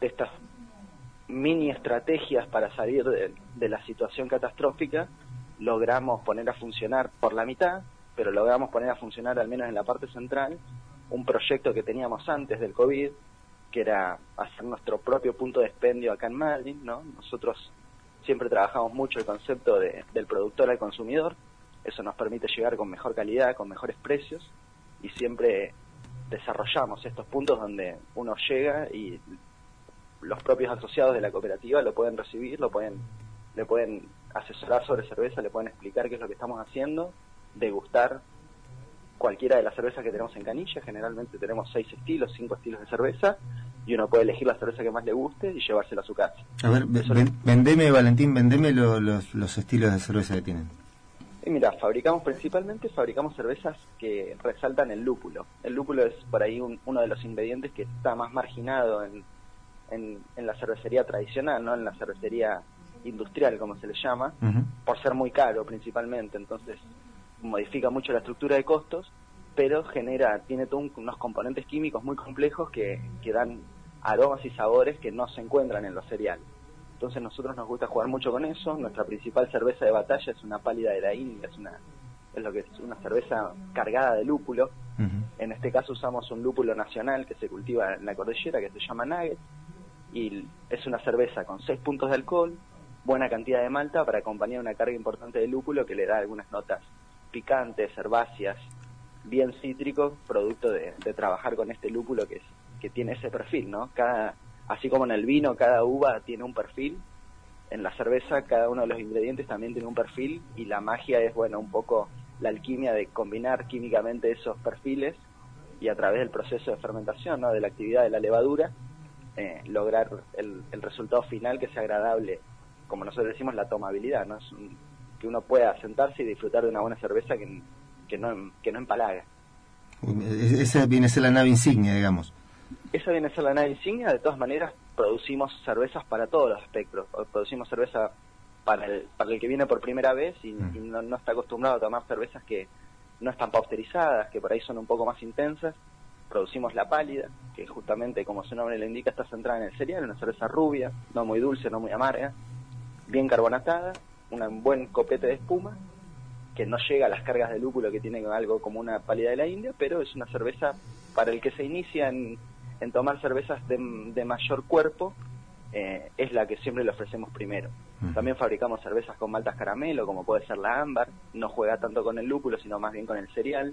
de estas mini estrategias para salir de, de la situación catastrófica, logramos poner a funcionar por la mitad, pero logramos poner a funcionar al menos en la parte central un proyecto que teníamos antes del COVID, que era hacer nuestro propio punto de expendio acá en Madrid, ¿no? Nosotros siempre trabajamos mucho el concepto de- del productor al consumidor, eso nos permite llegar con mejor calidad, con mejores precios, y siempre desarrollamos estos puntos donde uno llega y los propios asociados de la cooperativa lo pueden recibir, lo pueden, le pueden asesorar sobre cerveza, le pueden explicar qué es lo que estamos haciendo, degustar cualquiera de las cervezas que tenemos en canilla, generalmente tenemos seis estilos, cinco estilos de cerveza, y uno puede elegir la cerveza que más le guste y llevársela a su casa. A ver, ve- ven- vendeme, Valentín, vendeme lo- los, los estilos de cerveza que tienen. Y mira, fabricamos principalmente, fabricamos cervezas que resaltan el lúpulo. El lúpulo es por ahí un- uno de los ingredientes que está más marginado en, en, en la cervecería tradicional, ¿no? En la cervecería industrial, como se le llama, por ser muy caro principalmente. Entonces, modifica mucho la estructura de costos, pero genera, tiene todos unos componentes químicos muy complejos que, que dan aromas y sabores que no se encuentran en los cereales. Entonces nosotros nos gusta jugar mucho con eso. Nuestra principal cerveza de batalla es una pálida de la India, es una es lo que es una cerveza cargada de lúpulo. En este caso usamos un lúpulo nacional que se cultiva en la cordillera que se llama Nugget y es una cerveza con 6 puntos de alcohol, buena cantidad de malta para acompañar una carga importante de lúpulo que le da algunas notas picantes, herbáceas, bien cítrico, producto de, de trabajar con este lúpulo que es que tiene ese perfil, ¿no? Cada así como en el vino cada uva tiene un perfil, en la cerveza cada uno de los ingredientes también tiene un perfil y la magia es bueno un poco la alquimia de combinar químicamente esos perfiles y a través del proceso de fermentación, ¿no? de la actividad de la levadura, eh, lograr el, el resultado final que sea agradable, como nosotros decimos, la tomabilidad, ¿no? Es un- que uno pueda sentarse y disfrutar de una buena cerveza que, que, no, que no empalaga. E- Esa viene a ser la nave insignia, digamos. Esa viene a ser la nave insignia, de todas maneras producimos cervezas para todos los espectros, producimos cerveza para el, para el que viene por primera vez y, y no, no está acostumbrado a tomar cervezas que no están pasteurizadas, que por ahí son un poco más intensas, producimos la pálida, que justamente como su nombre le indica está centrada en el cereal, una cerveza rubia, no muy dulce, no muy amarga, bien carbonatada, un buen copete de espuma, que no llega a las cargas de lúpulo que tiene algo como una pálida de la India, pero es una cerveza para el que se inicia en, en tomar cervezas de, de mayor cuerpo, eh, es la que siempre le ofrecemos primero. También fabricamos cervezas con maltas caramelo, como puede ser la ámbar, no juega tanto con el lúpulo, sino más bien con el cereal,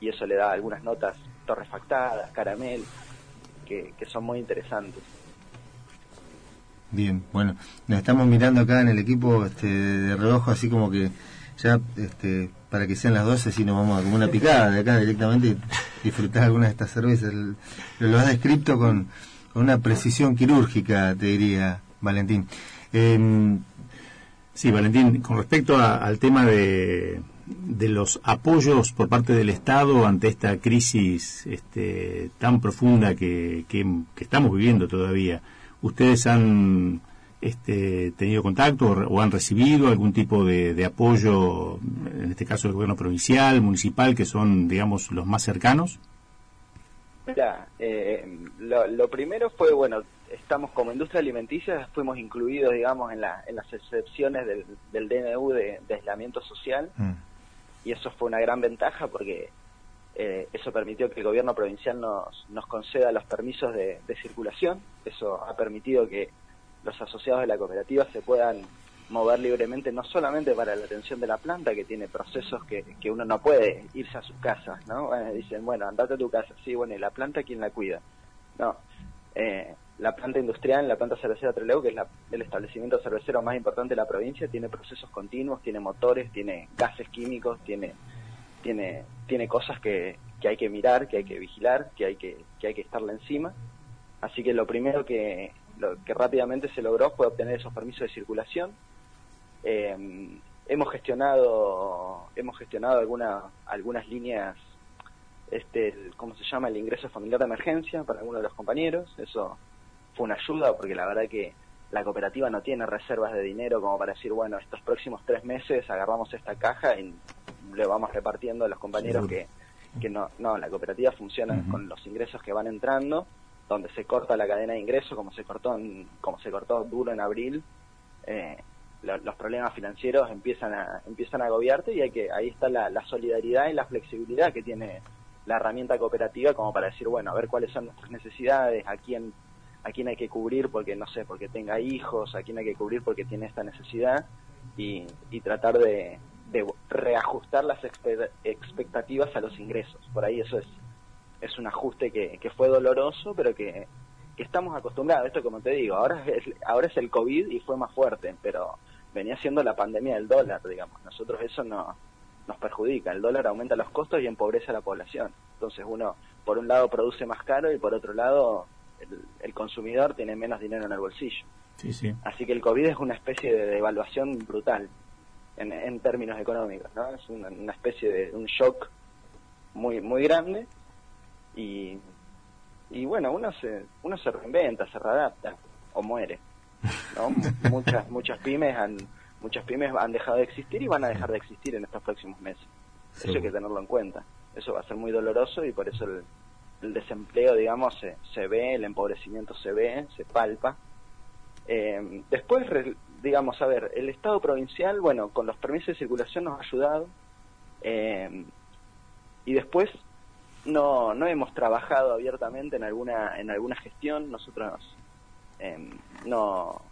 y eso le da algunas notas torrefactadas, caramel, que, que son muy interesantes. Bien, bueno, nos estamos mirando acá en el equipo este, de reojo, así como que ya este, para que sean las 12, si nos vamos a como una picada de acá directamente y disfrutar alguna de estas cervezas. Lo has descrito con, una precisión quirúrgica, te diría, Valentín. Em, Sí, Valentín, con respecto al tema de, de los apoyos por parte del Estado ante esta crisis este, tan profunda que- que estamos viviendo todavía, ¿ustedes han este, tenido contacto o, re- o han recibido algún tipo de, de apoyo, en este caso del gobierno provincial, municipal, que son, digamos, los más cercanos? Mira, eh, lo, lo primero fue, bueno, estamos como industria alimenticia, fuimos incluidos, digamos, en, la, en las excepciones del, del DNU de, de aislamiento social, y eso fue una gran ventaja porque eh, eso permitió que el gobierno provincial nos, nos conceda los permisos de, circulación, eso ha permitido que los asociados de la cooperativa se puedan mover libremente, no solamente para la atención de la planta, que tiene procesos que, que uno no puede irse a su casa, ¿no? Dicen, bueno, andate a tu casa, sí, bueno, ¿y la planta quién la cuida? No, eh, la planta industrial, la planta cervecera Trelew, que es la- el establecimiento cervecero más importante de la provincia, tiene procesos continuos, tiene motores, tiene gases químicos, tiene tiene tiene cosas que, que hay que mirar, que hay que vigilar, que hay que que hay que estarle encima. Así que lo primero que lo que rápidamente se logró fue obtener esos permisos de circulación. Eh, hemos gestionado hemos gestionado alguna, algunas líneas este cómo se llama el ingreso familiar de emergencia para algunos de los compañeros eso fue una ayuda porque la verdad que la cooperativa no tiene reservas de dinero como para decir bueno estos próximos tres meses agarramos esta caja y le vamos repartiendo a los compañeros que que no no la cooperativa funciona con los ingresos que van entrando donde se corta la cadena de ingresos como se cortó en- como se cortó duro en abril eh, lo- los problemas financieros empiezan a empiezan a agobiarte y hay que ahí está la, la solidaridad y la flexibilidad que tiene la herramienta cooperativa como para decir bueno a ver cuáles son nuestras necesidades a quién a quién hay que cubrir porque no sé porque tenga hijos a quién hay que cubrir porque tiene esta necesidad y, tratar de, de reajustar las expe- expectativas a los ingresos. Por ahí eso es es un ajuste que, que fue doloroso pero que, que estamos acostumbrados. Esto como te digo ahora es ahora es el covid y fue más fuerte pero venía siendo la pandemia del dólar digamos. Nosotros eso no nos perjudica. El dólar aumenta los costos y empobrece a la población. Entonces uno por un lado produce más caro y por otro lado el, el consumidor tiene menos dinero en el bolsillo Sí, sí. Así que el COVID es una especie de devaluación brutal en, en términos económicos, ¿no? Es una, una especie de un shock muy muy grande y, y bueno, uno se uno se reinventa, se readapta o muere, ¿no? muchas muchas pymes han muchas pymes han dejado de existir y van a dejar de existir en estos próximos meses. Eso hay que tenerlo en cuenta. Eso va a ser muy doloroso y por eso el, el desempleo, digamos, se, se ve, el empobrecimiento se ve, se palpa. Eh, después, digamos, a ver, el Estado provincial, bueno, con los permisos de circulación nos ha ayudado. eh, y después no, no hemos trabajado abiertamente en alguna, en alguna gestión. Nosotros eh, no,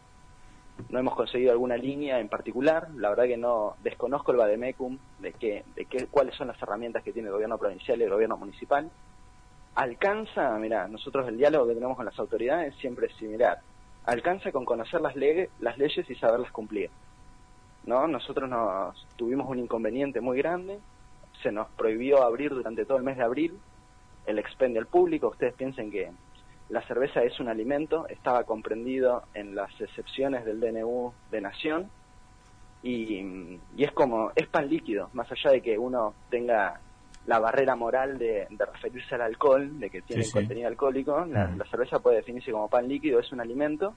no hemos conseguido alguna línea en particular. La verdad que no desconozco el Bademecum de qué, de qué, cuáles son las herramientas que tiene el gobierno provincial y el gobierno municipal. Alcanza, mira, nosotros el diálogo que tenemos con las autoridades siempre es similar. Alcanza con conocer las, leyes las leyes y saberlas cumplir. ¿No? Nosotros nos tuvimos un inconveniente muy grande, se nos prohibió abrir durante todo el mes de abril el expendio al público. Ustedes piensen que la cerveza es un alimento, estaba comprendido en las excepciones del DNU de Nación y, y es como, es pan líquido, más allá de que uno tenga la barrera moral de, de referirse al alcohol, de que tiene Sí, sí. contenido alcohólico, la, la cerveza puede definirse como pan líquido, es un alimento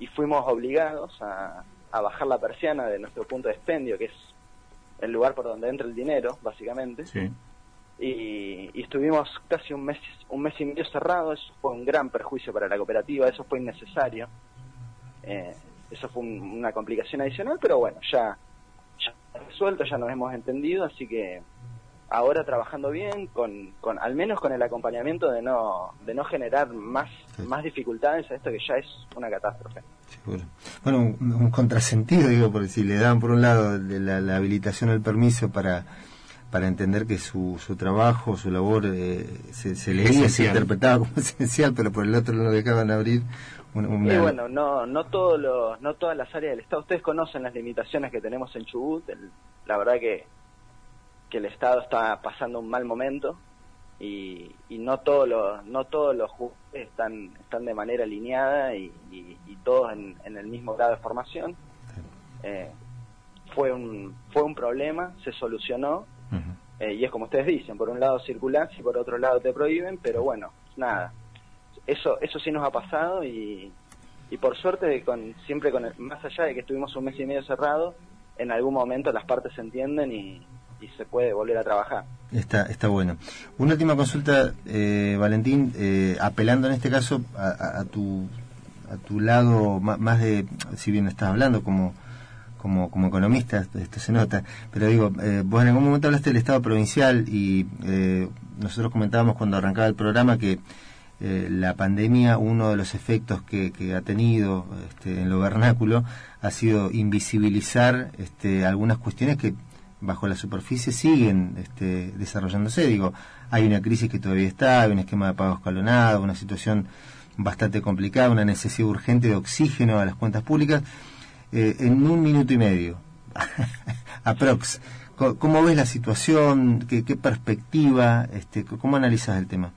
y fuimos obligados a, a bajar la persiana de nuestro punto de expendio, que es el lugar por donde entra el dinero, básicamente Sí. y, y estuvimos casi un mes un mes y medio cerrado eso fue un gran perjuicio para la cooperativa eso fue innecesario Eh, eso fue un- una complicación adicional pero bueno ya ya resuelto ya nos hemos entendido así que ahora trabajando bien con, con al menos con el acompañamiento de no de no generar más más dificultades a esto que ya es una catástrofe Seguro. Bueno, un, un contrasentido, digo, porque si le dan por un lado de la, la habilitación al permiso para para entender que su, su trabajo, su labor eh, se, se leía, se interpretaba como esencial, pero por el otro no lo dejaban abrir. Una, una- Y bueno, no, no, todos los, no todas las áreas del Estado. Ustedes conocen las limitaciones que tenemos en Chubut. el- la verdad que, que el Estado está pasando un mal momento y, y no todos los, no todos los jueces están, están de manera alineada y, y- y todos en, en el mismo grado de formación. Eh, fue un, fue un problema, se solucionó eh, y es como ustedes dicen, por un lado circulás y por otro lado te prohíben, pero bueno, nada, eso eso sí nos ha pasado y, y por suerte con siempre con el- más allá de que estuvimos un mes y medio cerrado, en algún momento las partes se entienden y, y se puede volver a trabajar. Está, está bueno. Una última consulta, eh, Valentín, eh, apelando en este caso a, a- tu a tu lado más de, si bien estás hablando como como, como economista, esto se nota, pero digo, eh, vos en algún momento hablaste del Estado provincial y eh, nosotros comentábamos cuando arrancaba el programa que eh, la pandemia, uno de los efectos que, que ha tenido este, en lo vernáculo ha sido invisibilizar este, algunas cuestiones que bajo la superficie siguen este, desarrollándose. Digo, hay una crisis que todavía está, hay un esquema de pago escalonado, una situación bastante complicada, una necesidad urgente de oxígeno a las cuentas públicas. Eh, en un minuto y medio, aprox, ¿cómo ves la situación? ¿Qué, perspectiva? Este, ¿Cómo analizas el tema?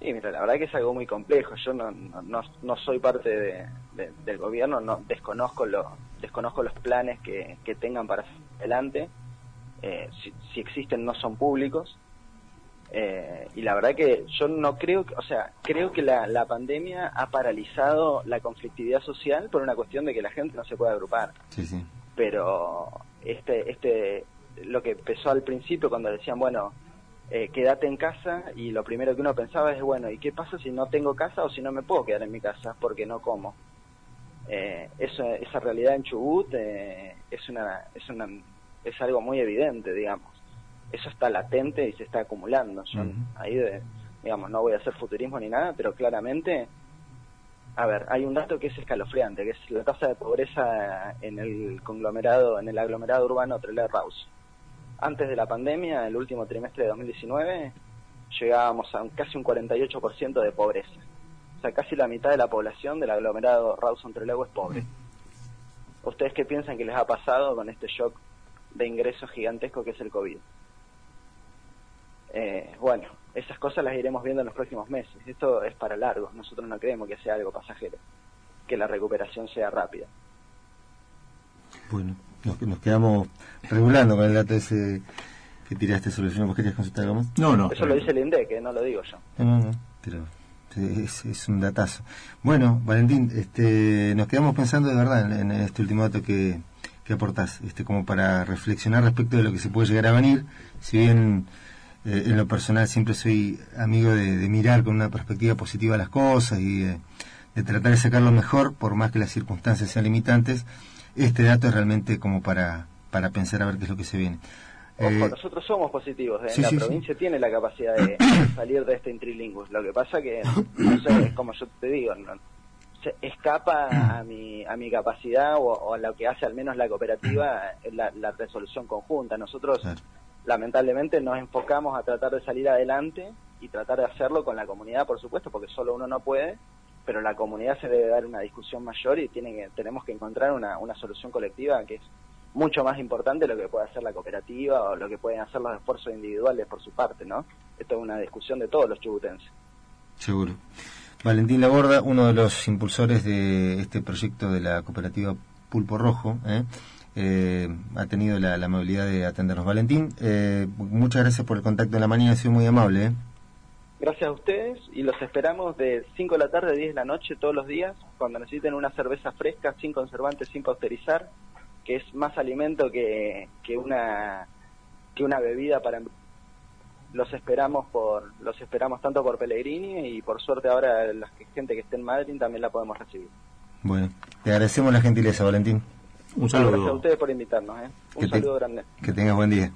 Sí, mira, la verdad que es algo muy complejo. Yo no, no, no soy parte de- de- del gobierno, no desconozco lo, desconozco los planes que, que tengan para adelante. Eh, si, si existen, no son públicos. Eh, y la verdad que yo no creo, que, o sea, creo que la, la pandemia ha paralizado la conflictividad social por una cuestión de que la gente no se puede agrupar Sí, sí. pero este este lo que empezó al principio cuando decían bueno eh, quédate en casa y lo primero que uno pensaba es bueno y qué pasa si no tengo casa o si no me puedo quedar en mi casa porque no como eh, eso, esa realidad en Chubut eh, es una es una es algo muy evidente digamos eso está latente y se está acumulando yo ahí de, digamos no voy a hacer futurismo ni nada pero claramente a ver, hay un dato que es escalofriante, que es la tasa de pobreza en el conglomerado, en el aglomerado urbano Trelew Raus. Antes de la pandemia, el último trimestre de 2019, llegábamos a un- casi un 48% de pobreza. O sea, casi la mitad de la población del aglomerado Rawson Trelew es pobre. ¿Ustedes qué piensan que les ha pasado con este shock de ingresos gigantesco que es el COVID? Eh, bueno, esas cosas las iremos viendo en los próximos meses. Esto es para largo. Nosotros no creemos que sea algo pasajero, que la recuperación sea rápida. Bueno, nos, nos quedamos regulando con el dato ese que tiraste sobre el señor. ¿Vos querías consultar algo más? No, no. Eso lo dice el INDEC, que no lo digo yo. No, no, no, pero es, un datazo. Bueno, Valentín, este, nos quedamos pensando de verdad en, este último dato que, que aportás, este, como para reflexionar respecto de lo que se puede llegar a venir. Si bien eh, en lo personal siempre soy amigo de, de mirar con una perspectiva positiva las cosas y de, de tratar de sacar lo mejor, por más que las circunstancias sean limitantes, este dato es realmente como para, para pensar a ver qué es lo que se viene. Ojo, Eh, nosotros somos positivos. ¿eh? sí, la sí, sí. provincia tiene la capacidad de salir de este intrilingus. Lo que pasa que, no sé, es como yo te digo, no- se escapa a mi, a mi capacidad o, o a lo que hace al menos la cooperativa eh, la, la resolución conjunta. Nosotros, lamentablemente, nos enfocamos a tratar de salir adelante y tratar de hacerlo con la comunidad, por supuesto, porque solo uno no puede, pero la comunidad se debe dar una discusión mayor y tiene que, tenemos que encontrar una, una solución colectiva que es mucho más importante lo que puede hacer la cooperativa o lo que pueden hacer los esfuerzos individuales por su parte, ¿no? Esto es una discusión de todos los chubutenses. Seguro. Valentín Laborda, uno de los impulsores de este proyecto de la cooperativa Pulpo Rojo, ¿eh? Eh, ha tenido la, la amabilidad de atendernos. Valentín, eh, muchas gracias por el contacto en la mañana, ha sido muy amable. ¿eh? Gracias a ustedes y los esperamos de 5 de la tarde a 10 de la noche todos los días, cuando necesiten una cerveza fresca, sin conservantes, sin pasteurizar, que es más alimento que, que una que una bebida para los esperamos por los esperamos tanto por Pellegrini y por suerte ahora la gente que esté en Madrid también la podemos recibir. Bueno, te agradecemos la gentileza, Valentín. Un Gracias a ustedes por invitarnos, ¿eh? Un Que te- saludo grande. Que tengas buen día.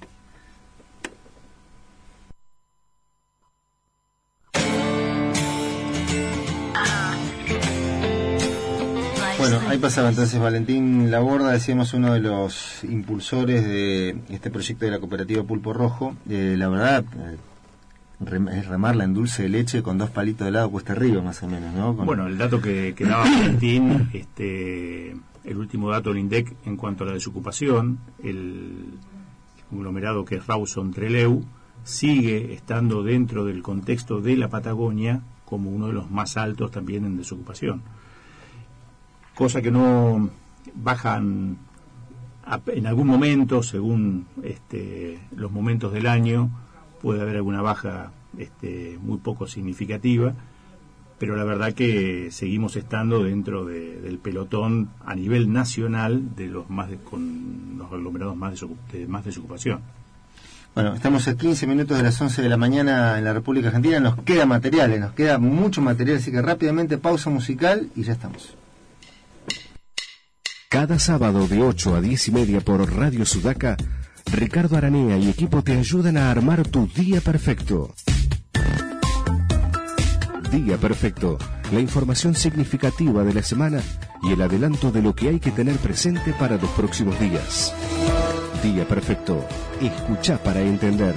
Ahí pasaba entonces Valentín Laborda, decíamos uno de los impulsores de este proyecto de la cooperativa Pulpo Rojo. Eh, la verdad, eh, es remarla en dulce de leche con dos palitos de helado cuesta arriba, más o menos, ¿no? Bueno, el dato que, que daba Valentín, este, el último dato del INDEC en cuanto a la desocupación, el conglomerado que es Rawson Treleu, sigue estando dentro del contexto de la Patagonia como uno de los más altos también en desocupación. Cosa que no bajan en algún momento, según este, los momentos del año, puede haber alguna baja este, muy poco significativa, pero la verdad que seguimos estando dentro de- del pelotón a nivel nacional de los más de- con los aglomerados más, desocu- de más desocupación. Bueno, estamos a 15 minutos de las 11 de la mañana en la República Argentina. Nos queda material, nos queda mucho material, así que rápidamente pausa musical y ya estamos. Cada sábado de 8 a 10 y media por Radio Sudaca, Ricardo Aranea y equipo te ayudan a armar tu día perfecto. Día Perfecto, la información significativa de la semana y el adelanto de lo que hay que tener presente para los próximos días. Día Perfecto, escucha para entender.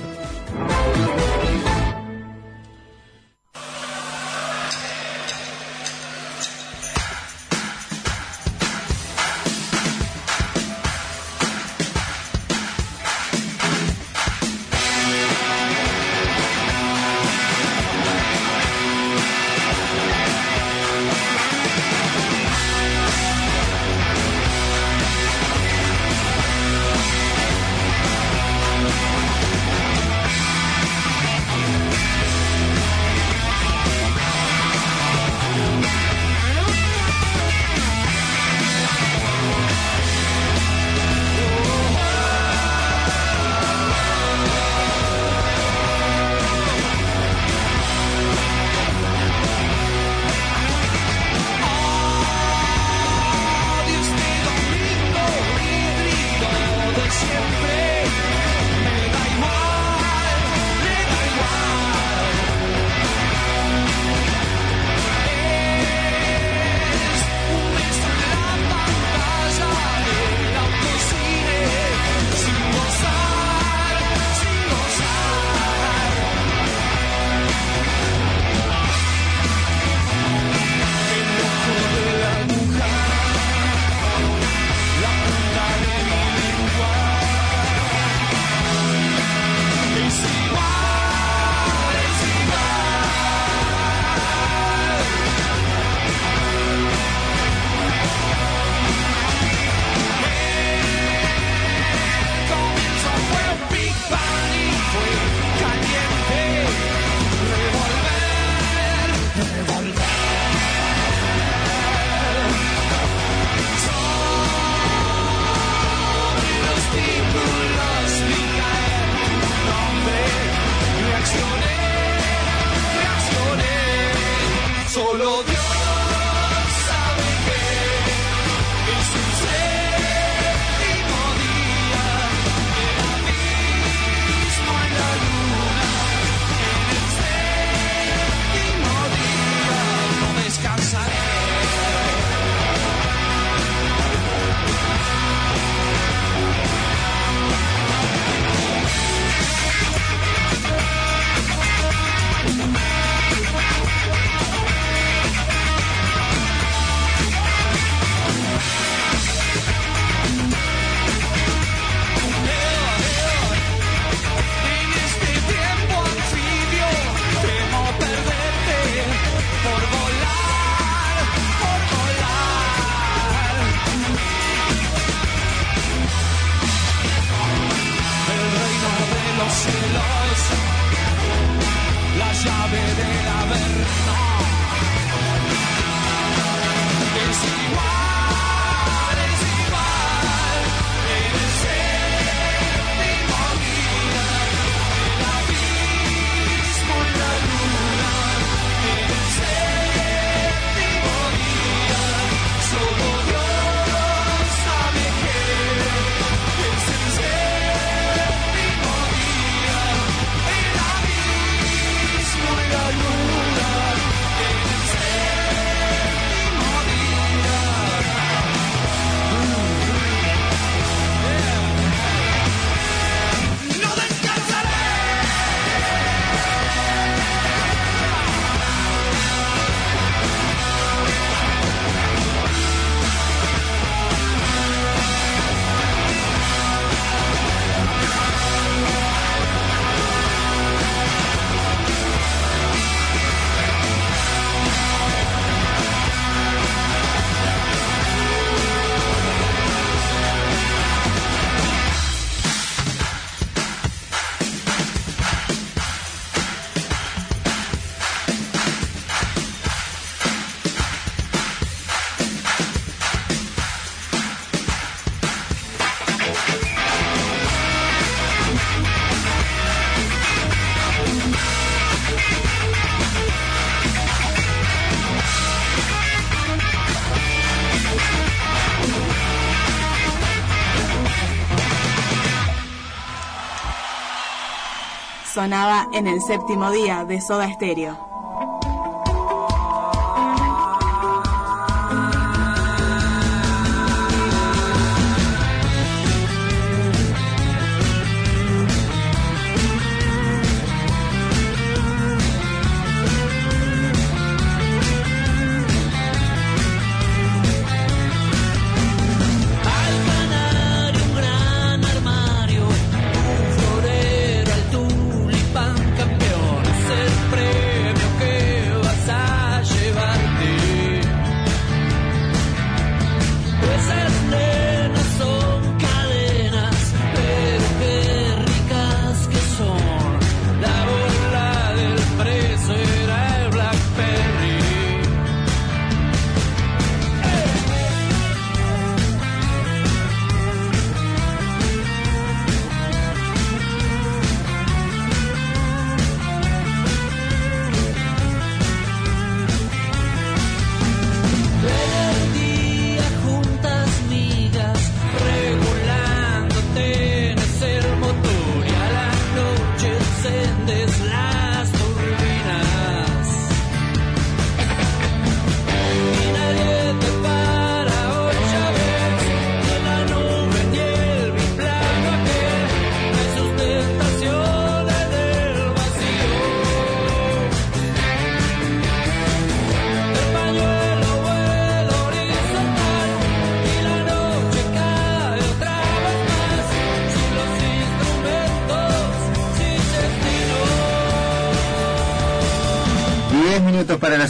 En el séptimo día de Soda Stereo.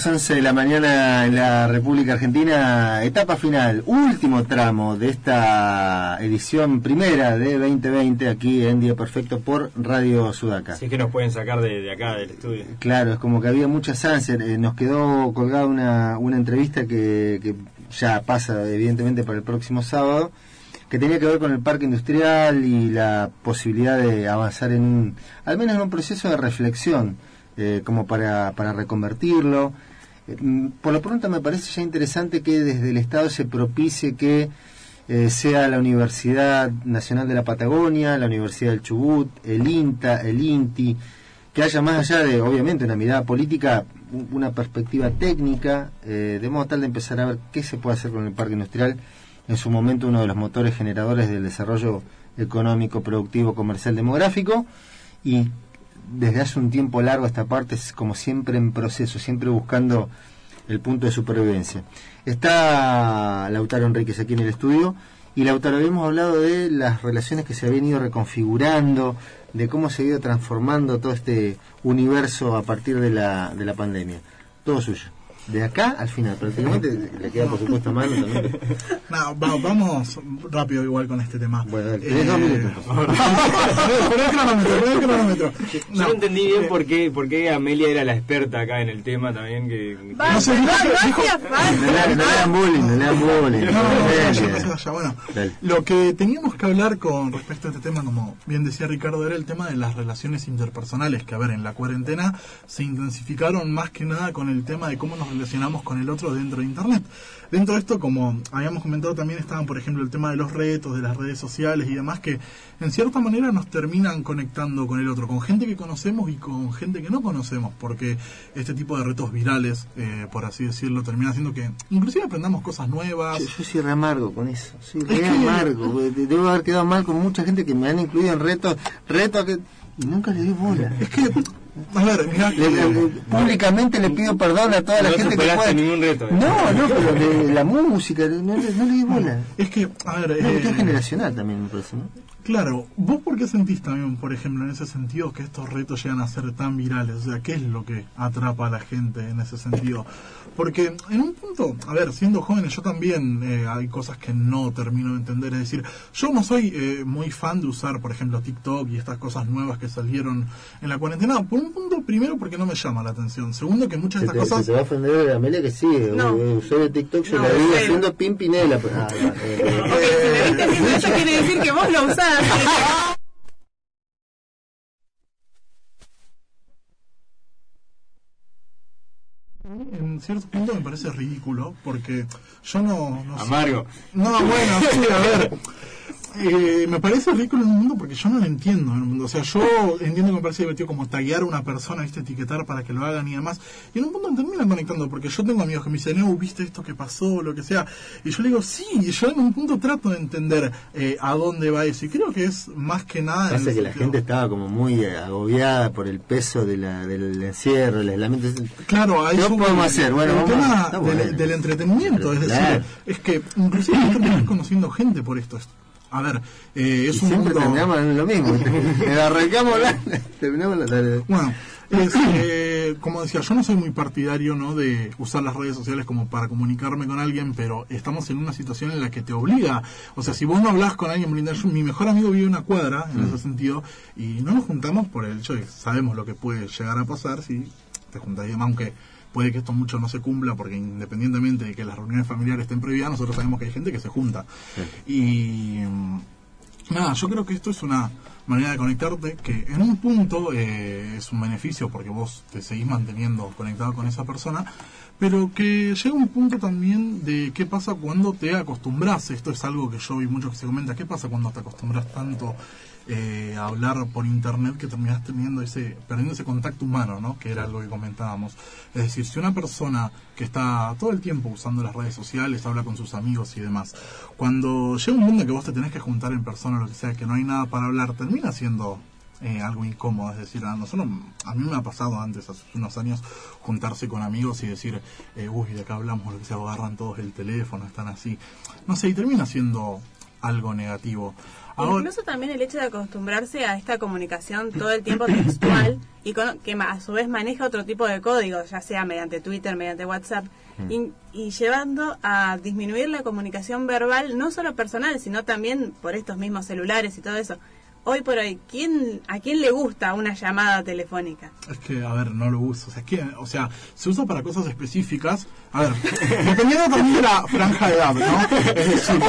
Las 11 de la mañana en la República Argentina. Etapa final, último tramo de esta edición primera de 2020 aquí en Día Perfecto por Radio Sudaca. Así que nos pueden sacar de, de acá del estudio. Claro, es como que había muchas ansias. Eh, nos quedó colgada una, una entrevista que, que ya pasa evidentemente para el próximo sábado, que tenía que ver con el parque industrial y la posibilidad de avanzar en un, al menos en un proceso de reflexión, eh, como para, para reconvertirlo. Mm, por lo pronto me parece ya interesante que desde el Estado se propicie que eh, sea la Universidad Nacional de la Patagonia, la Universidad del Chubut, el INTA, el INTI, que haya más allá de, obviamente, una mirada política, una perspectiva técnica, eh, de modo tal de empezar a ver qué se puede hacer con el parque industrial, en su momento uno de los motores generadores del desarrollo económico, productivo, comercial, demográfico, y desde hace un tiempo largo esta parte es como siempre en proceso, siempre buscando el punto de supervivencia. Está Lautaro Enríquez aquí en el estudio y Lautaro, habíamos hablado de las relaciones que se habían ido reconfigurando, de cómo se ha ido transformando todo este universo a partir de la, de la pandemia. Todo suyo. De acá al final, prácticamente le queda por supuesto a mano también. No, va- vamos rápido igual con este tema. Bueno, dale, tenés dos minutos. Pon el cronómetro, el cronómetro. Yo No, no entendí bien por qué, por qué Amelia era la experta acá en el tema también. que No sé, no, No le, no le dan bullying, no le dan bullying. No, no, no. Bueno, Dale. lo que teníamos que hablar con respecto a este tema, como bien decía Ricardo, era el tema de las relaciones interpersonales, que a ver, en la cuarentena se intensificaron más que nada con el tema de cómo nos relacionamos con el otro dentro de Internet. Dentro de esto, como habíamos comentado, también estaban, por ejemplo, el tema de los retos, de las redes sociales y demás, que en cierta manera nos terminan conectando con el otro, con gente que conocemos y con gente que no conocemos, porque este tipo de retos virales, eh, por así decirlo, termina haciendo que inclusive aprendamos cosas nuevas. Yo, yo soy re amargo con eso, soy re amargo. Debo haber quedado mal con mucha gente que me han incluido en retos, retos que y nunca le di bola. Es que, a ver, mirá, Le- le- le- públicamente le pido perdón a toda la No gente que puede. ningún reto, eh. No, no, pero de la música, no, le- no le di bola. Es que, a ver, Es una eh, cuestión generacional también, me parece, ¿no? Claro, ¿vos por qué sentís también, por ejemplo, en ese sentido que estos retos llegan a ser tan virales? O sea, ¿qué es lo que atrapa a la gente en ese sentido? Porque en un punto, a ver, siendo jóvenes yo también eh, hay cosas que no termino de entender. Es decir, yo no soy eh, muy fan de usar, por ejemplo, TikTok y estas cosas nuevas que salieron en la cuarentena. Por un punto, primero, porque no me llama la atención. Segundo, que muchas de Se te, estas se cosas... te va a ofender Amelia que sí, No. eh, usé de TikTok, yo No, la vi haciendo pimpinela. pues, ah, eh, si me viste haciendo eso quiere decir que vos lo usás. En cierto punto me parece ridículo porque yo no... no sé-. No, bueno, sí, a ver. Eh, me parece ridículo en un mundo porque yo no lo entiendo. en un mundo. O sea, yo entiendo que me parece divertido como taguear a una persona, ¿viste? etiquetar para que lo hagan y demás. Y en un punto me terminan conectando porque yo tengo amigos que me dicen, no, ¿viste esto que pasó? Lo que sea. Y yo le digo, sí, y yo en un punto trato de entender eh, a dónde va eso. Y creo que es más que nada... Pasa el que la gente estaba como muy eh, agobiada por el peso de la, del encierro, el aislamiento. Claro, ahí ¿Qué sube podemos el- hacer? Bueno, el tema del, entretenimiento, es decir, Claro. es que inclusive terminé conociendo gente por esto. A ver, eh, es Y un siempre mundo... terminamos en lo mismo. Le arrancamos la, terminamos la tarea. Bueno, es, eh, como decía, yo no soy muy partidario ¿no? de usar las redes sociales como para comunicarme con alguien, pero estamos en una situación en la que te obliga. O sea, si vos no hablas con alguien, yo- mi mejor amigo vive una cuadra, en ese sentido, y no nos juntamos por el hecho de que sabemos lo que puede llegar a pasar si te juntas y demás, aunque puede que esto mucho no se cumpla, porque independientemente de que las reuniones familiares estén prohibidas, nosotros sabemos que hay gente que se junta. Y mm, nada, yo creo que esto es una manera de conectarte que en un punto eh, es un beneficio porque vos te seguís manteniendo conectado con esa persona, pero que llega un punto también de qué pasa cuando te acostumbras. Esto es algo que yo vi mucho que se comenta. ¿Qué pasa cuando te acostumbras tanto eh, hablar por internet que terminas teniendo ese, perdiendo ese contacto humano, ¿no? Que era algo que comentábamos. Es decir, si una persona que está todo el tiempo usando las redes sociales, habla con sus amigos y demás, cuando llega un mundo que vos te tenés que juntar en persona, lo que sea, que no hay nada para hablar, termina siendo eh, algo incómodo. Es decir, a nosotros, a mí me ha pasado antes, hace unos años, juntarse con amigos y decir, eh, uy, de acá hablamos, lo que sea, agarran todos el teléfono, están así. No sé, y termina siendo algo negativo. Ahora, Incluso también el hecho de acostumbrarse a esta comunicación todo el tiempo textual y con- que a su vez maneja otro tipo de código, ya sea mediante Twitter, mediante WhatsApp, Mm. y, y llevando a disminuir la comunicación verbal, no solo personal, sino también por estos mismos celulares y todo eso. Hoy por hoy, ¿quién, ¿a quién le gusta una llamada telefónica? Es que, a ver, no lo uso. O sea, es que, o sea, se usa para cosas específicas. A ver, dependiendo también de la franja de edad, ¿no? Es decir,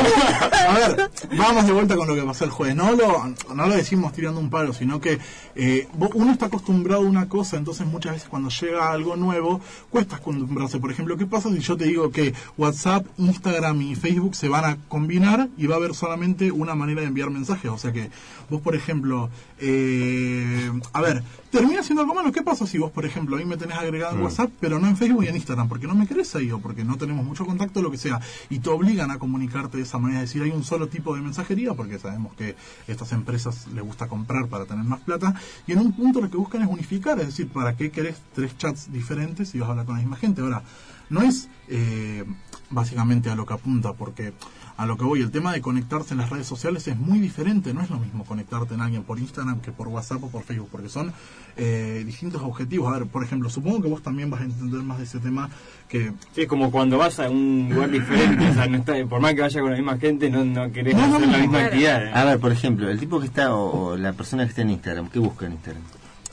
a ver, vamos de vuelta con lo que pasó el jueves. No lo, no lo decimos tirando un palo, sino que eh, uno está acostumbrado a una cosa, entonces muchas veces cuando llega algo nuevo, cuesta acostumbrarse. Por ejemplo, ¿qué pasa si yo te digo que WhatsApp, Instagram y Facebook se van a combinar y va a haber solamente una manera de enviar mensajes? O sea que vos, por ejemplo, eh, a ver, termina siendo algo malo. ¿Qué pasa si vos, por ejemplo, a mí me tenés agregado en Mm. WhatsApp, pero no en Facebook y en Instagram? Porque no me querés ahí o porque no tenemos mucho contacto, lo que sea. Y te obligan a comunicarte de esa manera. Es decir, hay un solo tipo de mensajería, porque sabemos que estas empresas les gusta comprar para tener más plata. Y en un punto lo que buscan es unificar. Es decir, ¿para qué querés tres chats diferentes si vas a hablar con la misma gente? Ahora, no es eh, básicamente a lo que apunta, porque a lo que voy, el tema de conectarse en las redes sociales es muy diferente, no es lo mismo conectarte en alguien por Instagram que por WhatsApp o por Facebook, porque son eh, distintos objetivos. A ver, por ejemplo, supongo que vos también vas a entender más de ese tema que... Sí, es como cuando vas a un lugar diferente, o sea, no está, por más que vaya con la misma gente, no, no querés No, no, hacer no, la misma actividad. A ver, por ejemplo, el tipo que está o, o la persona que está en Instagram, ¿qué busca en Instagram?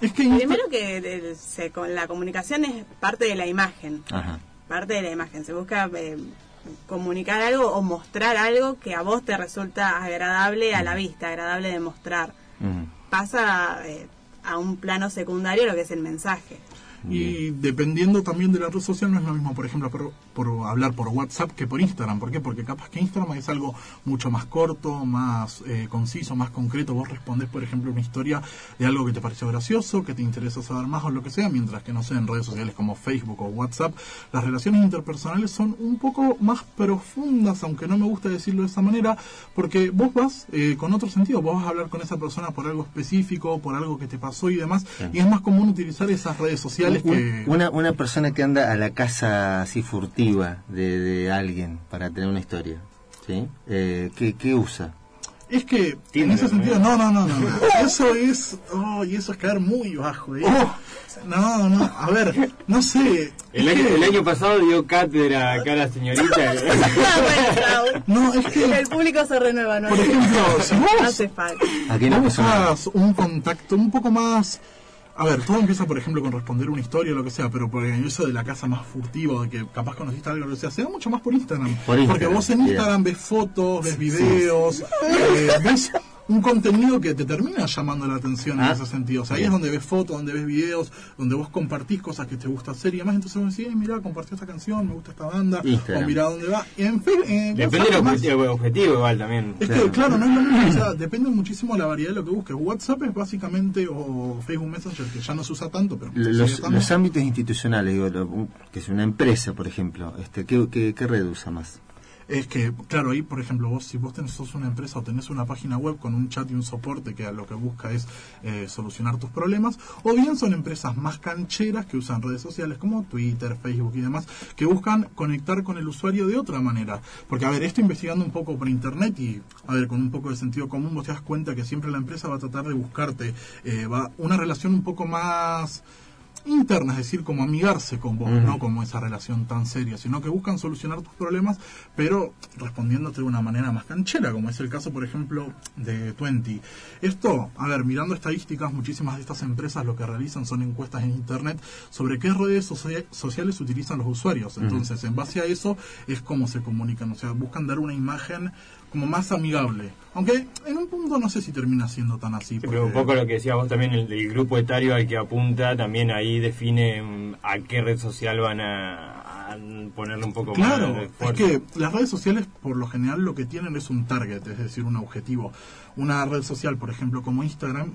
Es que Primero que eh, se- con la comunicación es parte de la imagen. Ajá. parte de la imagen. Se busca eh, comunicar algo o mostrar algo que a vos te resulta agradable a la vista, agradable de mostrar. Pasa eh, a un plano secundario lo que es el mensaje. Y dependiendo también de la red social, no es lo mismo, por ejemplo, por, por hablar por WhatsApp que por Instagram. ¿Por qué? Porque capaz que Instagram es algo mucho más corto, más eh, conciso, más concreto. Vos respondés, por ejemplo, una historia de algo que te pareció gracioso, que te interesa saber más o lo que sea, mientras que, no sé, en redes sociales como Facebook o WhatsApp, las relaciones interpersonales son un poco más profundas, aunque no me gusta decirlo de esa manera, porque vos vas eh, con otro sentido, vos vas a hablar con esa persona por algo específico, por algo que te pasó y demás, y es más común utilizar esas redes sociales Un- que... Una, una persona que anda a la casa así furtiva de, de alguien para tener una historia, ¿sí? Eh, ¿qué, ¿Qué usa? Es que, en ese sentido, no, no, no, no. no. Eso es, oh, y eso es caer muy bajo. ¿eh? No, no, a ver, no sé. El año, que- el año pasado dio cátedra acá la señorita. No, es que... El público se renueva, ¿no? Por ejemplo, si vos- hace falta. vos buscas un contacto un poco más... A ver, todo empieza, por ejemplo, con responder una historia o lo que sea, pero por eso de la casa más furtiva, de que capaz conociste algo o lo que sea, se da mucho más por Instagram. Por Instagram, Porque vos en. Instagram ves fotos, ves videos, eh, ves un contenido que te termina llamando la atención en Ah, ese sentido. O sea, ahí bien. es donde ves fotos, donde ves videos, donde vos compartís cosas que te gusta hacer y demás. Entonces vos decís, "Eh, mirá, compartí esta canción, me gusta esta banda, Instagram. o mirá dónde va. Y en fin, eh, Depende del objetivo, objetivo igual también. es que, claro, no es lo mismo. O sea, depende muchísimo de la variedad de lo que busques. WhatsApp es básicamente, o Facebook Messenger, que ya no se usa tanto, pero Los, los ámbitos institucionales, digo, lo- que es una empresa, por ejemplo, este, ¿qué, qué, qué red usa más? Es que, claro, ahí, por ejemplo, vos, si vos tenés, sos una empresa o tenés una página web con un chat y un soporte que lo que busca es eh, solucionar tus problemas, o bien son empresas más cancheras que usan redes sociales como Twitter, Facebook y demás, que buscan conectar con el usuario de otra manera. Porque, a ver, esto investigando un poco por internet y, a ver, con un poco de sentido común, vos te das cuenta que siempre la empresa va a tratar de buscarte eh, va una relación un poco más interna, es decir, como amigarse con vos, no como esa relación tan seria, sino que buscan solucionar tus problemas, pero respondiéndote de una manera más canchera, como es el caso, por ejemplo, de Twenty. Esto, a ver, mirando estadísticas, muchísimas de estas empresas lo que realizan son encuestas en Internet sobre qué redes socia- sociales utilizan los usuarios. Entonces, en base a eso es como se comunican, o sea, buscan dar una imagen como más amigable. Aunque en un punto no sé si termina siendo tan así. Sí, pero un porque- poco lo que decías vos también, el, el grupo etario al que apunta, también ahí define mm, a qué red social van a, a ponerle un poco Claro, más de es que las redes sociales por lo general lo que tienen es un target, es decir, un objetivo. Una red social, por ejemplo, como Instagram,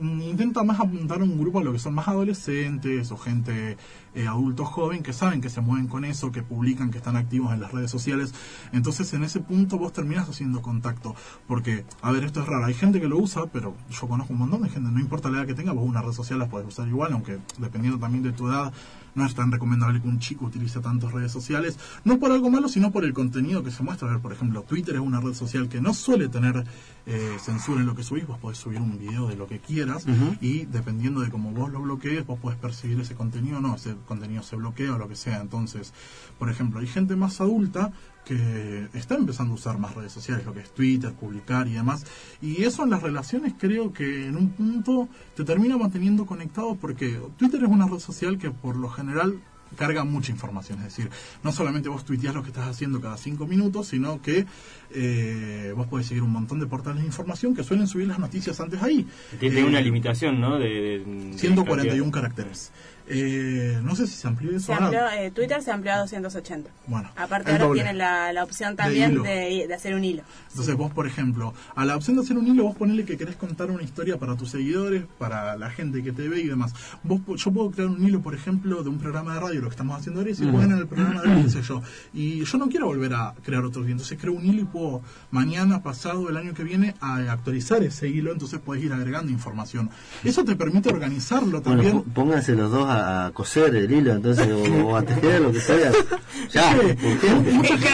intenta más apuntar a un grupo a lo que son más adolescentes o gente eh, adulto joven que saben que se mueven con eso, que publican, que están activos en las redes sociales. Entonces en ese punto vos terminas haciendo contacto. Porque, a ver, esto es raro, hay gente que lo usa, pero yo conozco un montón de gente, no importa la edad que tenga, vos una red social la puedes usar igual, aunque dependiendo también de tu edad, no es tan recomendable que un chico utilice tantas redes sociales, no por algo malo, sino por el contenido que se muestra. A ver, por ejemplo, Twitter es una red social que no suele tener eh, censura en lo que subís, vos podés subir un video de lo que quieras y dependiendo de cómo vos lo bloquees, vos podés percibir ese contenido o no, ese contenido se bloquea o lo que sea. Entonces, por ejemplo, hay gente más adulta que está empezando a usar más redes sociales, lo que es Twitter, publicar y demás. Y eso en las relaciones creo que en un punto te termina manteniendo conectado porque Twitter es una red social que por lo general carga mucha información, es decir, no solamente vos tuiteás lo que estás haciendo cada cinco minutos, sino que eh, vos podés seguir un montón de portales de información que suelen subir las noticias antes ahí. Tiene Eh, una limitación, ¿no? De, de- de 141 cantidad. caracteres. Eh, no sé si se amplió eso Se ahora. amplió, eh, Twitter se amplió a 280. Bueno, Aparte ahora doble. tiene la, la opción también de, de hacer un hilo. Entonces vos, por ejemplo, a la opción de hacer un hilo, vos ponele que querés contar una historia para tus seguidores, para la gente que te ve y demás. Vos, yo puedo crear un hilo, por ejemplo, de un programa de radio, lo que estamos haciendo ahora, y si ponen en el programa de radio, qué sé yo. Y yo no quiero volver a crear otro hilo. Entonces creo un hilo y puedo mañana, pasado, el año que viene, a actualizar ese hilo, entonces podés ir agregando información. Eso te permite organizarlo también. pó- pónganse los dos a, a coser el hilo, entonces, o, o a tejer, lo que sea. Ya,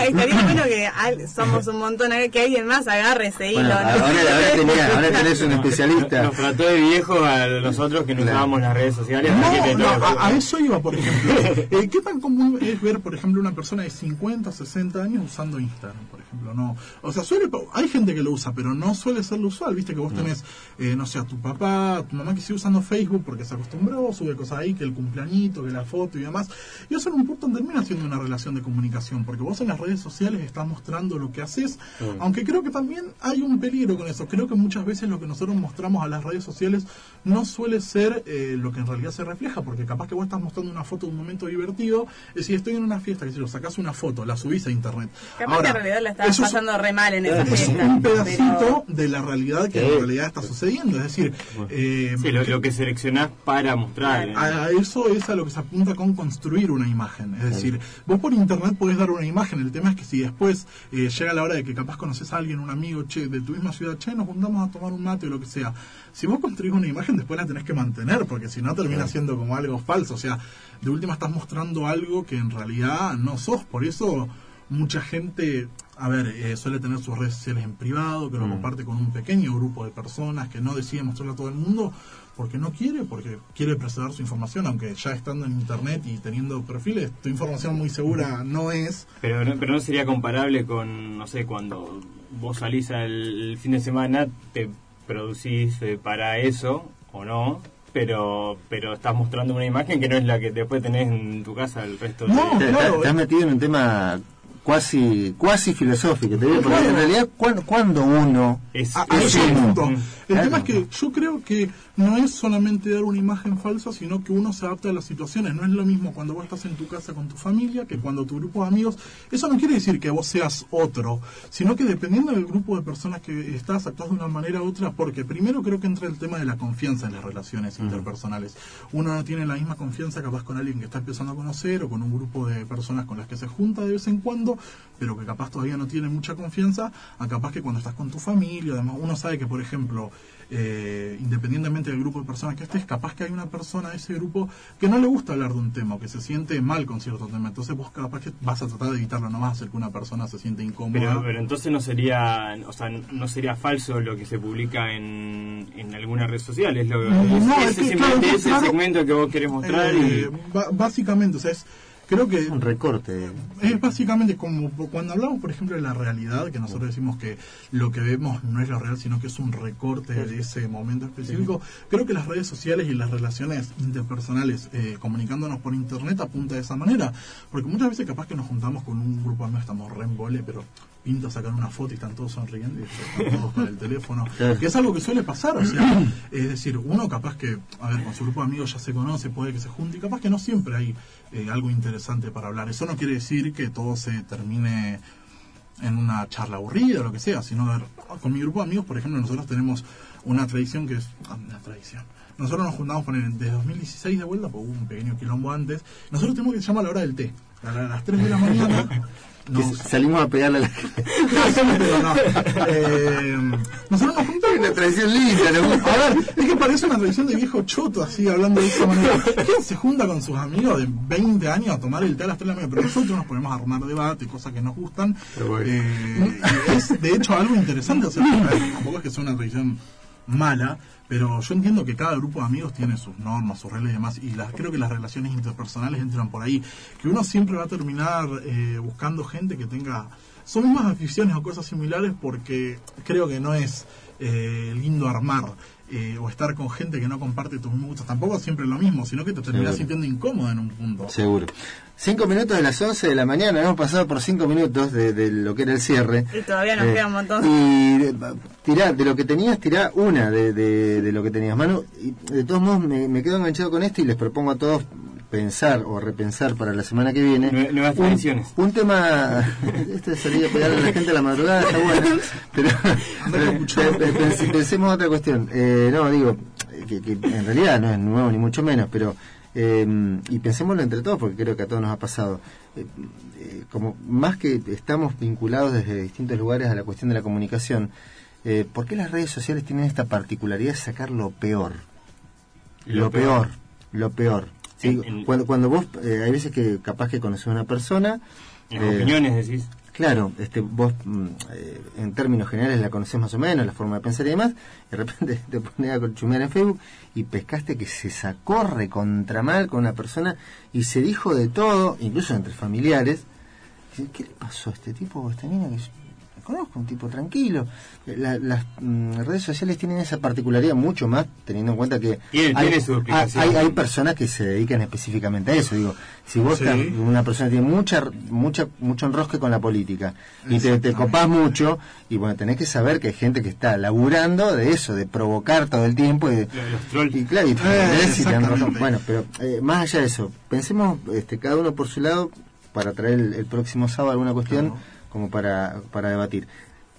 estaría bueno que al- somos un montón, que alguien más agarre ese hilo. Bueno, ¿no? ahora, ahora tenés, ahora tenés un especialista. Nos trató de viejos a nosotros que no usábamos las redes sociales. No, no, a, a eso iba, por ejemplo. Eh, ¿Qué tan común es ver, por ejemplo, una persona de 50, 60 años usando Instagram, por ejemplo? No. O sea, suele, hay gente que lo usa, pero no suele ser lo usual. Viste que vos tenés, eh, no sé, a tu papá, a tu mamá que sigue usando Facebook porque se acostumbró, sube cosas ahí, que el cumpleañito, que la foto y demás. Y eso en un punto termina siendo una relación de comunicación, porque vos en las redes sociales estás mostrando lo que haces, Mm. aunque creo que también hay un peligro con eso. Creo que muchas veces lo que nosotros mostramos a las redes sociales no suele ser eh, lo que en realidad se refleja, porque capaz que vos estás mostrando una foto de un momento divertido, es decir, estoy en una fiesta, que si lo sacás una foto, la subís a internet. Capaz que en realidad la estás eso es- pasando re mal en esa es fiesta. un pedacito pero- de la realidad que en realidad está sucediendo, es decir, eh, Sí, lo, lo que seleccionás para mostrar. ¿eh? a a eso es a lo que se apunta con construir una imagen. Es decir, vos por internet podés dar una imagen. El tema es que si después eh, llega la hora de que capaz conoces a alguien, un amigo, che, de tu misma ciudad, che, nos juntamos a tomar un mate o lo que sea. Si vos construís una imagen, después la tenés que mantener, porque si no termina siendo como algo falso. O sea, de última estás mostrando algo que en realidad no sos. Por eso mucha gente, a ver, eh, suele tener sus redes sociales en privado, que lo comparte con un pequeño grupo de personas que no decide mostrarlo a todo el mundo porque no quiere, porque quiere preservar su información, aunque ya estando en internet y teniendo perfiles, tu información muy segura no es. Pero, no, pero no sería comparable con, no sé, cuando vos salís al fin de semana, te producís eh, para eso, o no, pero pero estás mostrando una imagen que no es la que después tenés en tu casa el resto de... Te- te- te has metido en un tema cuasi cuasi filosófico, te digo, porque Claro. en realidad, ¿cuándo, cuándo uno es, A- a ese punto. El Claro. tema es que yo creo que no es solamente dar una imagen falsa, sino que uno se adapta a las situaciones. No es lo mismo cuando vos estás en tu casa con tu familia que cuando tu grupo de amigos. Eso no quiere decir que vos seas otro, sino que dependiendo del grupo de personas que estás, actúas de una manera u otra, porque primero creo que entra el tema de la confianza en las relaciones interpersonales. Uno no tiene la misma confianza capaz con alguien que está empezando a conocer o con un grupo de personas con las que se junta de vez en cuando, pero que capaz todavía no tiene mucha confianza, a capaz que cuando estás con tu familia, además uno sabe que, por ejemplo, eh, independientemente del grupo de personas que estés, capaz que hay una persona de ese grupo que no le gusta hablar de un tema o que se siente mal con cierto tema. Entonces vos capaz que vas a tratar de evitarlo, no vas a hacer que una persona se siente incómoda. Pero, pero entonces no sería, o sea, no sería falso lo que se publica en, en alguna red social, es lo No, es, es que, claro, claro. segmento que vos querés mostrar Eh, y básicamente, o sea, es, creo que... un recorte. Es básicamente como cuando hablamos, por ejemplo, de la realidad, que nosotros decimos que lo que vemos no es lo real, sino que es un recorte de ese momento específico. Creo que las redes sociales y las relaciones interpersonales, eh, comunicándonos por internet, apunta de esa manera. Porque muchas veces, capaz que nos juntamos con un grupo amigos, estamos re en vole, pero pinta sacar una foto y están todos sonriendo y están todos con el teléfono. Que es algo que suele pasar, o sea, es decir, uno capaz que, a ver, con su grupo de amigos ya se conoce, puede que se junte, y capaz que no siempre hay eh, algo interesante para hablar. Eso no quiere decir que todo se termine en una charla aburrida o lo que sea, sino a ver, con mi grupo de amigos, por ejemplo, nosotros tenemos una tradición que es ah, una tradición. Nosotros nos juntamos con desde 2016 de vuelta, porque hubo un pequeño quilombo antes. Nosotros tenemos que se llama la hora del té. A a las 3 de la mañana Que salimos a pegarle a la... no, no. Eh, nosotros nos juntamos. Una tradición linda, ¿no? A ver, es que parece una tradición de viejo choto, así, hablando de esa manera. ¿Quién se junta con sus amigos de 20 años a tomar el té a las 3 de la mañana? Pero nosotros nos ponemos a armar debate, cosas que nos gustan. Eh, es, de hecho, algo interesante. O sea, tampoco es que sea una tradición mala, pero yo entiendo que cada grupo de amigos tiene sus normas, sus reglas y demás, y las, creo que las relaciones interpersonales entran por ahí, que uno siempre va a terminar eh, buscando gente que tenga son mismas aficiones o cosas similares porque creo que no es eh, lindo armar eh, o estar con gente que no comparte tus gustos, tampoco siempre es lo mismo, sino que te terminas sintiendo incómoda en un punto. Seguro. Cinco minutos de las 11 de la mañana, hemos pasado por cinco minutos de, de lo que era el cierre. Y todavía nos Eh, queda un montón. Y de- tirá, de lo que tenías, tirá una de, de, de lo que tenías. Manu, y de todos modos me, me quedo enganchado con esto y les propongo a todos pensar o repensar para la semana que viene. Nue- nuevas un, tradiciones. un tema, esto de salir a pegarle a la gente a la madrugada está bueno, pero pe- pe- pense- pensemos otra cuestión. Eh, no, digo, que, que en realidad no es nuevo ni mucho menos, pero eh, y pensémoslo entre todos porque creo que a todos nos ha pasado. Eh, eh, como más que estamos vinculados desde distintos lugares a la cuestión de la comunicación, eh, ¿por qué las redes sociales tienen esta particularidad de sacar lo peor? Lo, Lo peor. peor. lo peor. Sí, Digo, en- cuando, cuando vos, eh, hay veces que capaz que conoces a una persona. Las opiniones decís. Claro, este, vos mm, eh, en términos generales la conocés más o menos, la forma de pensar y demás, y de repente te pones a chumear en Facebook y pescaste que se sacó recontra mal con una persona y se dijo de todo, incluso entre familiares. ¿Qué le pasó a este tipo o a esta mina que conozco, un tipo tranquilo? La- las mm, redes sociales tienen esa particularidad mucho más, teniendo en cuenta que Tiene- hay, tiene su explicación. hay, hay personas que se dedican específicamente a eso. Digo, si vos Sí. estás- una persona tiene mucha, mucha, mucho enrosque con la política y te, te copás mucho, y bueno, tenés que saber que hay gente que está laburando de eso, de provocar todo el tiempo. Y, de- Los trolls. y claro, y te Eh, y. Bueno, pero eh, más allá de eso, pensemos este, cada uno por su lado para traer el, el próximo sábado alguna cuestión Claro. Como para, para debatir.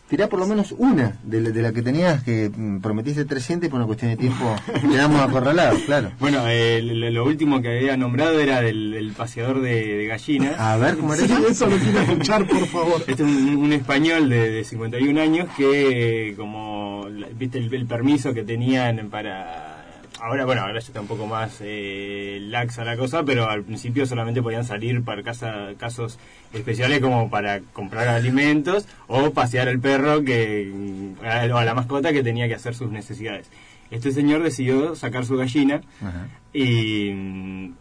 Tirá por lo menos una de, la- de la que tenías que mm, prometiste 300 y por una cuestión de tiempo quedamos acorralados, claro. Bueno, eh, lo, lo último que había nombrado era del, del paseador de, de gallinas. A ver, ¿cómo era Sí, eso? lo quiero escuchar, por favor. Este es un, un español de, de 51 años que, como, viste el, el permiso que tenían para... Ahora, bueno, ahora ya está un poco más eh, laxa la cosa, pero al principio solamente podían salir para casa, casos especiales como para comprar alimentos o pasear al perro que mm, o a la mascota que tenía que hacer sus necesidades. Este señor decidió sacar su gallina Ajá. y mm,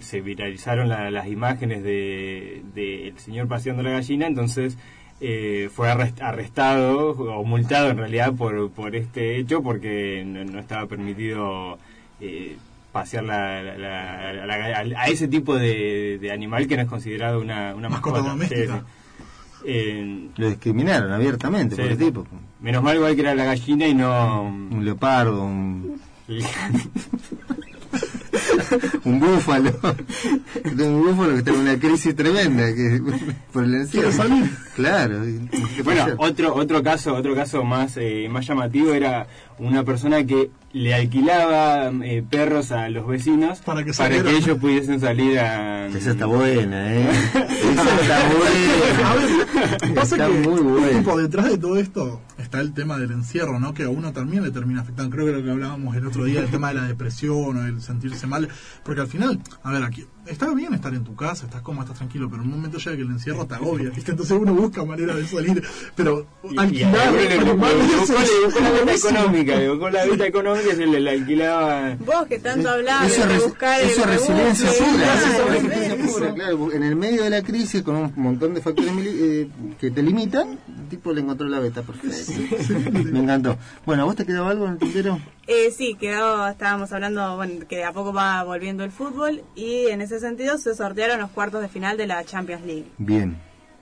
se viralizaron la- las imágenes de, de el señor paseando la gallina, entonces eh, fue arrest- arrestado o multado en realidad por, por este hecho porque no, no estaba permitido eh, pasear la, la- la- la- la- a ese tipo de, de animal que no es considerado una, una Mascota mascota. doméstica. Sí, sí. Eh, Lo discriminaron abiertamente Sí, por el tipo. menos mal igual que era la gallina y no... Un leopardo, un, un búfalo. un búfalo que está en una crisis tremenda que, por el encierro. Claro. y- ¿qué Bueno, otro otro caso otro caso más eh, más llamativo era una persona que le alquilaba eh, perros a los vecinos Para que ellos pudiesen salir a Esa está buena, ¿eh? Esa está buena. A ver, pasa Está que muy buena. detrás de todo esto está el tema del encierro, ¿no? Que a uno también le termina afectando. Creo que lo que hablábamos el otro día, el tema de la depresión o el sentirse mal. Porque al final, a ver, aquí está bien estar en tu casa, estás cómodo, estás tranquilo, pero en un momento llega que el encierro te agobia, ¿viste? Entonces uno busca manera de salir. Pero y, y a alquilar, uno le- buscó- la buenísimo. económica le buscó la vida económica y se le, le alquilaba Vos que tanto hablás Eso, de buscar el eso es resiliencia y- pura. En el medio de la crisis, con un montón de factores eh, que te limitan, el tipo le encontró la beta perfecto. Me encantó. Bueno, ¿a vos te quedó algo en el tintero? Eh, sí, quedó, estábamos hablando, bueno, que de a poco va volviendo el fútbol y en ese sentido se sortearon los cuartos de final de la Champions League. Bien.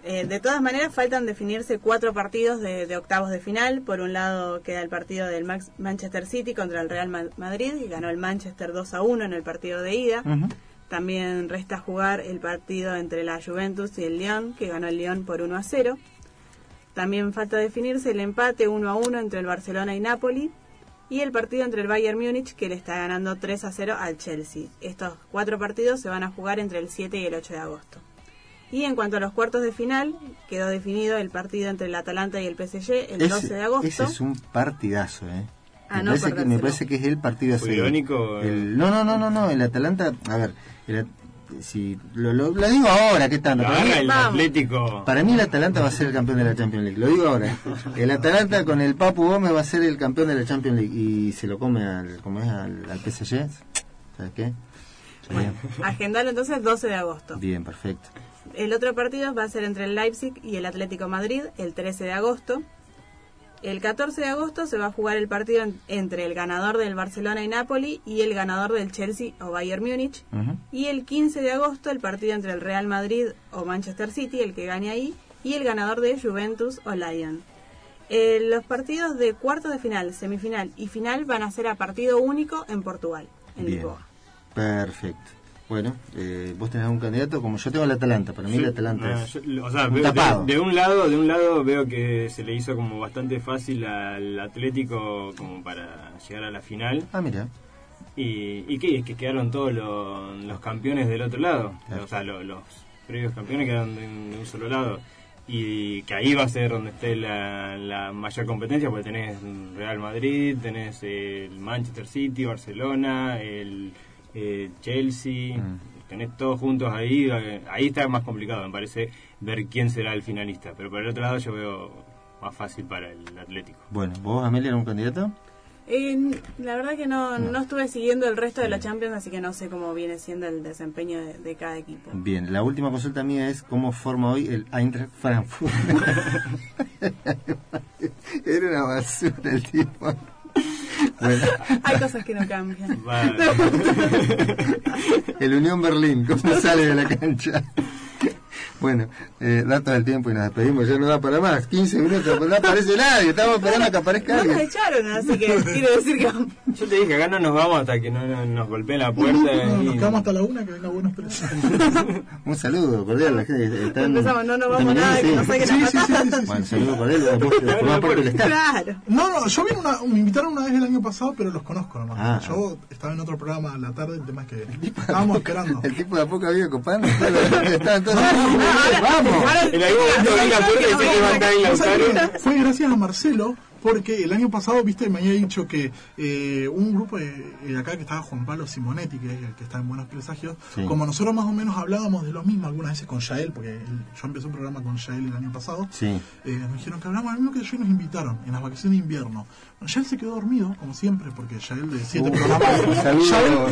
Eh, de todas maneras, faltan definirse cuatro partidos de, de octavos de final. Por un lado queda el partido del Max- Manchester City contra el Real Ma- Madrid, y ganó el Manchester 2 a 1 en el partido de ida. También resta jugar el partido entre la Juventus y el Lyon, que ganó el Lyon por 1 a 0. También falta definirse el empate 1 a 1 entre el Barcelona y Napoli. Y el partido entre el Bayern Múnich, que le está ganando 3 a 0 al Chelsea. Estos cuatro partidos se van a jugar entre el 7 y el 8 de agosto. Y en cuanto a los cuartos de final, quedó definido el partido entre el Atalanta y el PSG el 12 de agosto. ese es un partidazo, ¿eh? Ah, me, no parece que, me parece que es el partido a ¿Fue seguir. irónico? El- no, no, no, no, no, el Atalanta, a ver, el si lo, lo- lo digo ahora, ¿qué tanto? Para mí, el Atlético. para mí el Atalanta va a ser el campeón de la Champions League, lo digo ahora. El Atalanta con el Papu Gómez va a ser el campeón de la Champions League y se lo come al, ¿cómo es? al, al PSG. ¿Sabes qué? Bien, Agendalo entonces 12 de agosto. bien, perfecto. El otro partido va a ser entre el Leipzig y el Atlético Madrid el 13 de agosto. El 14 de agosto se va a jugar el partido en- entre el ganador del Barcelona y Napoli y el ganador del Chelsea o Bayern Múnich. Y el 15 de agosto el partido entre el Real Madrid o Manchester City, el que gane ahí, y el ganador de Juventus o Lyon. Eh, los partidos de cuartos de final, semifinal y final van a ser a partido único en Portugal, en Bien. Lisboa. Perfecto. Bueno, eh, vos tenés algún candidato, como yo tengo el Atalanta, para mí el Yo- Atalanta ah, es yo- o sea, un veo- tapado. de, de un lado, de un lado veo que se le hizo como bastante fácil al Atlético como para llegar a la final. Ah, mira. Y, y que, que quedaron todos los, los campeones del otro lado. Claro. O sea, lo- los previos campeones quedaron de, un- de un solo lado. Y que ahí va a ser donde esté la, la mayor competencia, porque tenés Real Madrid, tenés el Manchester City, Barcelona, el eh, Chelsea, Mm. tenés todos juntos ahí. eh, Ahí está más complicado, me parece, ver quién será el finalista. Pero por el otro lado yo veo más fácil para el Atlético. Bueno, ¿vos, Amelia, algún candidato? Eh, la verdad que no, no estuve siguiendo el resto de la Champions, así que no sé cómo viene siendo el desempeño de, de cada equipo. Bien, la última consulta mía es cómo forma hoy el Eintracht Frankfurt. Era una basura el tipo. Bueno, Hay cosas que no cambian. el Unión Berlín, ¿cómo sale de la cancha? Bueno, eh, datos del tiempo y nos despedimos, ya no da para más, 15 minutos, pero no aparece nadie, estamos esperando a que aparezca No nos echaron, así que quiero decir que Yo te dije, acá no nos vamos hasta que no, no- nos golpeen la puerta. No, y- nos quedamos hasta la una que venga buenos precios. Un saludo cordial, la gente está Empezamos, no nos vamos nada, que nos saquen Sí, las sí, sí, patatas. sí. Bueno, saludo cordial, vos te formás parte del staff. Claro. No, no, yo vine una, me invitaron una vez el año pasado, pero los conozco nomás. Ah. yo estaba en otro programa a la tarde, el tema es que estábamos esperando. El tipo de a poco había copando, estaban todos vamos. En algún momento abrí la puerta y sé que va a estar en Lautaro. fue gracias a Marcelo porque el año pasado, viste, me había dicho que eh, un grupo de, eh, acá que estaba Juan Pablo Simonetti, que, que está en Buenos Presagios, Sí. como nosotros más o menos hablábamos de lo mismo algunas veces con Yael, porque él- yo empecé un programa con Yael el año pasado, Sí. eh, nos dijeron que hablamos lo mismo que ellos nos invitaron en las vacaciones de invierno. Bueno, Yael se quedó dormido, como siempre, porque Yael de siete Uh, programas. Yael- Yael-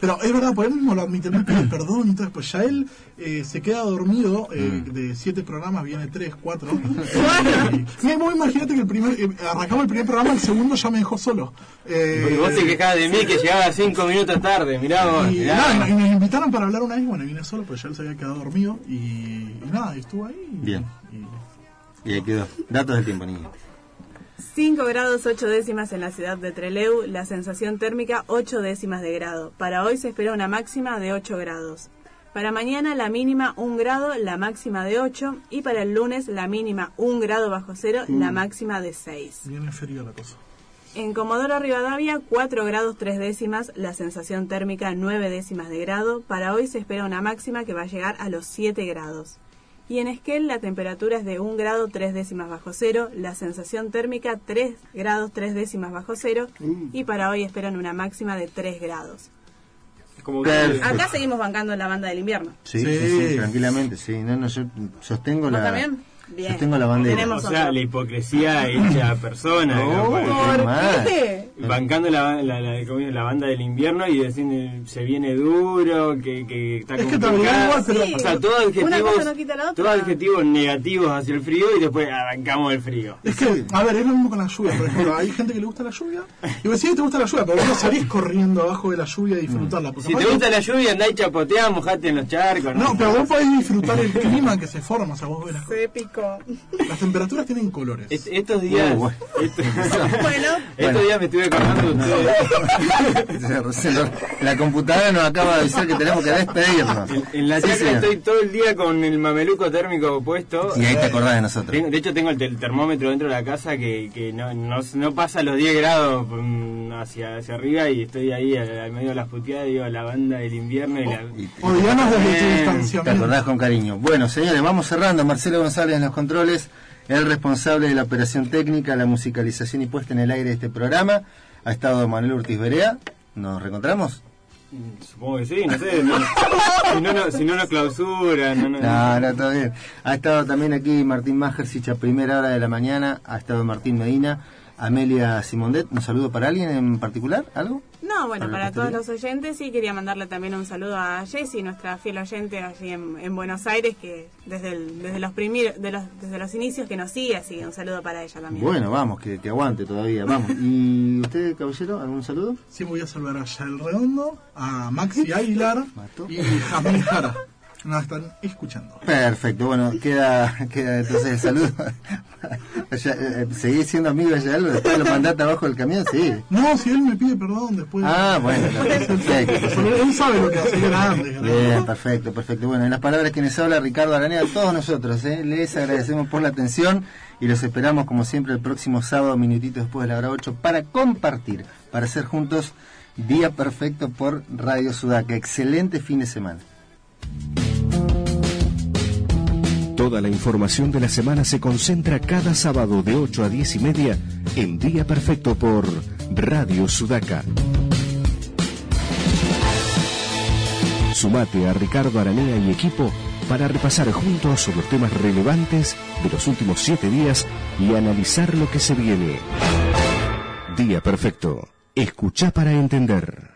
pero es verdad, por él mismo lo admite, me pide perdón y todo después. Yael eh, se queda dormido, eh, Mm. de siete programas viene tres, cuatro. y, y vos imagínate que el primer, eh, arrancamos el primer programa, el segundo ya me dejó solo. Eh, Porque vos te quejabas de mí que llegaba cinco minutos tarde, mirá vos. y, mirá. nada, y nos invitaron para hablar una vez, bueno, vine solo, pero ya él se había quedado dormido y, y nada, y estuvo ahí. Bien. y- Y ahí quedó. Datos del tiempo, niño. 5 grados 8 décimas en la ciudad de Trelew, la sensación térmica 8 décimas de grado. Para hoy se espera una máxima de 8 grados. Para mañana la mínima 1 grado, la máxima de 8 y para el lunes la mínima 1 grado bajo cero, la Mm. máxima de 6. Viene frío la cosa. En Comodoro Rivadavia 4 grados 3 décimas, la sensación térmica 9 décimas de grado. Para hoy se espera una máxima que va a llegar a los 7 grados. Y en Esquel la temperatura es de 1 grado 3 décimas bajo cero, la sensación térmica 3 grados 3 décimas bajo cero y para hoy esperan una máxima de 3 grados. Como. Acá seguimos bancando la banda del invierno. Sí, sí, sí, tranquilamente, sí. No, no, yo sostengo ¿Vos la... también? Bien. Sostengo la bandera. Tenemos O sea, otro. la hipocresía hecha persona. No, ¿no? qué? Bancando la, la, la, la banda del invierno y diciendo se viene duro, que, que está Es que Sí. O sea, todos Una adjetivos, cosa no quita la otra. todos adjetivos negativos hacia el frío y después arrancamos el frío. Es que, a ver, es lo mismo con la lluvia, por ejemplo. Hay gente que le gusta la lluvia. Y vos sí, te gusta la lluvia, pero vos no salís corriendo abajo de la lluvia y disfrutarla. Si te gusta la lluvia, andá y chapotea, mojate en los charcos. No, pero vos podés disfrutar el clima que se forma. O sea, vos ves Se picó. Las temperaturas tienen colores. Est- estos días, Uh, bueno. estos, Bueno, estos días me estuve acordando ustedes. La computadora nos acaba de avisar que tenemos que despedirnos. En, en la Sí, chacra estoy todo el día con el mameluco térmico puesto. Y ahí te acordás de nosotros. Tengo- de hecho, tengo el, termómetro dentro de la casa que, que no, no, no pasa los 10 grados mm, hacia, hacia arriba y estoy ahí al, medio de las puteadas. Digo, la banda del invierno y la. Y- Odianos desde tu Bien. Te acordás con cariño. Bueno, señores, vamos cerrando. Marcelo González los controles, el responsable de la operación técnica, la musicalización y puesta en el aire de este programa. Ha estado Manuel Ortiz Berea. ¿Nos reencontramos? Supongo que sí, no sé. no- si, no, no- si no. No, no, No, no, todo bien. Ha estado también aquí Martín Majersich a primera hora de la mañana, ha estado Martín Medina, Amelia Simondet. ¿Un saludo para alguien en particular? ¿Algo? No, bueno, Para todos los oyentes sí quería mandarle también un saludo a Jessie, nuestra fiel oyente allí en, en Buenos Aires, que desde, el- desde los primeros, de los, desde los inicios que nos sigue, así que un saludo para ella también. Bueno, vamos, que, que aguante todavía, vamos. ¿Y usted, caballero, algún saludo? Sí, voy a saludar a Yael Redondo, a Maxi Aguilar y Jamil Jara. Nos están escuchando. Perfecto, bueno, queda, queda entonces el saludo. Eh, ¿Seguís siendo amigo de Yael? ¿Después lo mandaste abajo del camión? Sí. No, si él me pide perdón después. Ah, bueno, perfecto. Él sabe lo que hace grande. Bien, perfecto, perfecto. Bueno, en las palabras que nos habla Ricardo Aranea, todos nosotros, ¿eh? les agradecemos por la atención y los esperamos como siempre el próximo sábado, minutito después de la hora 8, para compartir, para hacer juntos Día Perfecto por Radio Sudaca. Excelente fin de semana. Toda la información de la semana se concentra cada sábado de 8 a 10 y media en Día Perfecto por Radio Sudaca. Sumate a Ricardo Aranea y equipo para repasar juntos los temas relevantes de los últimos siete días y analizar lo que se viene. Día Perfecto. Escucha para entender.